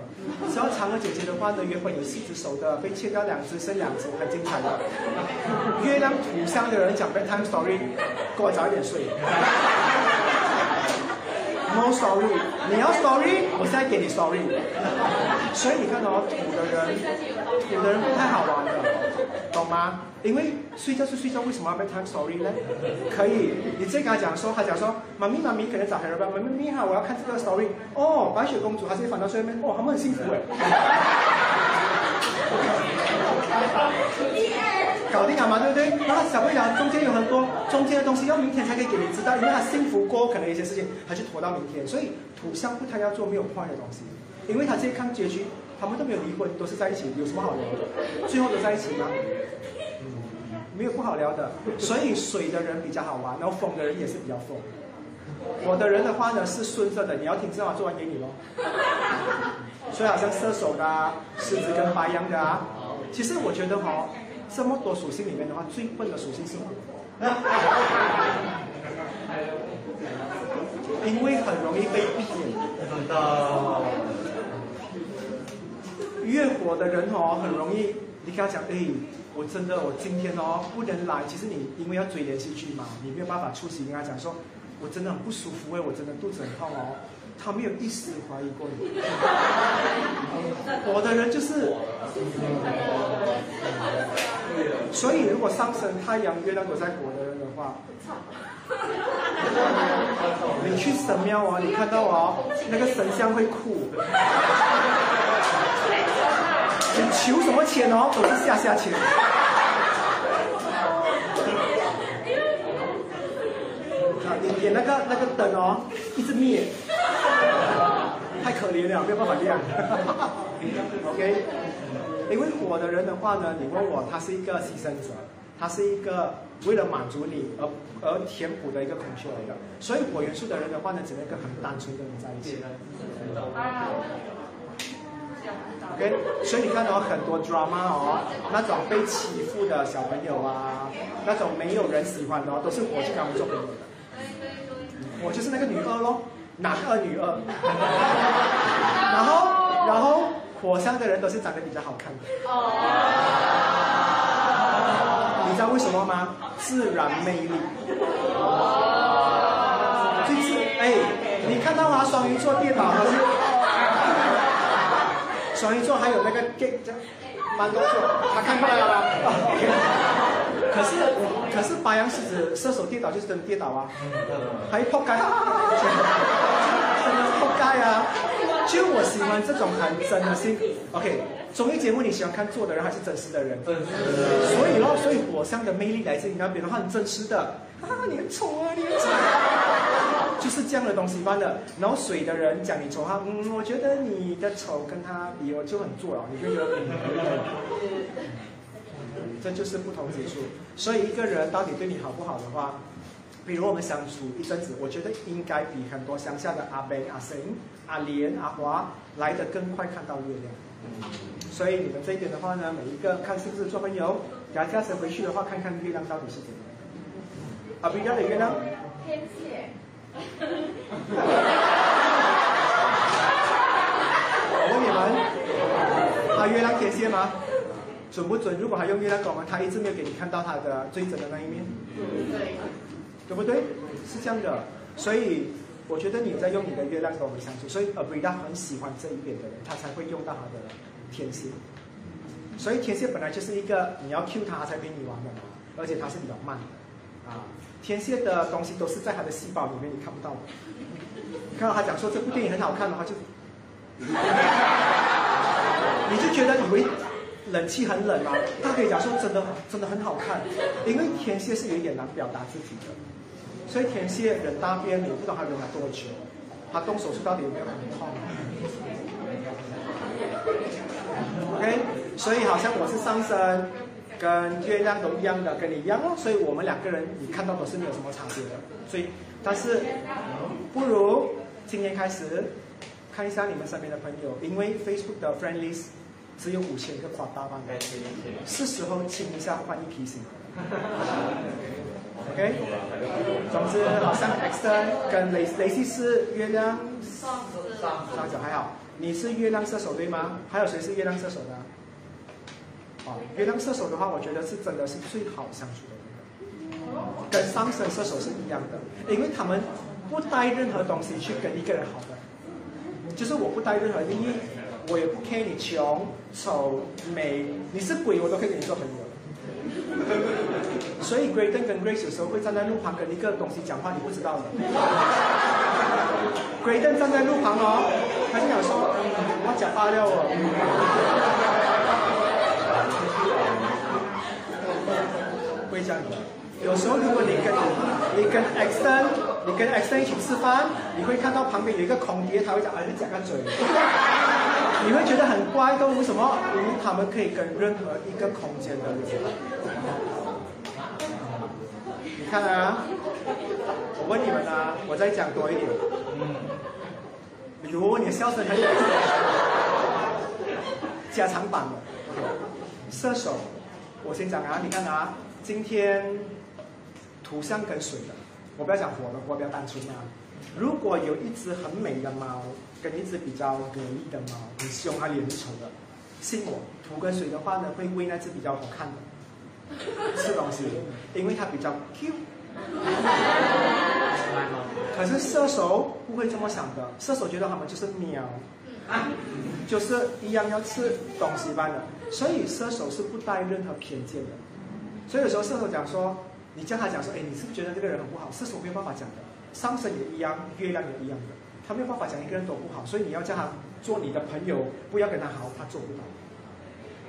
只要嫦娥姐姐的话呢，原本有四只手的，被切掉两只，剩两只，很精彩的。月亮土象的人讲 bedtime story，给我早一点睡。No story，你要 story，我现在给你 story。所以你看到土的人，土的人不太好玩的，懂吗？因为睡觉是睡觉，为什么要被 time story 呢？可以，你直接跟他讲说，他讲说，妈咪妈咪可能找黑人吧，妈咪你好，我要看这个 story。哦，白雪公主还是反到睡眠，哦，他们很幸福哎。搞定了嘛，对不对？然后小朋友中间有很多中间的东西，要明天才可以给你知道，因为他幸福过，可能一些事情他就拖到明天。所以土象不太要做没有坏的东西，因为他直接看结局，他们都没有离婚，都是在一起，有什么好聊的？最后都在一起吗？没有不好聊的。所以水的人比较好玩，然后风的人也是比较疯。我的人的话呢是顺色的，你要听这话做完给你喽。所以好像射手的、狮子跟白羊的啊，其实我觉得哈。这么多属性里面的话，最笨的属性是火，因为很容易被骗。的，越火的人哦，很容易，你跟他讲，哎，我真的，我今天哦不能来。其实你因为要追连续剧嘛，你没有办法出席。跟他讲说，我真的很不舒服哎，我真的肚子很痛哦。他没有一丝怀疑过你。火的人就是。所以，如果上升太阳、月亮都在火的人的话，你去神庙啊，你看到哦，那个神像会哭。你求什么钱哦，都是下下签。你点那个那个灯哦，一直灭，太可怜了，没有办法亮。OK。因为火的人的话呢，你问我，他是一个牺牲者，他是一个为了满足你而而填补的一个空缺来的。所以火元素的人的话呢，只能跟很单纯的人在一起。OK，所以你看到很多 drama 哦，那种被欺负的小朋友啊，那种没有人喜欢的，都是火去跟他们做朋友的。我就是那个女二喽，男二女二。然后，然后。火象的人都是长得比较好看的，你知道为什么吗？自然魅力。就是哎，你看到吗？双鱼座跌倒了是？双鱼座还有那个 get 蛮多座他看过来了吗？可是可是白羊狮子射手跌倒就是真的跌倒啊，还扑街，真的扑街啊！就我喜欢这种很真的性。OK，综艺节目你喜欢看做的人还是真实的人？真实所以咯，所以火象的魅力来自于那边的话，很真实的啊，你很丑啊，你很丑，就是这样的东西般的。然后水的人讲你丑哈，嗯，我觉得你的丑跟他比，我就很做了，你就觉得这就是不同之处。所以一个人到底对你好不好的话，比如我们相处一阵子，我觉得应该比很多乡下的阿 Ben、阿 s 阿莲、阿华来得更快看到月亮。所以你们这边的话呢，每一个看是不是做朋友，假下次回去的话，看看月亮到底是怎样。啊，不一样的月亮。天蝎。我问你们，他月亮天蝎吗？准不准？如果他用月亮跟我们，他一直没有给你看到他的最真的那一面，对。对不对？是这样的。所以我觉得你在用你的月亮跟我们相处，所以 Abrida 很喜欢这一边的人，他才会用到他的天蝎。所以天蝎本来就是一个你要 Q 他，他才陪你玩的嘛，而且他是比较慢的啊。天蝎的东西都是在他的细胞里面，你看不到的。你看到他讲说这部电影很好看的话，就你就觉得以为冷气很冷啊，他可以讲说真的真的很好看，因为天蝎是有一点难表达自己的。所以天蝎忍大便，你不知道他忍了多久，他动手术到底有没有很痛？OK，所以好像我是上升跟月亮都一样的，跟你一样哦，所以我们两个人你看到都是没有什么差别的。所以，但是不如今天开始看一下你们身边的朋友，因为 Facebook 的 Friend List 只有五千个夸大版，是时候清一下换一批新。OK，总之好像 X 跟雷雷西斯月亮上上手还好，你是月亮射手对吗？还有谁是月亮射手的？哦，月亮射手的话，我觉得是真的是最好相处的一个，跟上升射手是一样的，因为他们不带任何东西去跟一个人好的，就是我不带任何利益，我也不 care 你穷丑美，你是鬼我都可以跟你做朋友。所以 Graydon 跟 Grace 有时候会站在路旁跟一个东西讲话，你不知道的。Graydon 站在路旁哦，他就想说，我讲发料哦。会这样的。有时候如果你跟你跟 Xton，你跟 Xton 一起吃饭，你会看到旁边有一个空碟，他会讲，哎，你讲个嘴。你会觉得很怪，都为什么？因为他们可以跟任何一个空间的人。看啊，我问你们啊，我再讲多一点。嗯。比如你的笑声很有加长版的。射手，我先讲啊，你看啊，今天土象跟水的，我不要讲火的，火比较单纯啊。如果有一只很美的猫，跟一只比较得意的猫，很凶啊，脸很丑的，信我，土跟水的话呢，会喂那只比较好看的吃东西，因为他比较 Q。可是射手不会这么想的，射手觉得他们就是喵，就是一样要吃东西般的，所以射手是不带任何偏见的。所以有时候射手讲说，你叫他讲说，哎，你是不是觉得这个人很不好？射手没有办法讲的。上升也一样，月亮也一样的，他没有办法讲一个人都不好，所以你要叫他做你的朋友，不要跟他好，他做不到，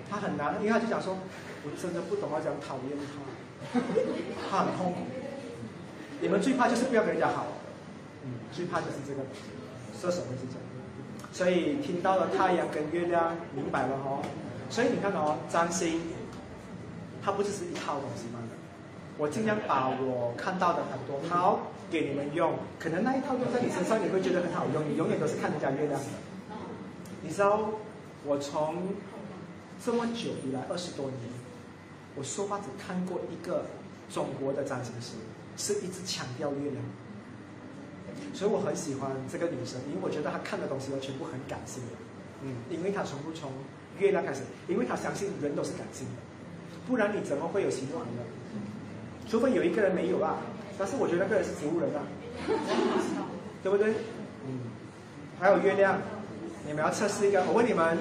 他很难，因为他就讲说，我真的不懂要怎样讨厌他，他很痛苦。你们最怕就是不要跟人家好，嗯，最怕就是这个，射手会是这样，所以听到了太阳跟月亮，明白了哦，所以你看哦，占星，它不只是一套东西吗？我尽量把我看到的很多套给你们用，可能那一套用在你身上，你会觉得很好用。你永远都是看人家月亮的。你知道，我从这么久以来二十多年，我说话只看过一个中国的占星师，是一直强调月亮。所以我很喜欢这个女生，因为我觉得她看的东西都全部很感性的。嗯，因为她从不从月亮开始，因为她相信人都是感性的，不然你怎么会有希望呢？除非有一个人没有啊，但是我觉得那个人是植物人啊。对不对？嗯。还有月亮，你们要测试一个，我问你们，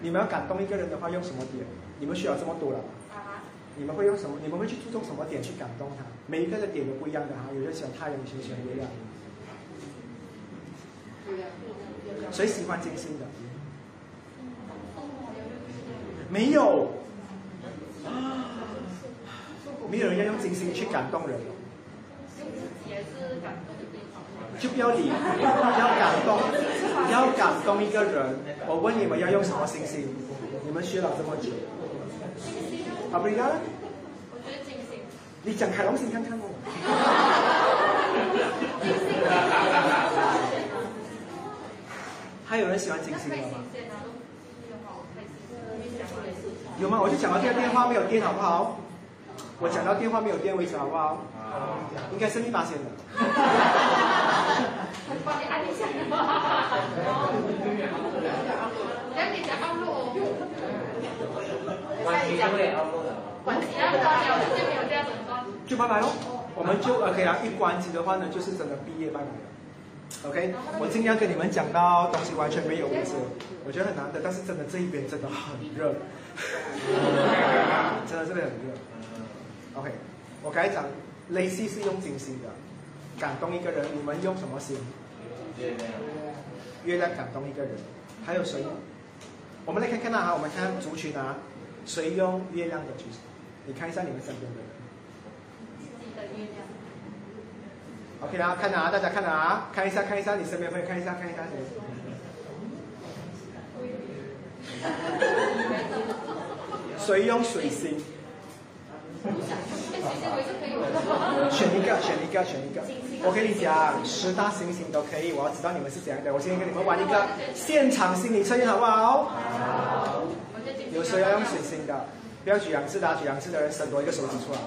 你们要感动一个人的话，用什么点？你们需要这么多了。你们会用什么？你们会去注重什么点去感动他？每一个的点都不一样的哈，有人喜欢太阳，有些喜欢月亮。谁喜欢金星的？没有。没有人要用金星去感动人。就不要理，要感动，要感动一个人。我问你们要用什么星星？你们学了这么久。啊，不一样。我觉得金星。你讲海龙星看看哦。还有人喜欢金星的吗？有吗？我就讲到这个电话没有电，好不好？我讲到电话没有电为止，好不好？应该是你发现的。帮你按一下。两点 讲奥路就没有这样子高。就拜拜喽，我们就 OK 啊。一关机的话呢，就是真的毕业拜拜了。OK，我尽量跟你们讲到东西完全没有为止。我觉得很难的，但是真的这一边真的很热，真的这边很热。OK，我刚才讲雷西是用金星的，感动一个人，你们用什么星？月亮。月亮感动一个人，还有谁？我们来看看啊，我们看族群啊。谁用月亮的举手？你看一下你们身边的人。自己的月亮。OK 啦，看啊，大家看啊，看一下，看一下你身边朋友，看一下，看一下谁。谁用水星？选一个，选一个，选一个。我跟你讲，十大星星都可以，我要知道你们是怎样的。我今天跟你们玩一个现场心理测验，好不好？好。有谁要用水星的？不要举两次的，举两次的人伸多一个手指出来。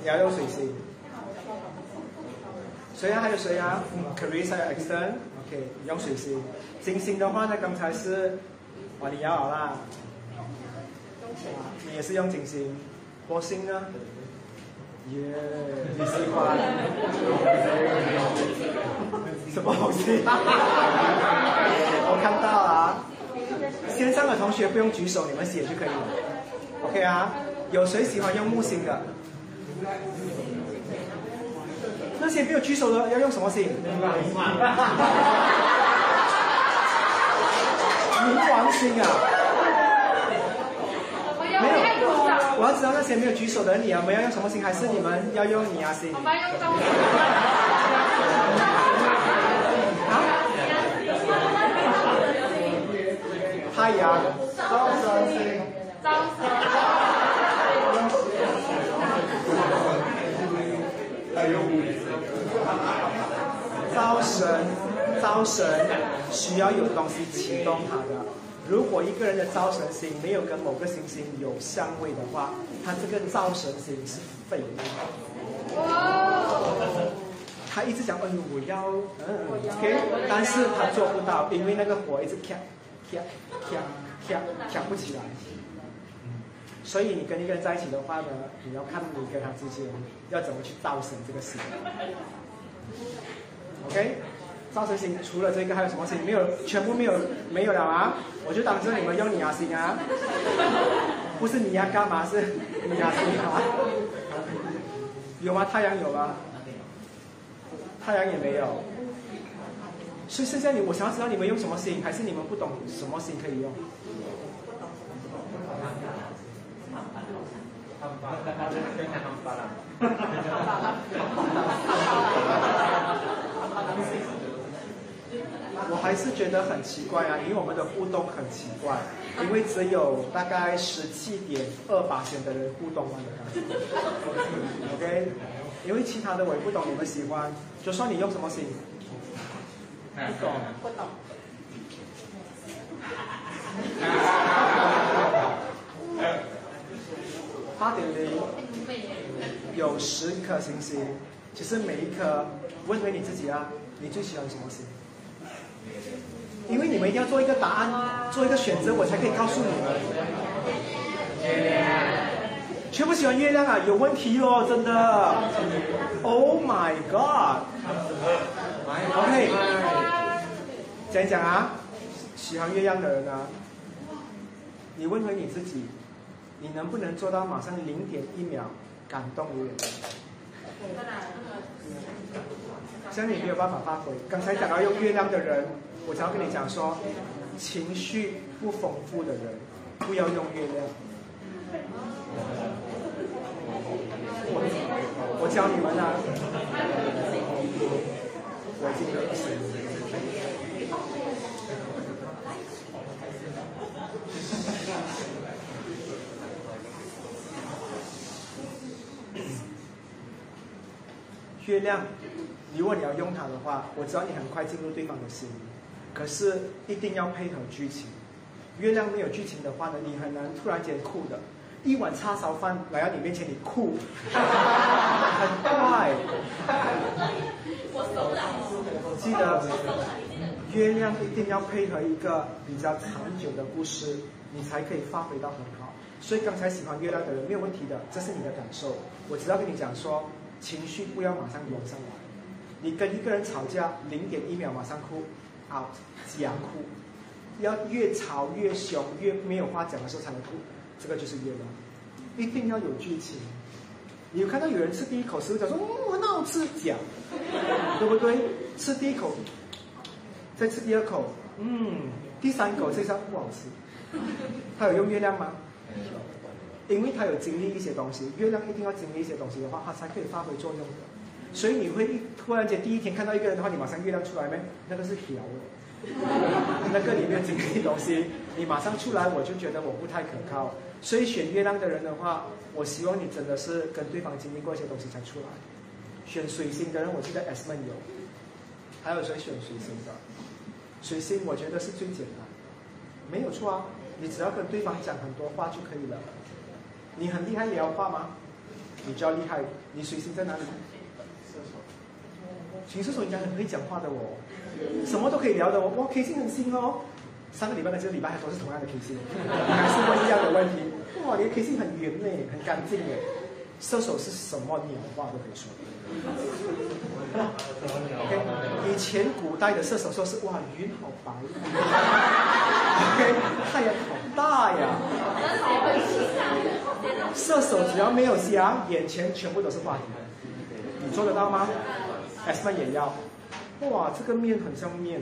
你要用水星。谁啊？还有谁啊 c a r i s a 有 Exton，OK，用水星。金星的话呢，刚才是，哇，你要好啦。你也是用金星。火星呢？耶，你喜欢？什么火星？我看到啊。线上的同学不用举手，你们写就可以了。OK 啊，有谁喜欢用木星的？那些没有举手的要用什么星？冥王星啊！没有，我要知道那些没有举手的你啊，我们要用什么星？还是你们要用你啊星？阳，招神星，招神，招神，招神需要有东西启动它的。如果一个人的招神星没有跟某个星星有相位的话，他这个招神星是废物。他一直讲，哎呦，我要，嗯，OK，但是他做不到，因为那个火一直开。跳跳跳跳不起来，所以你跟一个人在一起的话呢，你要看你跟他之间要怎么去造神这个事。OK，造神星除了这个还有什么星？没有，全部没有没有了啊！我就当着你们用你啊星啊，不是你啊干嘛？是你亚星啊？有吗？太阳有吗？太阳也没有。所以剩下你，我想要知道你们用什么心，还是你们不懂什么心可以用？我还是觉得很奇怪啊，因为我们的互动很奇怪，因为只有大概十七点二八千的人互动完的感觉。OK，因为其他的我也不懂你们喜欢，就算你用什么星。不懂，不懂。八点零，有十颗星星，其实每一颗，问回你自己啊，你最喜欢什么星？因为你们一定要做一个答案，做一个选择，我才可以告诉你们。全部。喜欢月亮啊？有问题哦，真的。Oh my god。OK。讲一讲啊，喜欢月亮的人啊，你问回你自己，你能不能做到马上零点一秒感动月亮？像你没有办法发挥。刚才讲到用月亮的人，我才要跟你讲说，情绪不丰富的人，不要用月亮。我我教你们啊，月亮，如果你要用它的话，我知道你很快进入对方的心，可是一定要配合剧情。月亮没有剧情的话呢，你很难突然间哭的。一碗叉烧饭来到你面前，你哭，很快。得，月亮一定要配合一个比较长久的故事，你才可以发挥到很好。所以刚才喜欢月亮的人没有问题的，这是你的感受。我只要跟你讲说，情绪不要马上涌上来。你跟一个人吵架，零点一秒马上哭，out，假哭。要越吵越凶，越没有话讲的时候才能哭。这个就是月亮，一定要有剧情。你有看到有人吃第一口食物，讲说嗯很好吃，讲，对不对？吃第一口，再吃第二口，嗯，第三口这下不好吃。他有用月亮吗？因为他有经历一些东西，月亮一定要经历一些东西的话，它才可以发挥作用的。所以你会一突然间第一天看到一个人的话，你马上月亮出来没？那个是调的，那个里面经历东西，你马上出来，我就觉得我不太可靠。所以选月亮的人的话，我希望你真的是跟对方经历过一些东西才出来。选水星的人，我记得 S 们有，还有谁选随心的？随心我觉得是最简单，没有错啊，你只要跟对方讲很多话就可以了。你很厉害聊话吗？你就要厉害，你随心在哪里？射手。其实射手应该很会讲话的哦，什么都可以聊的哦。哇，K 星很新哦。上个礼拜的这个礼拜还都是同样的 K 星，还是问一样的问题。哇，你的 K 星很圆嘞，很干净诶。射手是什么鸟话都可以说。以前古代的射手说是哇，云好白。OK，太阳好大呀。射手只要没有瞎，眼前全部都是话题。你做得到吗？S 们也要。哇，这个面很像面。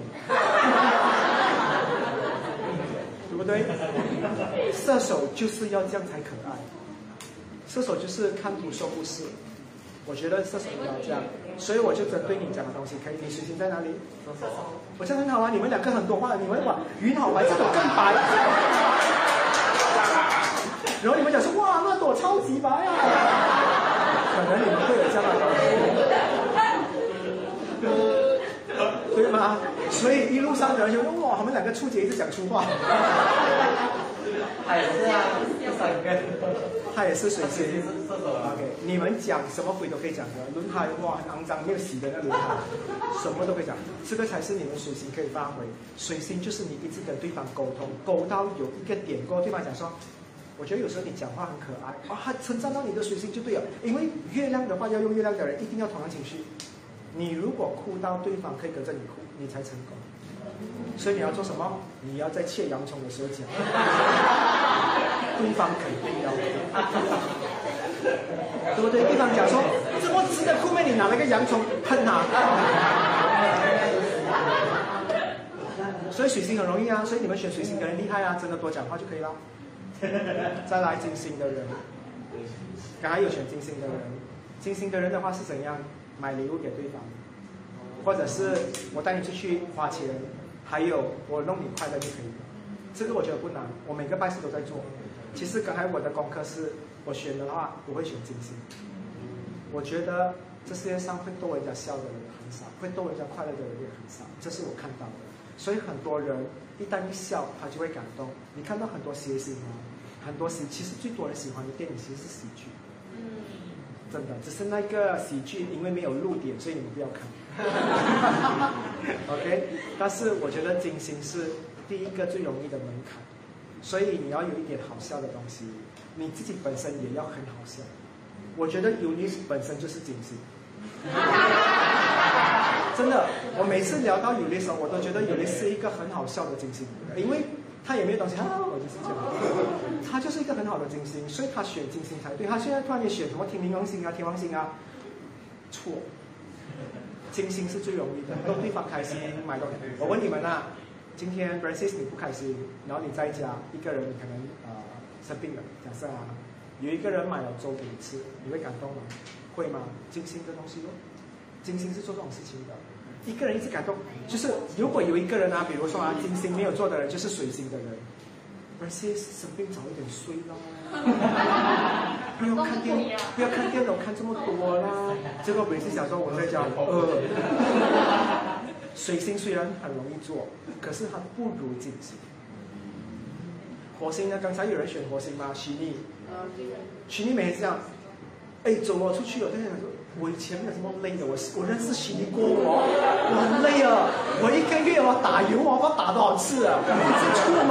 对不对？射手就是要这样才可爱。射手就是看图说故事。我觉得射手要这样，所以我就针对你讲的东西，可以。你水星在哪里？射手。我这样很好啊，你们两个很多话，你们哇，云好白，这朵更白。然后你们讲说哇，那朵超级白啊。可能你们会有这样的感觉，对吗？所以一路上的人就哇，他们两个初姐一直讲粗话。他也是啊，三个。他也是水星。OK，你们讲什么鬼都可以讲的。轮胎哇，很肮脏，没有洗的那轮胎，什么都可以讲。这个才是你们水星可以发挥。水星就是你一直跟对方沟通，沟到有一个点过，对方讲说，我觉得有时候你讲话很可爱，哇，他称赞到你的水星就对了。因为月亮的话，要用月亮的人一定要同样情绪。你如果哭到对方可以跟着你哭，你才成功。所以你要做什么？你要在切洋葱的时候讲，对方肯定要对不对？对方讲说这么直的裤面，你拿了个洋葱喷他。所以水星很容易啊，所以你们选水星的人厉害啊，真的多讲话就可以了。再来金星的人，刚才有选金星的人，金星的人的话是怎样？买礼物给对方，或者是我带你出去花钱，还有我弄你快乐就可以了。这个我觉得不难，我每个拜师都在做。其实刚才我的功课是，我选的话不会选金星。我觉得这世界上会逗人家笑的人很少，会逗人家快乐的人也很少，这是我看到的。所以很多人一旦一笑，他就会感动。你看到很多谐星啊，很多喜，其实最多人喜欢的电影其实是喜剧。真的，只是那个喜剧，因为没有露点，所以你们不要看。OK，但是我觉得金星是第一个最容易的门槛，所以你要有一点好笑的东西，你自己本身也要很好笑。我觉得 Unis 本身就是金星。真的，我每次聊到 Unis 时候，我都觉得 Unis 是一个很好笑的金星，因为他也没有东西啊，我就是这样，他就是一个很好的金星，所以他选金星才对。他现在突然间选什么天王星啊、天王星啊，错，金星是最容易的，逗对方开心，买东西。我问你们啊，今天 Francis 你不开心，然后你在家一个人，你可能呃生病了，假设啊，有一个人买了粥给你吃，你会感动吗？会吗？金星这东西哦，金星是做这种事情的。一个人一直感动，就是如果有一个人啊，比如说啊，金星没有做的人，就是水星的人。Francis 生病早一点睡咯，不要看电，不要看电脑看这么多啦。结果每次想说我在家，呃，水星虽然很容易做，可是它不如金星。火星呢？刚才有人选火星吗？虚拟，虚拟每次这样，哎，走哦，出去哦，在想说。我以前没有这么累的，我我认识徐过我，我很累啊！我一个月我打油我要打多少次啊？我一直出门，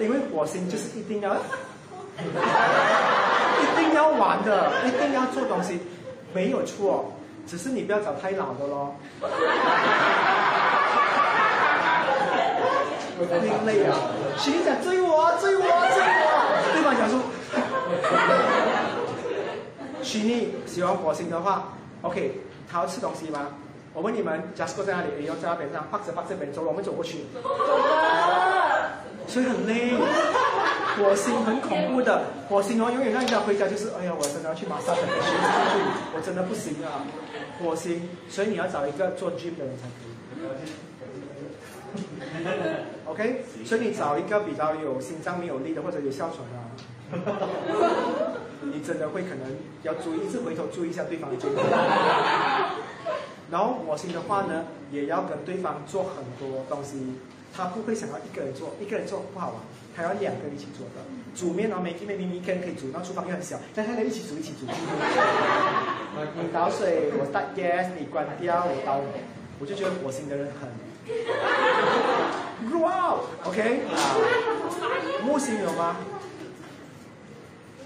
因为火星就是一定要，一定要玩的，一定要做东西，没有错，只是你不要找太老的咯。我有点累啊！徐讲追我，追我，追我，对方讲说。虚拟喜欢火星的话，OK，他要吃东西吗？我问你们，Jasper 在哪里？你要在那边上，或者把这边走，我们走过去。走了所以很累，火星很恐怖的，火星哦，永远让人家回家就是，哎呀，我真的要去马上等学出去，我真的不行啊，火星，所以你要找一个做 gym 的人才可以。OK，所以你找一个比较有心脏没有力的，或者有哮喘啊。你真的会可能要注意，一直回头注意一下对方的状况。然后火星的话呢，也要跟对方做很多东西，他不会想要一个人做，一个人做不好玩，还要两个一起做的。煮面然后，每天每明明一个人可以煮，那厨房又很小，但他们一起煮一起煮。你倒水，我 start gas，你关掉，我倒。我就觉得火星的人很。哇，OK，木星有吗？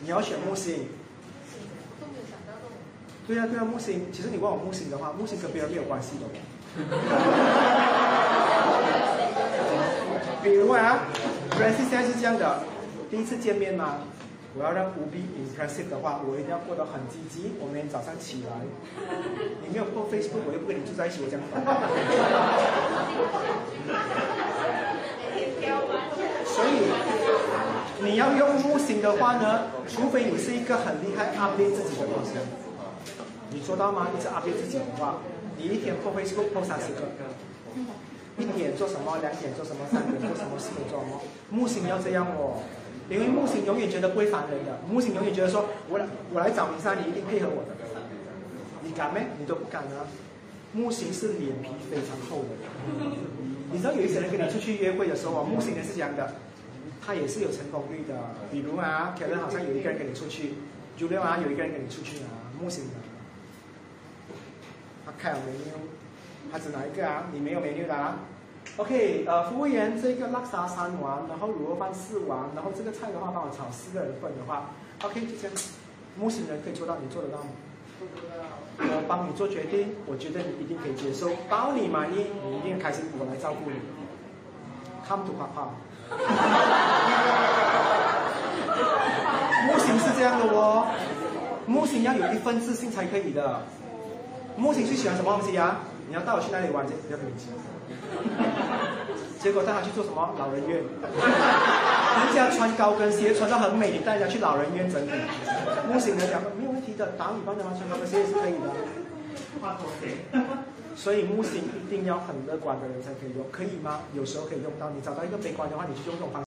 你要选木星，对呀对呀木星。其实你问我木星的话，木星跟别人没有关系的。比如啊，Francis 现在是这样的，第一次见面嘛，我要让无比 impressive 的话，我一定要过得很积极。我每天早上起来，你没有过 Facebook，我又不跟你住在一起，我这样。所以。你要用木星的话呢，除非你是一个很厉害 update 自己的女生，你做到吗？一直 update 自己的话，你一天破 Facebook 破三十个，一点做什么，两点做什么，三点做什么，四点做什么？木星要这样哦，因为木星永远觉得不会烦人的，木星永远觉得说，我来我来找你莎，你一定配合我的，你敢没？你都不敢啊！木星是脸皮非常厚的，你知道有一些人跟你出去约会的时候啊，木星人是这样的。他也是有成功率的，比如啊，可能好像有一个人跟你出去九六啊，有一个人跟你出去啊，木星的，他开了美妞，他指哪一个啊？你没有美妞的啊？OK，呃，服务员，这个拉沙三碗，然后卤肉饭四碗，然后这个菜的话帮我炒四个人份的话，OK，就这样，木星人可以做到，你做得到吗？做得到。我帮你做决定，我觉得你一定可以接受，包你满意，你一定开心，我来照顾你。Come to Papa。木星是这样的哦，木星要有一份自信才可以的。木星最喜欢什么东西呀？你要带我去哪里玩？不要跟你讲。结果带他去做什么？老人院。人家穿高跟鞋穿到很美，你带人家去老人院整理。木星人讲没有问题的，打你帮人家穿高跟鞋也是可以的。所以木星一定要很乐观的人才可以用，可以吗？有时候可以用到。你找到一个悲观的话，你就用这种方。